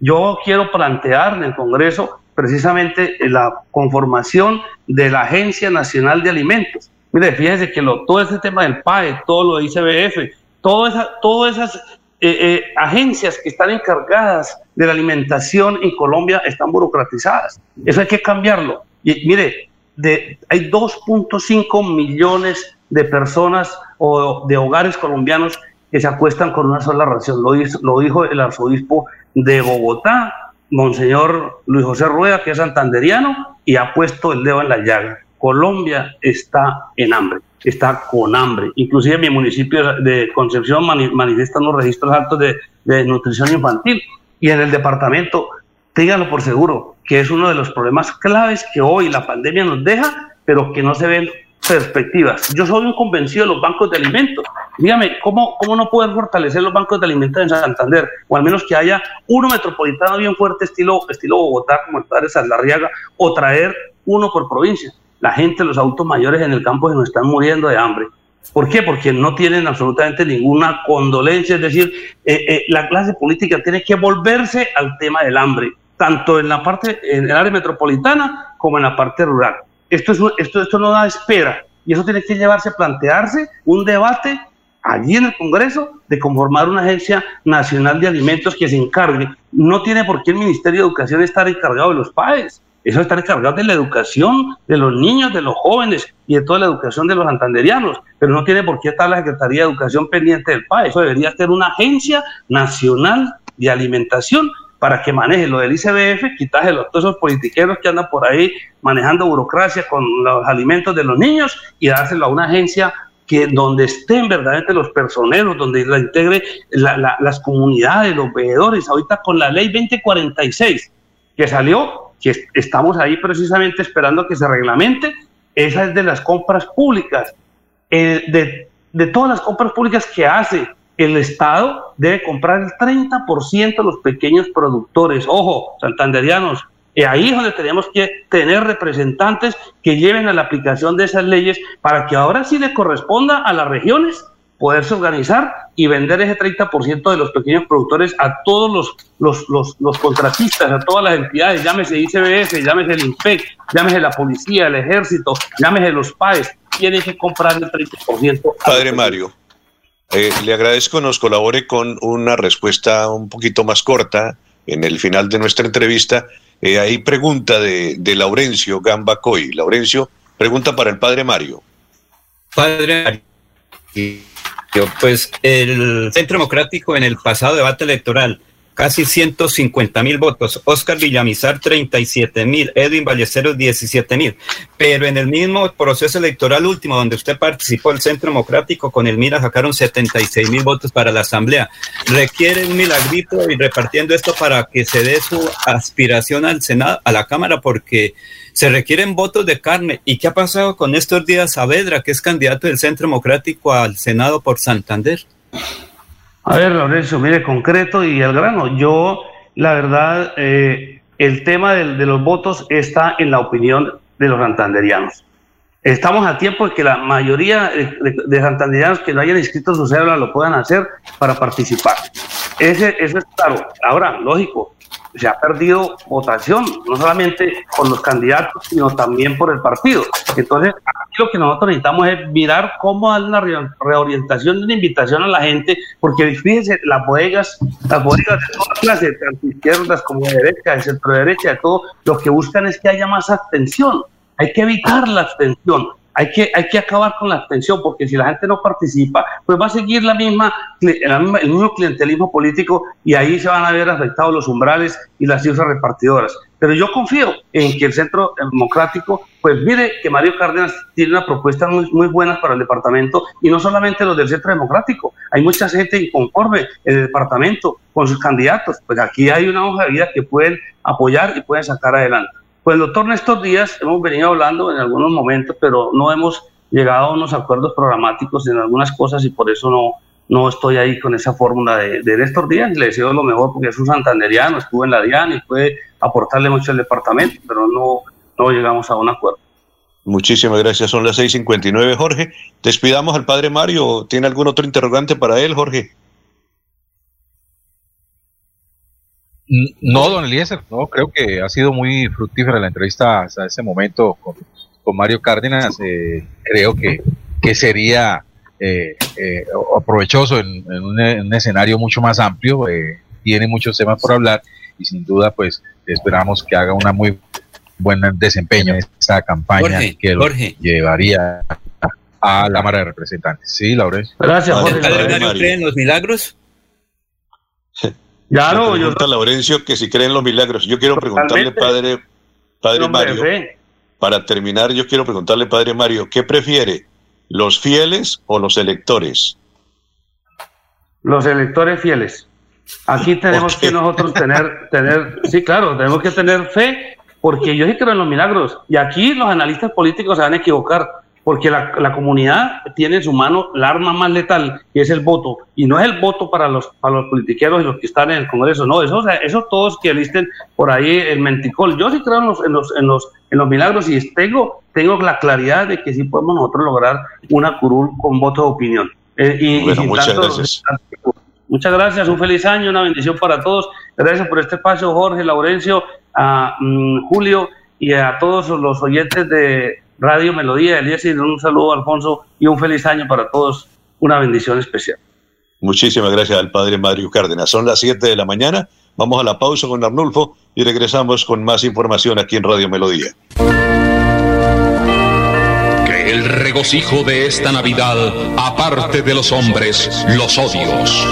Yo quiero plantear en el Congreso precisamente la conformación de la Agencia Nacional de Alimentos. Mire, fíjense que todo ese tema del PAE, todo lo de ICBF, todas esas eh, eh, agencias que están encargadas de la alimentación en Colombia están burocratizadas. Eso hay que cambiarlo. Y mire, de, hay 2.5 millones de personas o de hogares colombianos que se acuestan con una sola ración. Lo, lo dijo el arzobispo de Bogotá, Monseñor Luis José Rueda, que es santanderiano, y ha puesto el dedo en la llaga. Colombia está en hambre, está con hambre. Inclusive mi municipio de Concepción manifiestan los registros altos de, de nutrición infantil. Y en el departamento, ténganlo por seguro, que es uno de los problemas claves que hoy la pandemia nos deja, pero que no se ven perspectivas. Yo soy un convencido de los bancos de alimentos. Dígame, ¿cómo, ¿cómo no poder fortalecer los bancos de alimentos en Santander? O al menos que haya uno metropolitano bien fuerte, estilo, estilo Bogotá, como el padre Saldarriaga, o traer uno por provincia. La gente, los autos mayores en el campo se nos están muriendo de hambre. ¿Por qué? Porque no tienen absolutamente ninguna condolencia. Es decir, eh, eh, la clase política tiene que volverse al tema del hambre, tanto en la parte, en el área metropolitana como en la parte rural. Esto, es, esto, esto no da espera y eso tiene que llevarse a plantearse un debate allí en el Congreso de conformar una agencia nacional de alimentos que se encargue. No tiene por qué el Ministerio de Educación estar encargado de los padres. Eso está encargado de la educación de los niños, de los jóvenes y de toda la educación de los santanderianos, pero no tiene por qué estar la Secretaría de Educación pendiente del PAE. Eso debería ser una agencia nacional de alimentación para que maneje lo del ICBF, quitárselo a todos esos politiqueros que andan por ahí manejando burocracia con los alimentos de los niños y dárselo a una agencia que donde estén verdaderamente los personeros, donde la integre las comunidades, los veedores. Ahorita con la ley 2046 que salió, que estamos ahí precisamente esperando que se reglamente, esa es de las compras públicas. Eh, de, de todas las compras públicas que hace el Estado debe comprar el 30% de los pequeños productores. Ojo, santanderianos, y ahí es donde tenemos que tener representantes que lleven a la aplicación de esas leyes para que ahora sí le corresponda a las regiones poderse organizar y vender ese 30% de los pequeños productores a todos los, los, los, los, contratistas, a todas las entidades, llámese ICBF, llámese el INPEC, llámese la policía, el ejército, llámese los PAES, tienen que comprar el 30%. Padre Mario. Eh, le agradezco nos colabore con una respuesta un poquito más corta en el final de nuestra entrevista. Eh, hay pregunta de, de Laurencio Gamba Coy. Laurencio, pregunta para el padre Mario. Padre Mario, pues el Centro Democrático en el pasado debate electoral casi 150 mil votos, Oscar Villamizar 37 mil, Edwin Ballesteros 17 mil, pero en el mismo proceso electoral último donde usted participó, el Centro Democrático con el MIRA sacaron 76 mil votos para la Asamblea. Requiere un milagrito y repartiendo esto para que se dé su aspiración al Senado, a la Cámara, porque se requieren votos de carne. ¿Y qué ha pasado con estos días Saavedra, que es candidato del Centro Democrático al Senado por Santander? A ver, Lorenzo, mire, concreto y al grano. Yo, la verdad, eh, el tema de, de, los votos está en la opinión de los santanderianos. Estamos a tiempo de que la mayoría de santanderianos que no hayan inscrito su cédula lo puedan hacer para participar. Ese, eso es claro. Ahora, lógico, se ha perdido votación, no solamente por los candidatos, sino también por el partido. Entonces, aquí lo que nosotros necesitamos es mirar cómo dar una reorientación, una invitación a la gente, porque fíjense, las bodegas, las bodegas de todas clases, tanto izquierdas como de derecha, de centro derecha, de todo, lo que buscan es que haya más abstención. Hay que evitar la abstención hay que, hay que acabar con la abstención, porque si la gente no participa, pues va a seguir la misma, el mismo clientelismo político y ahí se van a ver afectados los umbrales y las cifras repartidoras. Pero yo confío en que el Centro Democrático, pues mire que Mario Cárdenas tiene una propuesta muy, muy buena para el departamento y no solamente los del Centro Democrático, hay mucha gente inconforme en el departamento con sus candidatos, pues aquí hay una hoja de vida que pueden apoyar y pueden sacar adelante. Pues doctor Néstor Díaz, hemos venido hablando en algunos momentos, pero no hemos llegado a unos acuerdos programáticos en algunas cosas y por eso no, no estoy ahí con esa fórmula de, de Néstor Díaz. Le deseo lo mejor porque es un santanderiano, estuvo en la DIAN y puede aportarle mucho al departamento, pero no, no llegamos a un acuerdo. Muchísimas gracias. Son las 6:59, Jorge. Despidamos al padre Mario. ¿Tiene algún otro interrogante para él, Jorge? No, don Eliezer, no, creo que ha sido muy fructífera la entrevista hasta ese momento con, con Mario Cárdenas. Eh, creo que, que sería eh, eh, provechoso en, en, un, en, un, escenario mucho más amplio. Eh, tiene muchos temas por hablar y sin duda, pues esperamos que haga una muy buen desempeño en esta campaña Jorge, que lo Jorge. llevaría a la Cámara de Representantes. Sí, Laurencio. Gracias, Jorge. ¿El padre Mario cree en los milagros? Claro, yo pregunta Laurencio que si creen los milagros. Yo quiero preguntarle, padre, padre Mario, para terminar, yo quiero preguntarle, padre Mario, ¿qué prefiere, los fieles o los electores? Los electores fieles. Aquí tenemos que nosotros tener, tener, sí, claro, tenemos que tener fe, porque yo sí creo en los milagros. Y aquí los analistas políticos se van a equivocar. Porque la, la, comunidad tiene en su mano la arma más letal, que es el voto, y no es el voto para los, para los politiqueros y los que están en el Congreso, no, eso, eso todos que alisten por ahí el menticol. Yo sí creo en los, en los, en los, en los milagros y tengo, tengo la claridad de que sí podemos nosotros lograr una curul con voto de opinión. Eh, y, bueno, muchas gracias. Muchas gracias, un feliz año, una bendición para todos. Gracias por este espacio, Jorge, Laurencio, a mm, Julio y a todos los oyentes de Radio Melodía. Eliezer, un saludo, Alfonso, y un feliz año para todos. Una bendición especial. Muchísimas gracias al padre Mario Cárdenas. Son las 7 de la mañana. Vamos a la pausa con Arnulfo y regresamos con más información aquí en Radio Melodía. Que el regocijo de esta Navidad aparte de los hombres los odios,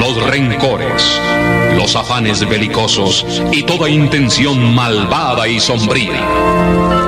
los rencores, los afanes belicosos y toda intención malvada y sombría.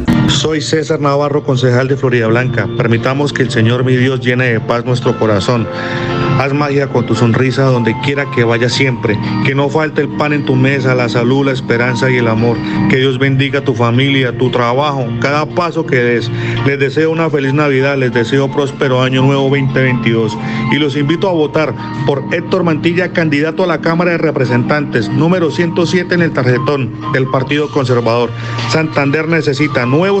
Soy César Navarro, concejal de Florida Blanca. Permitamos que el Señor mi Dios llene de paz nuestro corazón. Haz magia con tu sonrisa donde quiera que vaya siempre. Que no falte el pan en tu mesa, la salud, la esperanza y el amor. Que Dios bendiga tu familia, tu trabajo, cada paso que des. Les deseo una feliz Navidad, les deseo próspero año nuevo 2022. Y los invito a votar por Héctor Mantilla, candidato a la Cámara de Representantes, número 107 en el tarjetón del Partido Conservador. Santander necesita nuevos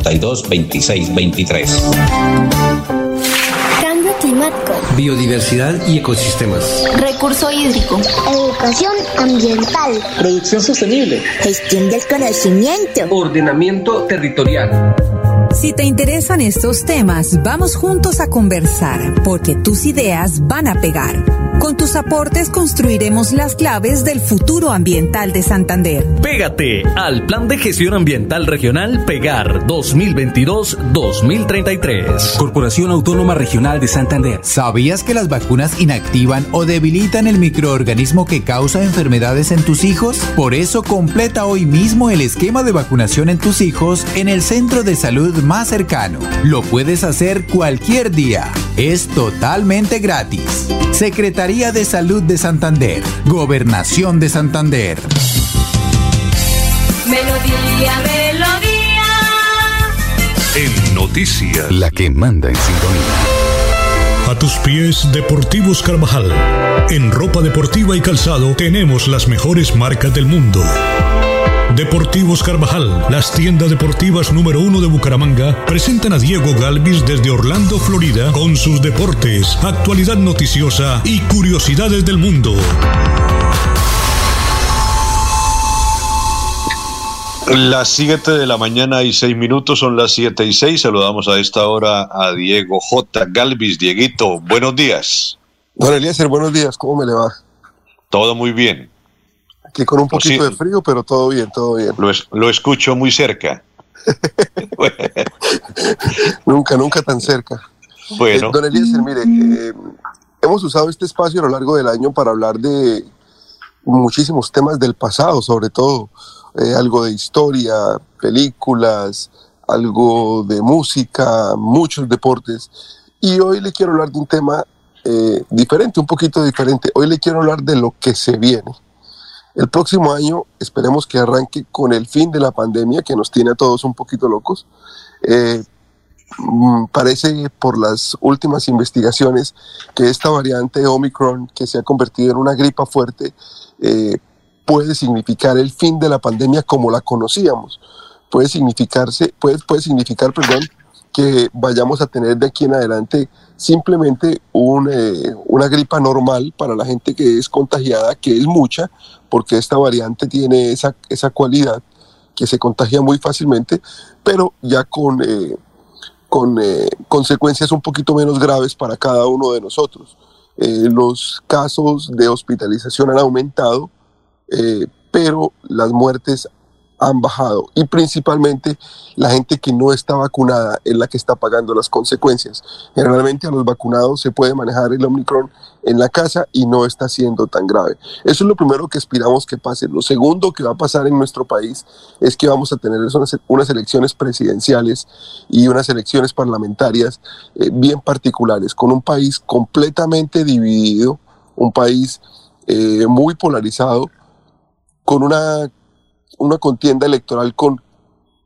313-392-2623. Cambio climático. Biodiversidad y ecosistemas. Recurso hídrico. Educación ambiental. Producción sostenible. Gestión del conocimiento. Ordenamiento territorial. Si te interesan estos temas, vamos juntos a conversar, porque tus ideas van a pegar. Con tus aportes construiremos las claves del futuro ambiental de Santander. Pégate al Plan de Gestión Ambiental Regional Pegar 2022-2033. Corporación Autónoma Regional de Santander. ¿Sabías que las vacunas inactivan o debilitan el microorganismo que causa enfermedades en tus hijos? Por eso completa hoy mismo el esquema de vacunación en tus hijos en el centro de salud más cercano. Lo puedes hacer cualquier día. Es totalmente gratis. Secretaría de Salud de Santander. Gobernación de Santander. Melodía, melodía. En noticias. La que manda en sintonía. A tus pies, Deportivos Carvajal. En ropa deportiva y calzado tenemos las mejores marcas del mundo. Deportivos Carvajal, las tiendas deportivas número uno de Bucaramanga, presentan a Diego Galvis desde Orlando, Florida, con sus deportes, actualidad noticiosa y curiosidades del mundo. Las 7 de la mañana y 6 minutos, son las 7 y 6. Saludamos a esta hora a Diego J. Galvis. Dieguito, buenos días. Don Eliezer, buenos días, ¿cómo me le va? Todo muy bien. Aquí con un poquito de frío, pero todo bien, todo bien. Lo, es- lo escucho muy cerca. nunca, nunca tan cerca. Bueno. Eh, don Eliezer, mire, eh, hemos usado este espacio a lo largo del año para hablar de muchísimos temas del pasado, sobre todo eh, algo de historia, películas, algo de música, muchos deportes. Y hoy le quiero hablar de un tema eh, diferente, un poquito diferente. Hoy le quiero hablar de lo que se viene. El próximo año esperemos que arranque con el fin de la pandemia que nos tiene a todos un poquito locos. Eh, mm, parece por las últimas investigaciones que esta variante Omicron que se ha convertido en una gripa fuerte eh, puede significar el fin de la pandemia como la conocíamos. Puede significarse, puede, puede significar, perdón, que vayamos a tener de aquí en adelante simplemente un, eh, una gripa normal para la gente que es contagiada, que es mucha, porque esta variante tiene esa, esa cualidad que se contagia muy fácilmente, pero ya con, eh, con eh, consecuencias un poquito menos graves para cada uno de nosotros. los casos de hospitalización han aumentado, pero las muertes han bajado y principalmente la gente que no está vacunada es la que está pagando las consecuencias. Generalmente a los vacunados se puede manejar el Omicron en la casa y no está siendo tan grave. Eso es lo primero que aspiramos que pase. Lo segundo que va a pasar en nuestro país es que vamos a tener unas, elecciones presidenciales y unas elecciones parlamentarias eh, bien particulares, con un país completamente dividido, un país eh, muy polarizado, con una una contienda electoral con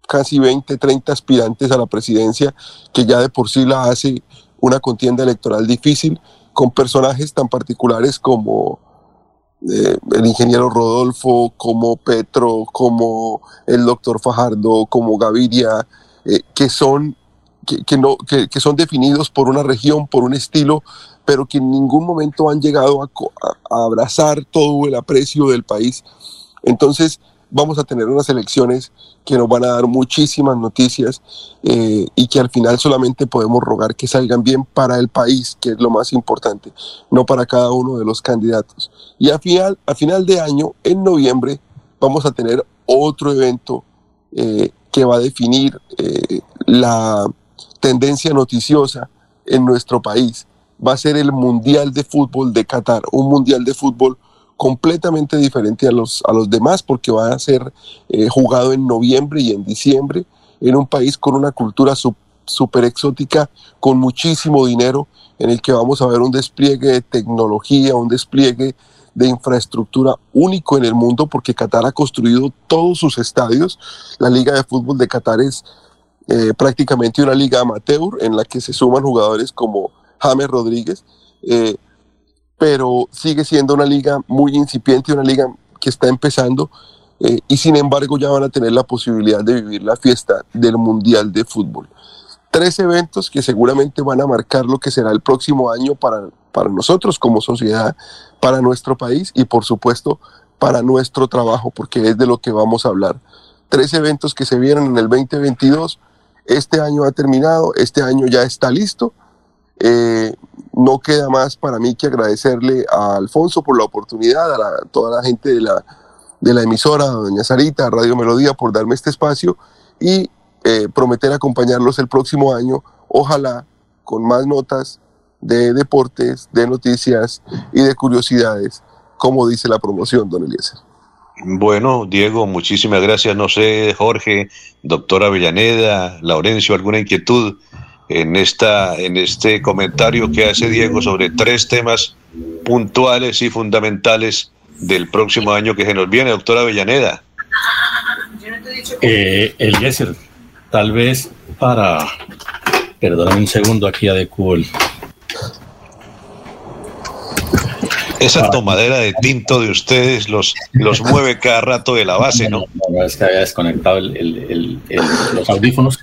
casi 20, 30 aspirantes a la presidencia, que ya de por sí la hace una contienda electoral difícil, con personajes tan particulares como eh, el ingeniero Rodolfo, como Petro, como el doctor Fajardo, como Gaviria, eh, que son que, no, que, son definidos por una región, por un estilo, pero que en ningún momento han llegado a, a abrazar todo el aprecio del país. Entonces, vamos a tener unas elecciones que nos van a dar muchísimas noticias eh, y que al final solamente podemos rogar que salgan bien para el país, que es lo más importante, no para cada uno de los candidatos. Y a final, final de año, en noviembre, vamos a tener otro evento eh, que va a definir eh, la tendencia noticiosa en nuestro país. Va a ser el Mundial de Fútbol de Qatar, un Mundial de Fútbol completamente diferente a los, a los demás porque va a ser eh, jugado en noviembre y en diciembre en un país con una cultura súper exótica, con muchísimo dinero, en el que vamos a ver un despliegue de tecnología, un despliegue de infraestructura único en el mundo porque Qatar ha construido todos sus estadios. La Liga de Fútbol de Qatar es eh, prácticamente una liga amateur en la que se suman jugadores como James Rodríguez. Eh, pero sigue siendo una liga muy incipiente, una liga que está empezando eh, y sin embargo ya van a tener la posibilidad de vivir la fiesta del Mundial de Fútbol. Tres eventos que seguramente van a marcar lo que será el próximo año para, para nosotros como sociedad, para nuestro país y por supuesto para nuestro trabajo, porque es de lo que vamos a hablar. Tres eventos que se vieron en el 2022, este año ha terminado, este año ya está listo eh, no queda más para mí que agradecerle a Alfonso por la oportunidad, a, toda la gente de la, de la emisora, a doña Sarita, a Radio Melodía, por darme este espacio y eh, prometer acompañarlos el próximo año, ojalá con más notas de deportes, de noticias y de curiosidades, como dice la promoción, don Eliezer. Bueno, Diego, muchísimas gracias. No sé, Jorge, doctora Villaneda, Laurencio, ¿alguna inquietud? En, esta, en este comentario que hace Diego sobre tres temas puntuales y fundamentales del próximo año que se nos viene, doctora Avellaneda. Eh, Eliezer, tal vez para, perdóname un segundo, aquí adecuo el, esa tomadera de tinto de ustedes los, los mueve cada rato de la base, ¿no? No, es que había desconectado los audífonos.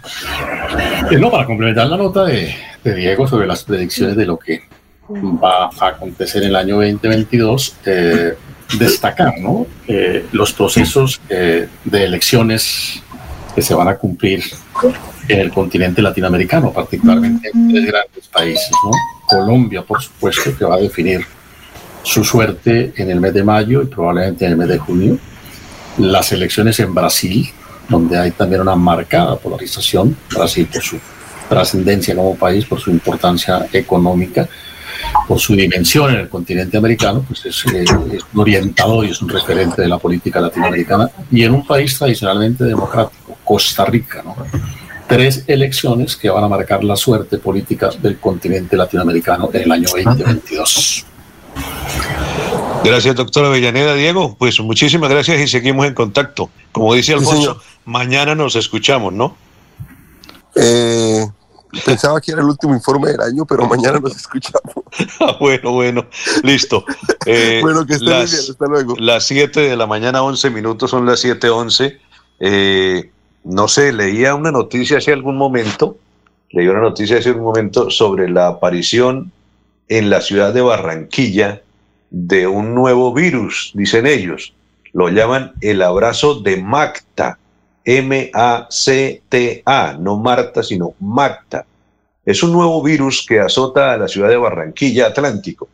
Eh, no, para complementar la nota de, Diego sobre las predicciones de lo que va a acontecer en el año 2022, eh, destacar ¿no? Eh, los procesos de elecciones que se van a cumplir en el continente latinoamericano, particularmente en tres grandes países. ¿no? Colombia, por supuesto, que va a definir su suerte en el mes de mayo y probablemente en el mes de junio. Las elecciones en Brasil, donde hay también una marcada polarización, Brasil por su trascendencia como país, por su importancia económica, por su dimensión en el continente americano, pues es, eh, es, un orientador y es un referente de la política latinoamericana, y en un país tradicionalmente democrático, Costa Rica, ¿no? tres elecciones que van a marcar la suerte política del continente latinoamericano en el año 2022. Gracias, doctora Avellaneda. Diego, pues muchísimas gracias y seguimos en contacto. Como dice Alfonso, mañana nos escuchamos, ¿no? Eh, pensaba que era el último informe del año, pero mañana nos escuchamos. Ah, bueno, bueno, listo. Eh, bueno, que estén las, bien, hasta luego. Las 7 de la mañana, 11 minutos, son las 7:11. Eh, no sé, leía una noticia hace algún momento, leí una noticia hace un momento sobre la aparición en la ciudad de Barranquilla de un nuevo virus, dicen ellos. Lo llaman el abrazo de Macta, M-A-C-T-A, no Marta, sino Macta. Es un nuevo virus que azota a la ciudad de Barranquilla, Atlántico.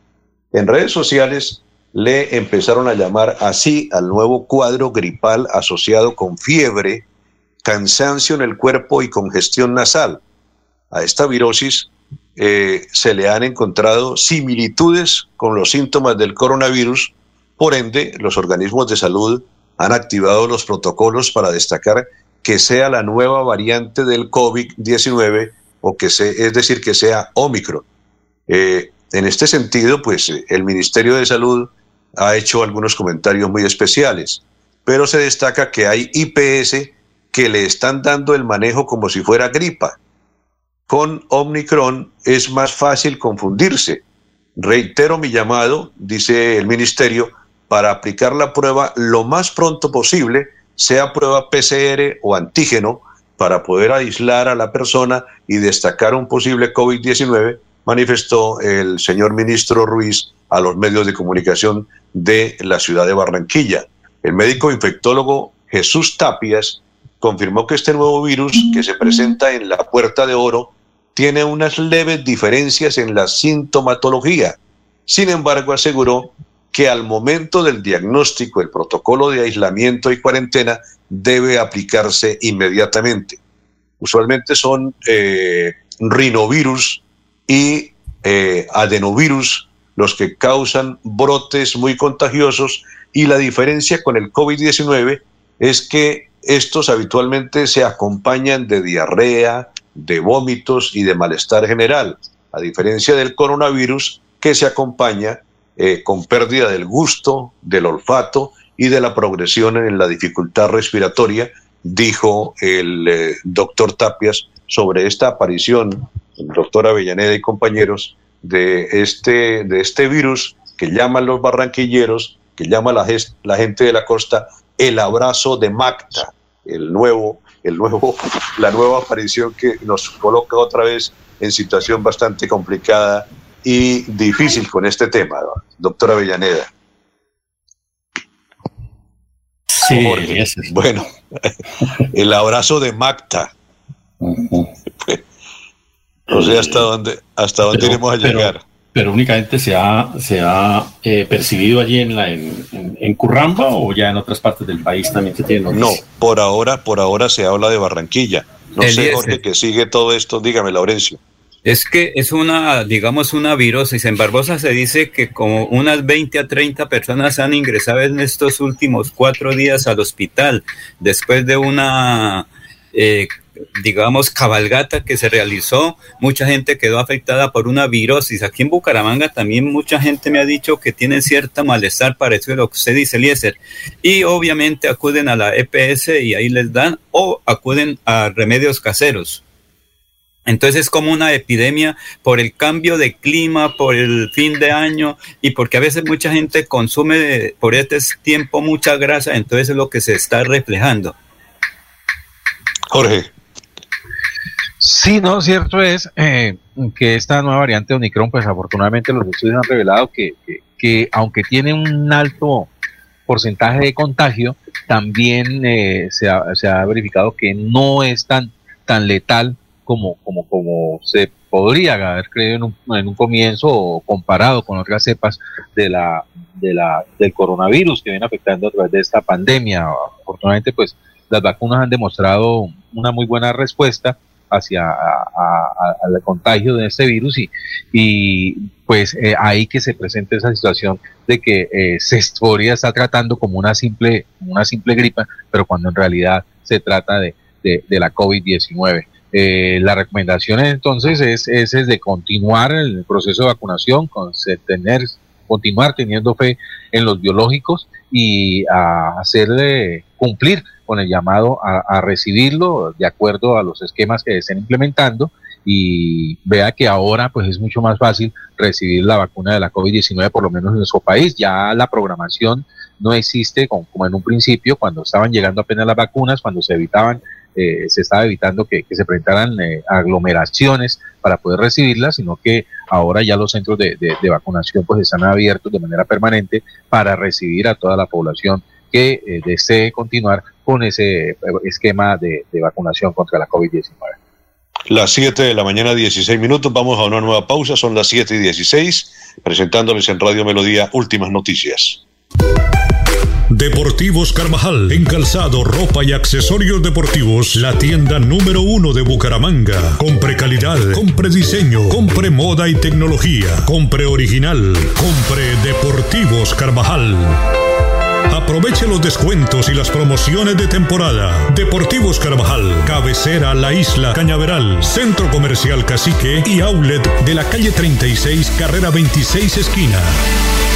En redes sociales le empezaron a llamar así al nuevo cuadro gripal asociado con fiebre, cansancio en el cuerpo y congestión nasal. A esta virosis eh, se le han encontrado similitudes con los síntomas del coronavirus, por ende los organismos de salud han activado los protocolos para destacar que sea la nueva variante del COVID-19 o que se, es decir, que sea Omicron. Eh, en este sentido, pues el Ministerio de Salud ha hecho algunos comentarios muy especiales, pero se destaca que hay IPS que le están dando el manejo como si fuera gripa. Con Omicron es más fácil confundirse. Reitero mi llamado, dice el Ministerio, para aplicar la prueba lo más pronto posible, sea prueba PCR o antígeno, para poder aislar a la persona y destacar un posible COVID-19, manifestó el señor ministro Ruiz a los medios de comunicación de la ciudad de Barranquilla. El médico infectólogo Jesús Tapias confirmó que este nuevo virus que se presenta en la Puerta de Oro tiene unas leves diferencias en la sintomatología. Sin embargo, aseguró que al momento del diagnóstico el protocolo de aislamiento y cuarentena debe aplicarse inmediatamente. Usualmente son eh, rinovirus y eh, adenovirus los que causan brotes muy contagiosos y la diferencia con el COVID-19 es que estos habitualmente se acompañan de diarrea, de vómitos y de malestar general, a diferencia del coronavirus que se acompaña eh, con pérdida del gusto, del olfato y de la progresión en la dificultad respiratoria, dijo el eh, doctor Tapias sobre esta aparición, doctor Avellaneda y compañeros, de este, de este virus que llaman los barranquilleros, que llama la, la gente de la costa, el abrazo de Macta, el nuevo, el nuevo, la nueva aparición que nos coloca otra vez en situación bastante complicada y difícil con este tema, doctora Avellaneda. Sí, bueno, el abrazo de Macta. No sé hasta dónde, hasta dónde iremos a llegar. Pero únicamente se ha, se ha eh, percibido allí en, la, en, en, Curramba o ya en otras partes del país también se tiene No, por ahora, por ahora se habla de Barranquilla. No sé, Jorge, que sigue todo esto, dígame, Laurencio. Es que es una, digamos, una virosis. En Barbosa se dice que como unas 20 a 30 personas han ingresado en estos últimos cuatro días al hospital después de una, eh, digamos, cabalgata que se realizó. Mucha gente quedó afectada por una virosis. Aquí en Bucaramanga también mucha gente me ha dicho que tienen cierta malestar, parecido a lo que usted dice, Eliezer. Y obviamente acuden a la EPS y ahí les dan o acuden a remedios caseros. Entonces es como una epidemia por el cambio de clima, por el fin de año y porque a veces mucha gente consume por este tiempo mucha grasa, entonces es lo que se está reflejando. Jorge. Sí, no, cierto es eh, que esta nueva variante de Omicron, pues afortunadamente los estudios han revelado que, que, que aunque tiene un alto porcentaje de contagio, también eh, se, ha, se, ha, verificado que no es tan, tan letal como, como, como se podría haber creído en un, en un comienzo o comparado con otras cepas de la, de la, del coronavirus que viene afectando a través de esta pandemia. Afortunadamente, pues las vacunas han demostrado una muy buena respuesta hacia al contagio de este virus y, y pues eh, ahí que se presenta esa situación de que eh, se podría estar tratando como una simple, una simple gripa, pero cuando en realidad se trata de, de, de la COVID-19. Eh, la recomendación entonces es, es, de continuar el proceso de vacunación, con tener, continuar teniendo fe en los biológicos y a hacerle cumplir con el llamado a, recibirlo de acuerdo a los esquemas que estén implementando y vea que ahora pues es mucho más fácil recibir la vacuna de la COVID-19 por lo menos en nuestro país. Ya la programación no existe como, en un principio cuando estaban llegando apenas las vacunas, cuando se evitaban eh, se estaba evitando que, se presentaran eh, aglomeraciones para poder recibirlas, sino que ahora ya los centros de, vacunación pues están abiertos de manera permanente para recibir a toda la población que eh, desee continuar con ese esquema de vacunación contra la COVID-19. Las 7 de la mañana, 16 minutos. Vamos a una nueva pausa. Son las 7 y 16. Presentándoles en Radio Melodía últimas noticias. Deportivos Carvajal, en calzado, ropa y accesorios deportivos, la tienda número uno de Bucaramanga. Compre calidad, compre diseño, compre moda y tecnología, compre original, compre Deportivos Carvajal. Aproveche los descuentos y las promociones de temporada. Deportivos Carvajal, cabecera La Isla Cañaveral, Centro Comercial Cacique y Outlet de la calle 36, carrera 26 esquina.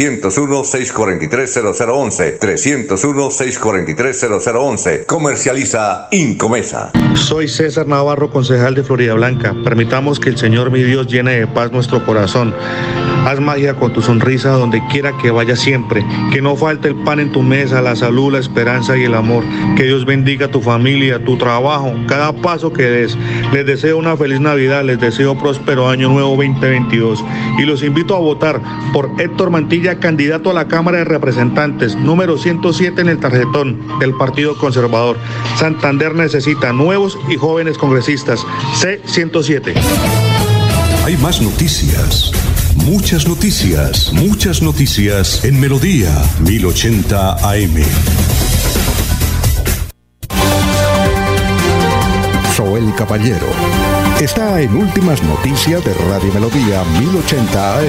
301-643-0011. 301-643-0011. Comercializa Incomesa. Soy César Navarro, concejal de Florida Blanca. Permitamos que el Señor mi Dios llene de paz nuestro corazón. Haz magia con tu sonrisa donde quiera que vaya siempre. Que no falte el pan en tu mesa, la salud, la esperanza y el amor. Que Dios bendiga tu familia, tu trabajo, cada paso que des. Les deseo una feliz Navidad, les deseo próspero año nuevo 2022. Y los invito a votar por Héctor Mantilla candidato a la Cámara de Representantes, número 107 en el tarjetón del Partido Conservador. Santander necesita nuevos y jóvenes congresistas. C107. Hay más noticias. Muchas noticias, muchas noticias en Melodía 1080 AM. Soel Caballero está en Últimas Noticias de Radio Melodía 1080 AM.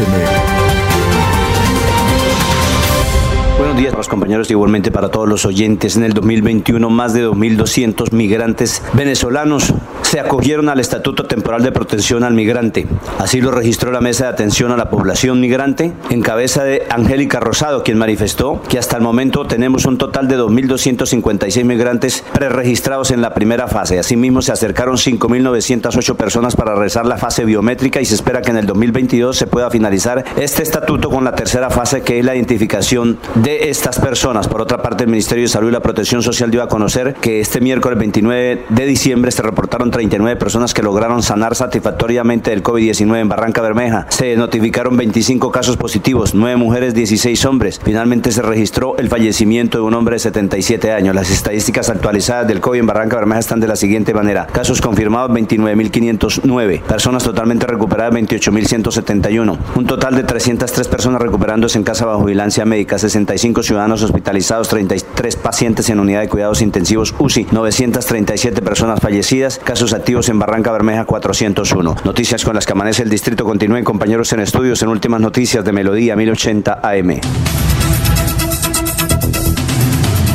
Buenos días, los compañeros, igualmente para todos los oyentes. En el 2021, más de 2.200 migrantes venezolanos se acogieron al Estatuto Temporal de Protección al Migrante. Así lo registró la Mesa de Atención a la Población Migrante, en cabeza de Angélica Rosado, quien manifestó que hasta el momento tenemos un total de 2.256 migrantes preregistrados en la primera fase. Asimismo, se acercaron 5.908 personas para realizar la fase biométrica y se espera que en el 2022 se pueda finalizar este estatuto con la tercera fase, que es la identificación de estas personas. Por otra parte, el Ministerio de Salud y la Protección Social dio a conocer que este miércoles 29 de diciembre se reportaron 39 personas que lograron sanar satisfactoriamente del COVID-19 en Barranca Bermeja. Se notificaron 25 casos positivos, 9 mujeres, 16 hombres. Finalmente se registró el fallecimiento de un hombre de 77 años. Las estadísticas actualizadas del COVID en Barranca Bermeja están de la siguiente manera. Casos confirmados 29.509. Personas totalmente recuperadas 28.171. Un total de 303 personas recuperándose en casa bajo vigilancia médica. 65 ciudadanos hospitalizados, 33 pacientes en unidad de cuidados intensivos UCI, 937 personas fallecidas, casos activos en Barranca Bermeja 401. Noticias con las que amanece el distrito continúen compañeros en estudios en últimas noticias de Melodía 1080 AM.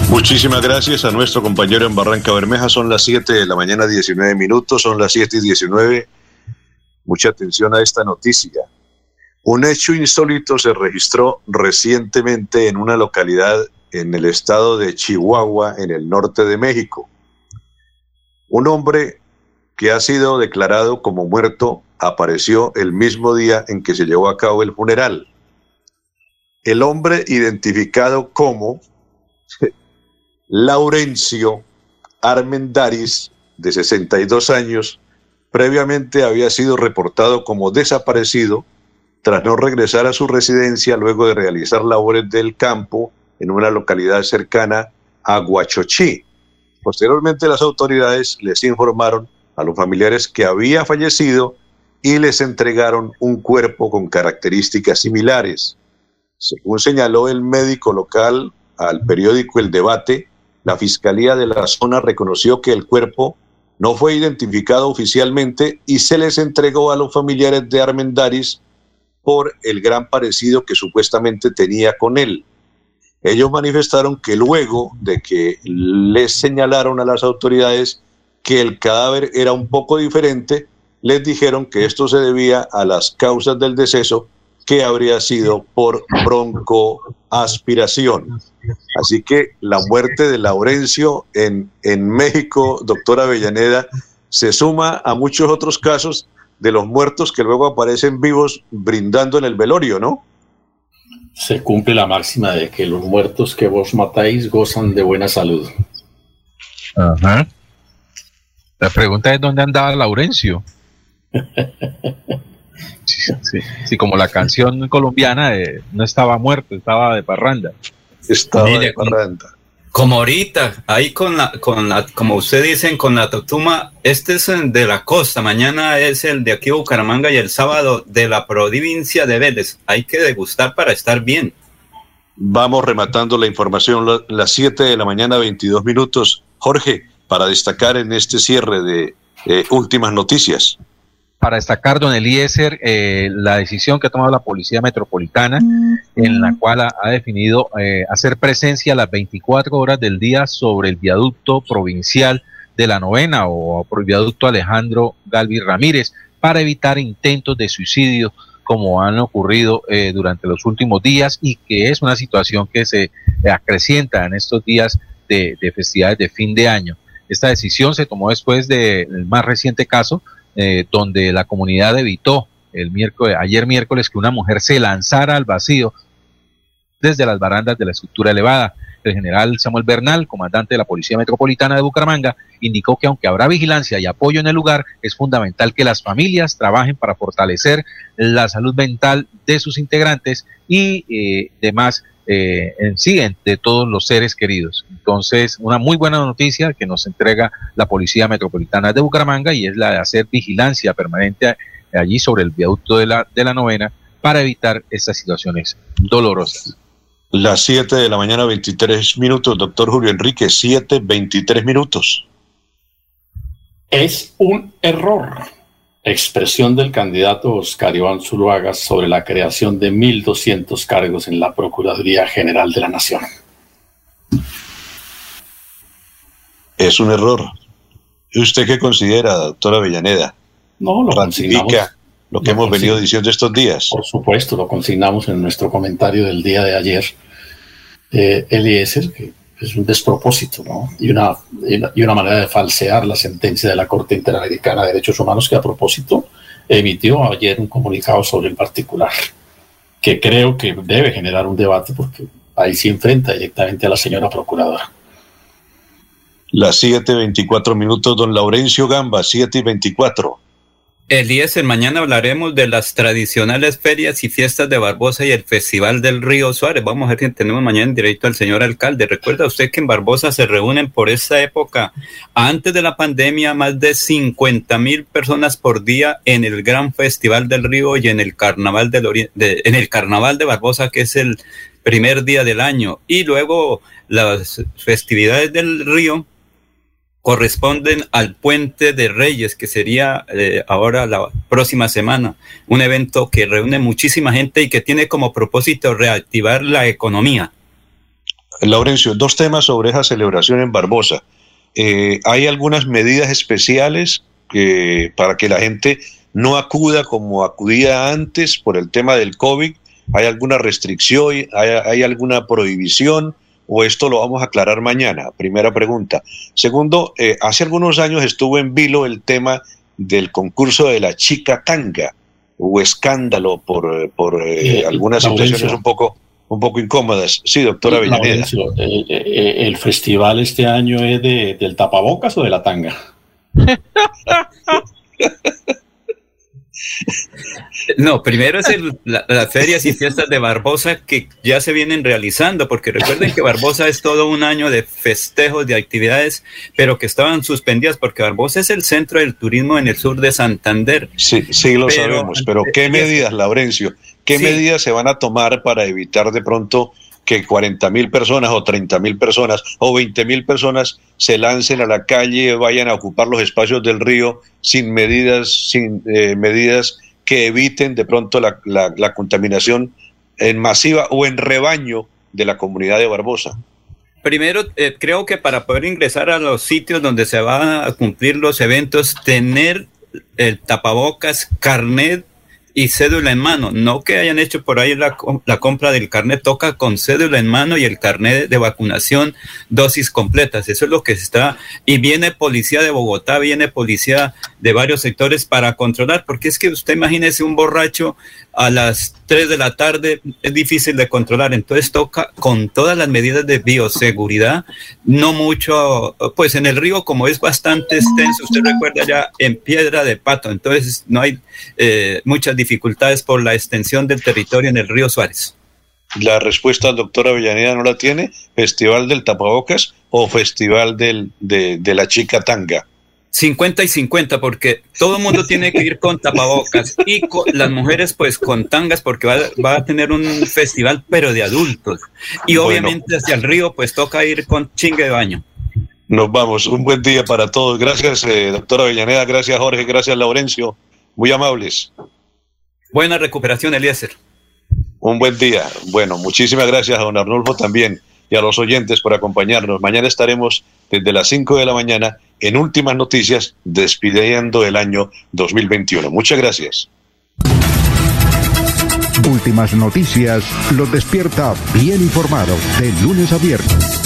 Muchísimas gracias a nuestro compañero en Barranca Bermeja. Son las 7 de la mañana, 19 minutos. Son las 7 y 19. Mucha atención a esta noticia. Un hecho insólito se registró recientemente en una localidad en el estado de Chihuahua, en el norte de México. Un hombre que ha sido declarado como muerto apareció el mismo día en que se llevó a cabo el funeral. El hombre identificado como Laurencio Armendaris, de 62 años, previamente había sido reportado como desaparecido tras no regresar a su residencia luego de realizar labores del campo en una localidad cercana a Guachochí. Posteriormente las autoridades les informaron a los familiares que había fallecido y les entregaron un cuerpo con características similares. Según señaló el médico local al periódico El Debate, la Fiscalía de la zona reconoció que el cuerpo no fue identificado oficialmente y se les entregó a los familiares de Armendaris por el gran parecido que supuestamente tenía con él. Ellos manifestaron que luego de que les señalaron a las autoridades que el cadáver era un poco diferente, les dijeron que esto se debía a las causas del deceso que habría sido por broncoaspiración. Así que la muerte de Laurencio en, en México, doctora Avellaneda, se suma a muchos otros casos de los muertos que luego aparecen vivos brindando en el velorio, ¿no? Se cumple la máxima de que los muertos que vos matáis gozan de buena salud. Ajá. La pregunta es dónde andaba Laurencio. Sí, sí, como la canción colombiana no estaba muerto, estaba de parranda. Estaba de parranda. Como ahorita, ahí con la, con la, como ustedes dicen, con la Totuma, este es el de la costa, mañana es el de aquí Bucaramanga y el sábado de la provincia de Vélez. Hay que degustar para estar bien. Vamos rematando la información, las 7 de la mañana, 22 minutos. Jorge, para destacar en este cierre de eh, últimas noticias para destacar, don Eliezer, eh, la decisión que ha tomado la Policía Metropolitana, en la cual ha, definido eh, hacer presencia las 24 horas del día sobre el viaducto provincial de la novena o por el viaducto Alejandro Galvi Ramírez para evitar intentos de suicidio como han ocurrido eh, durante los últimos días y que es una situación que se acrecienta en estos días de festividades de fin de año. Esta decisión se tomó después del más reciente caso eh, donde la comunidad evitó el miércoles, ayer miércoles que una mujer se lanzara al vacío desde las barandas de la estructura elevada. El general Samuel Bernal, comandante de la Policía Metropolitana de Bucaramanga, indicó que aunque habrá vigilancia y apoyo en el lugar, es fundamental que las familias trabajen para fortalecer la salud mental de sus integrantes y eh, demás eh, en sí de todos los seres queridos. Entonces, una muy buena noticia que nos entrega la Policía Metropolitana de Bucaramanga y es la de hacer vigilancia permanente allí sobre el viaducto de la, de la novena para evitar estas situaciones dolorosas. Las 7 de la mañana, 23 minutos, doctor Julio Enrique, 7, 23 minutos. Es un error expresión del candidato Oscar Iván Zuluaga sobre la creación de 1.200 cargos en la Procuraduría General de la Nación. Es un error. ¿Y usted qué considera, doctora Villaneda? No, lo consignamos. lo que hemos venido diciendo estos días. Por supuesto, lo consignamos en nuestro comentario del día de ayer. Eh, Eliezer, que es un despropósito ¿no? y, una, y una manera de falsear la sentencia de la Corte Interamericana de Derechos Humanos que a propósito emitió ayer un comunicado sobre el particular, que creo que debe generar un debate porque ahí se enfrenta directamente a la señora procuradora. Las 7.24 minutos, don Laurencio Gamba, 7.24. Eliezer, mañana hablaremos de las tradicionales ferias y fiestas de Barbosa y el Festival del Río Suárez. Vamos a ver si tenemos mañana en directo al señor alcalde. Recuerda usted que en Barbosa se reúnen por esa época, antes de la pandemia, más de 50 mil personas por día en el Gran Festival del Río y en el Carnaval del en el Carnaval de Barbosa, que es el primer día del año. Y luego las festividades del Río corresponden al Puente de Reyes, que sería eh, ahora la próxima semana, un evento que reúne muchísima gente y que tiene como propósito reactivar la economía. Laurencio, dos temas sobre esa celebración en Barbosa. Eh, ¿Hay algunas medidas especiales para que la gente no acuda como acudía antes por el tema del COVID? ¿Hay alguna restricción? ¿Hay, hay alguna prohibición? O esto lo vamos a aclarar mañana? Primera pregunta. Segundo, eh, hace algunos años estuvo en vilo el tema del concurso de la chica tanga. Hubo escándalo por, por eh, algunas situaciones un poco, un poco incómodas. Sí, doctora Avellaneda. El, festival este año es de, del tapabocas o de la tanga? No, primero es el, la, las ferias y fiestas de Barbosa que ya se vienen realizando, porque recuerden que Barbosa es todo un año de festejos, de actividades, pero que estaban suspendidas porque Barbosa es el centro del turismo en el sur de Santander. Sí, sí lo pero, sabemos, pero ¿qué medidas, Laurencio? ¿Qué sí. medidas se van a tomar para evitar de pronto que 40 mil personas o 30 mil personas o 20 mil personas se lancen a la calle, vayan a ocupar los espacios del río sin medidas, sin eh, medidas que eviten de pronto la, la, contaminación en masiva o en rebaño de la comunidad de Barbosa? Primero, eh, creo que para poder ingresar a los sitios donde se van a cumplir los eventos, tener el tapabocas, carnet y cédula en mano. No que hayan hecho por ahí la, la, compra del carnet, toca con cédula en mano y el carnet de vacunación, dosis completas. Eso es lo que está. Y viene policía de Bogotá, viene policía de varios sectores para controlar, porque es que usted imagínese un borracho a las 3 de la tarde, es difícil de controlar. Entonces toca con todas las medidas de bioseguridad, no mucho, pues en el río como es bastante extenso, usted recuerda ya en piedra de pato, entonces no hay eh, muchas dificultades por la extensión del territorio en el río Suárez. La respuesta al doctor Avellaneda no la tiene, Festival del Tapabocas o Festival del, de, de la Chica Tanga. 50 y 50 porque todo el mundo tiene que ir con tapabocas y con, las mujeres pues con tangas porque va, va, a tener un festival pero de adultos y obviamente hacia el río pues toca ir con chingue de baño. Nos vamos, un buen día para todos. Gracias eh, doctora Avellaneda, gracias Jorge, gracias Laurencio, muy amables. Buena recuperación Eliezer. Un buen día. Bueno, muchísimas gracias a don Arnulfo también y a los oyentes por acompañarnos. Mañana estaremos desde las 5 de la mañana en Últimas Noticias, despidiendo el año 2021. Muchas gracias. Últimas Noticias los despierta bien informados de lunes a.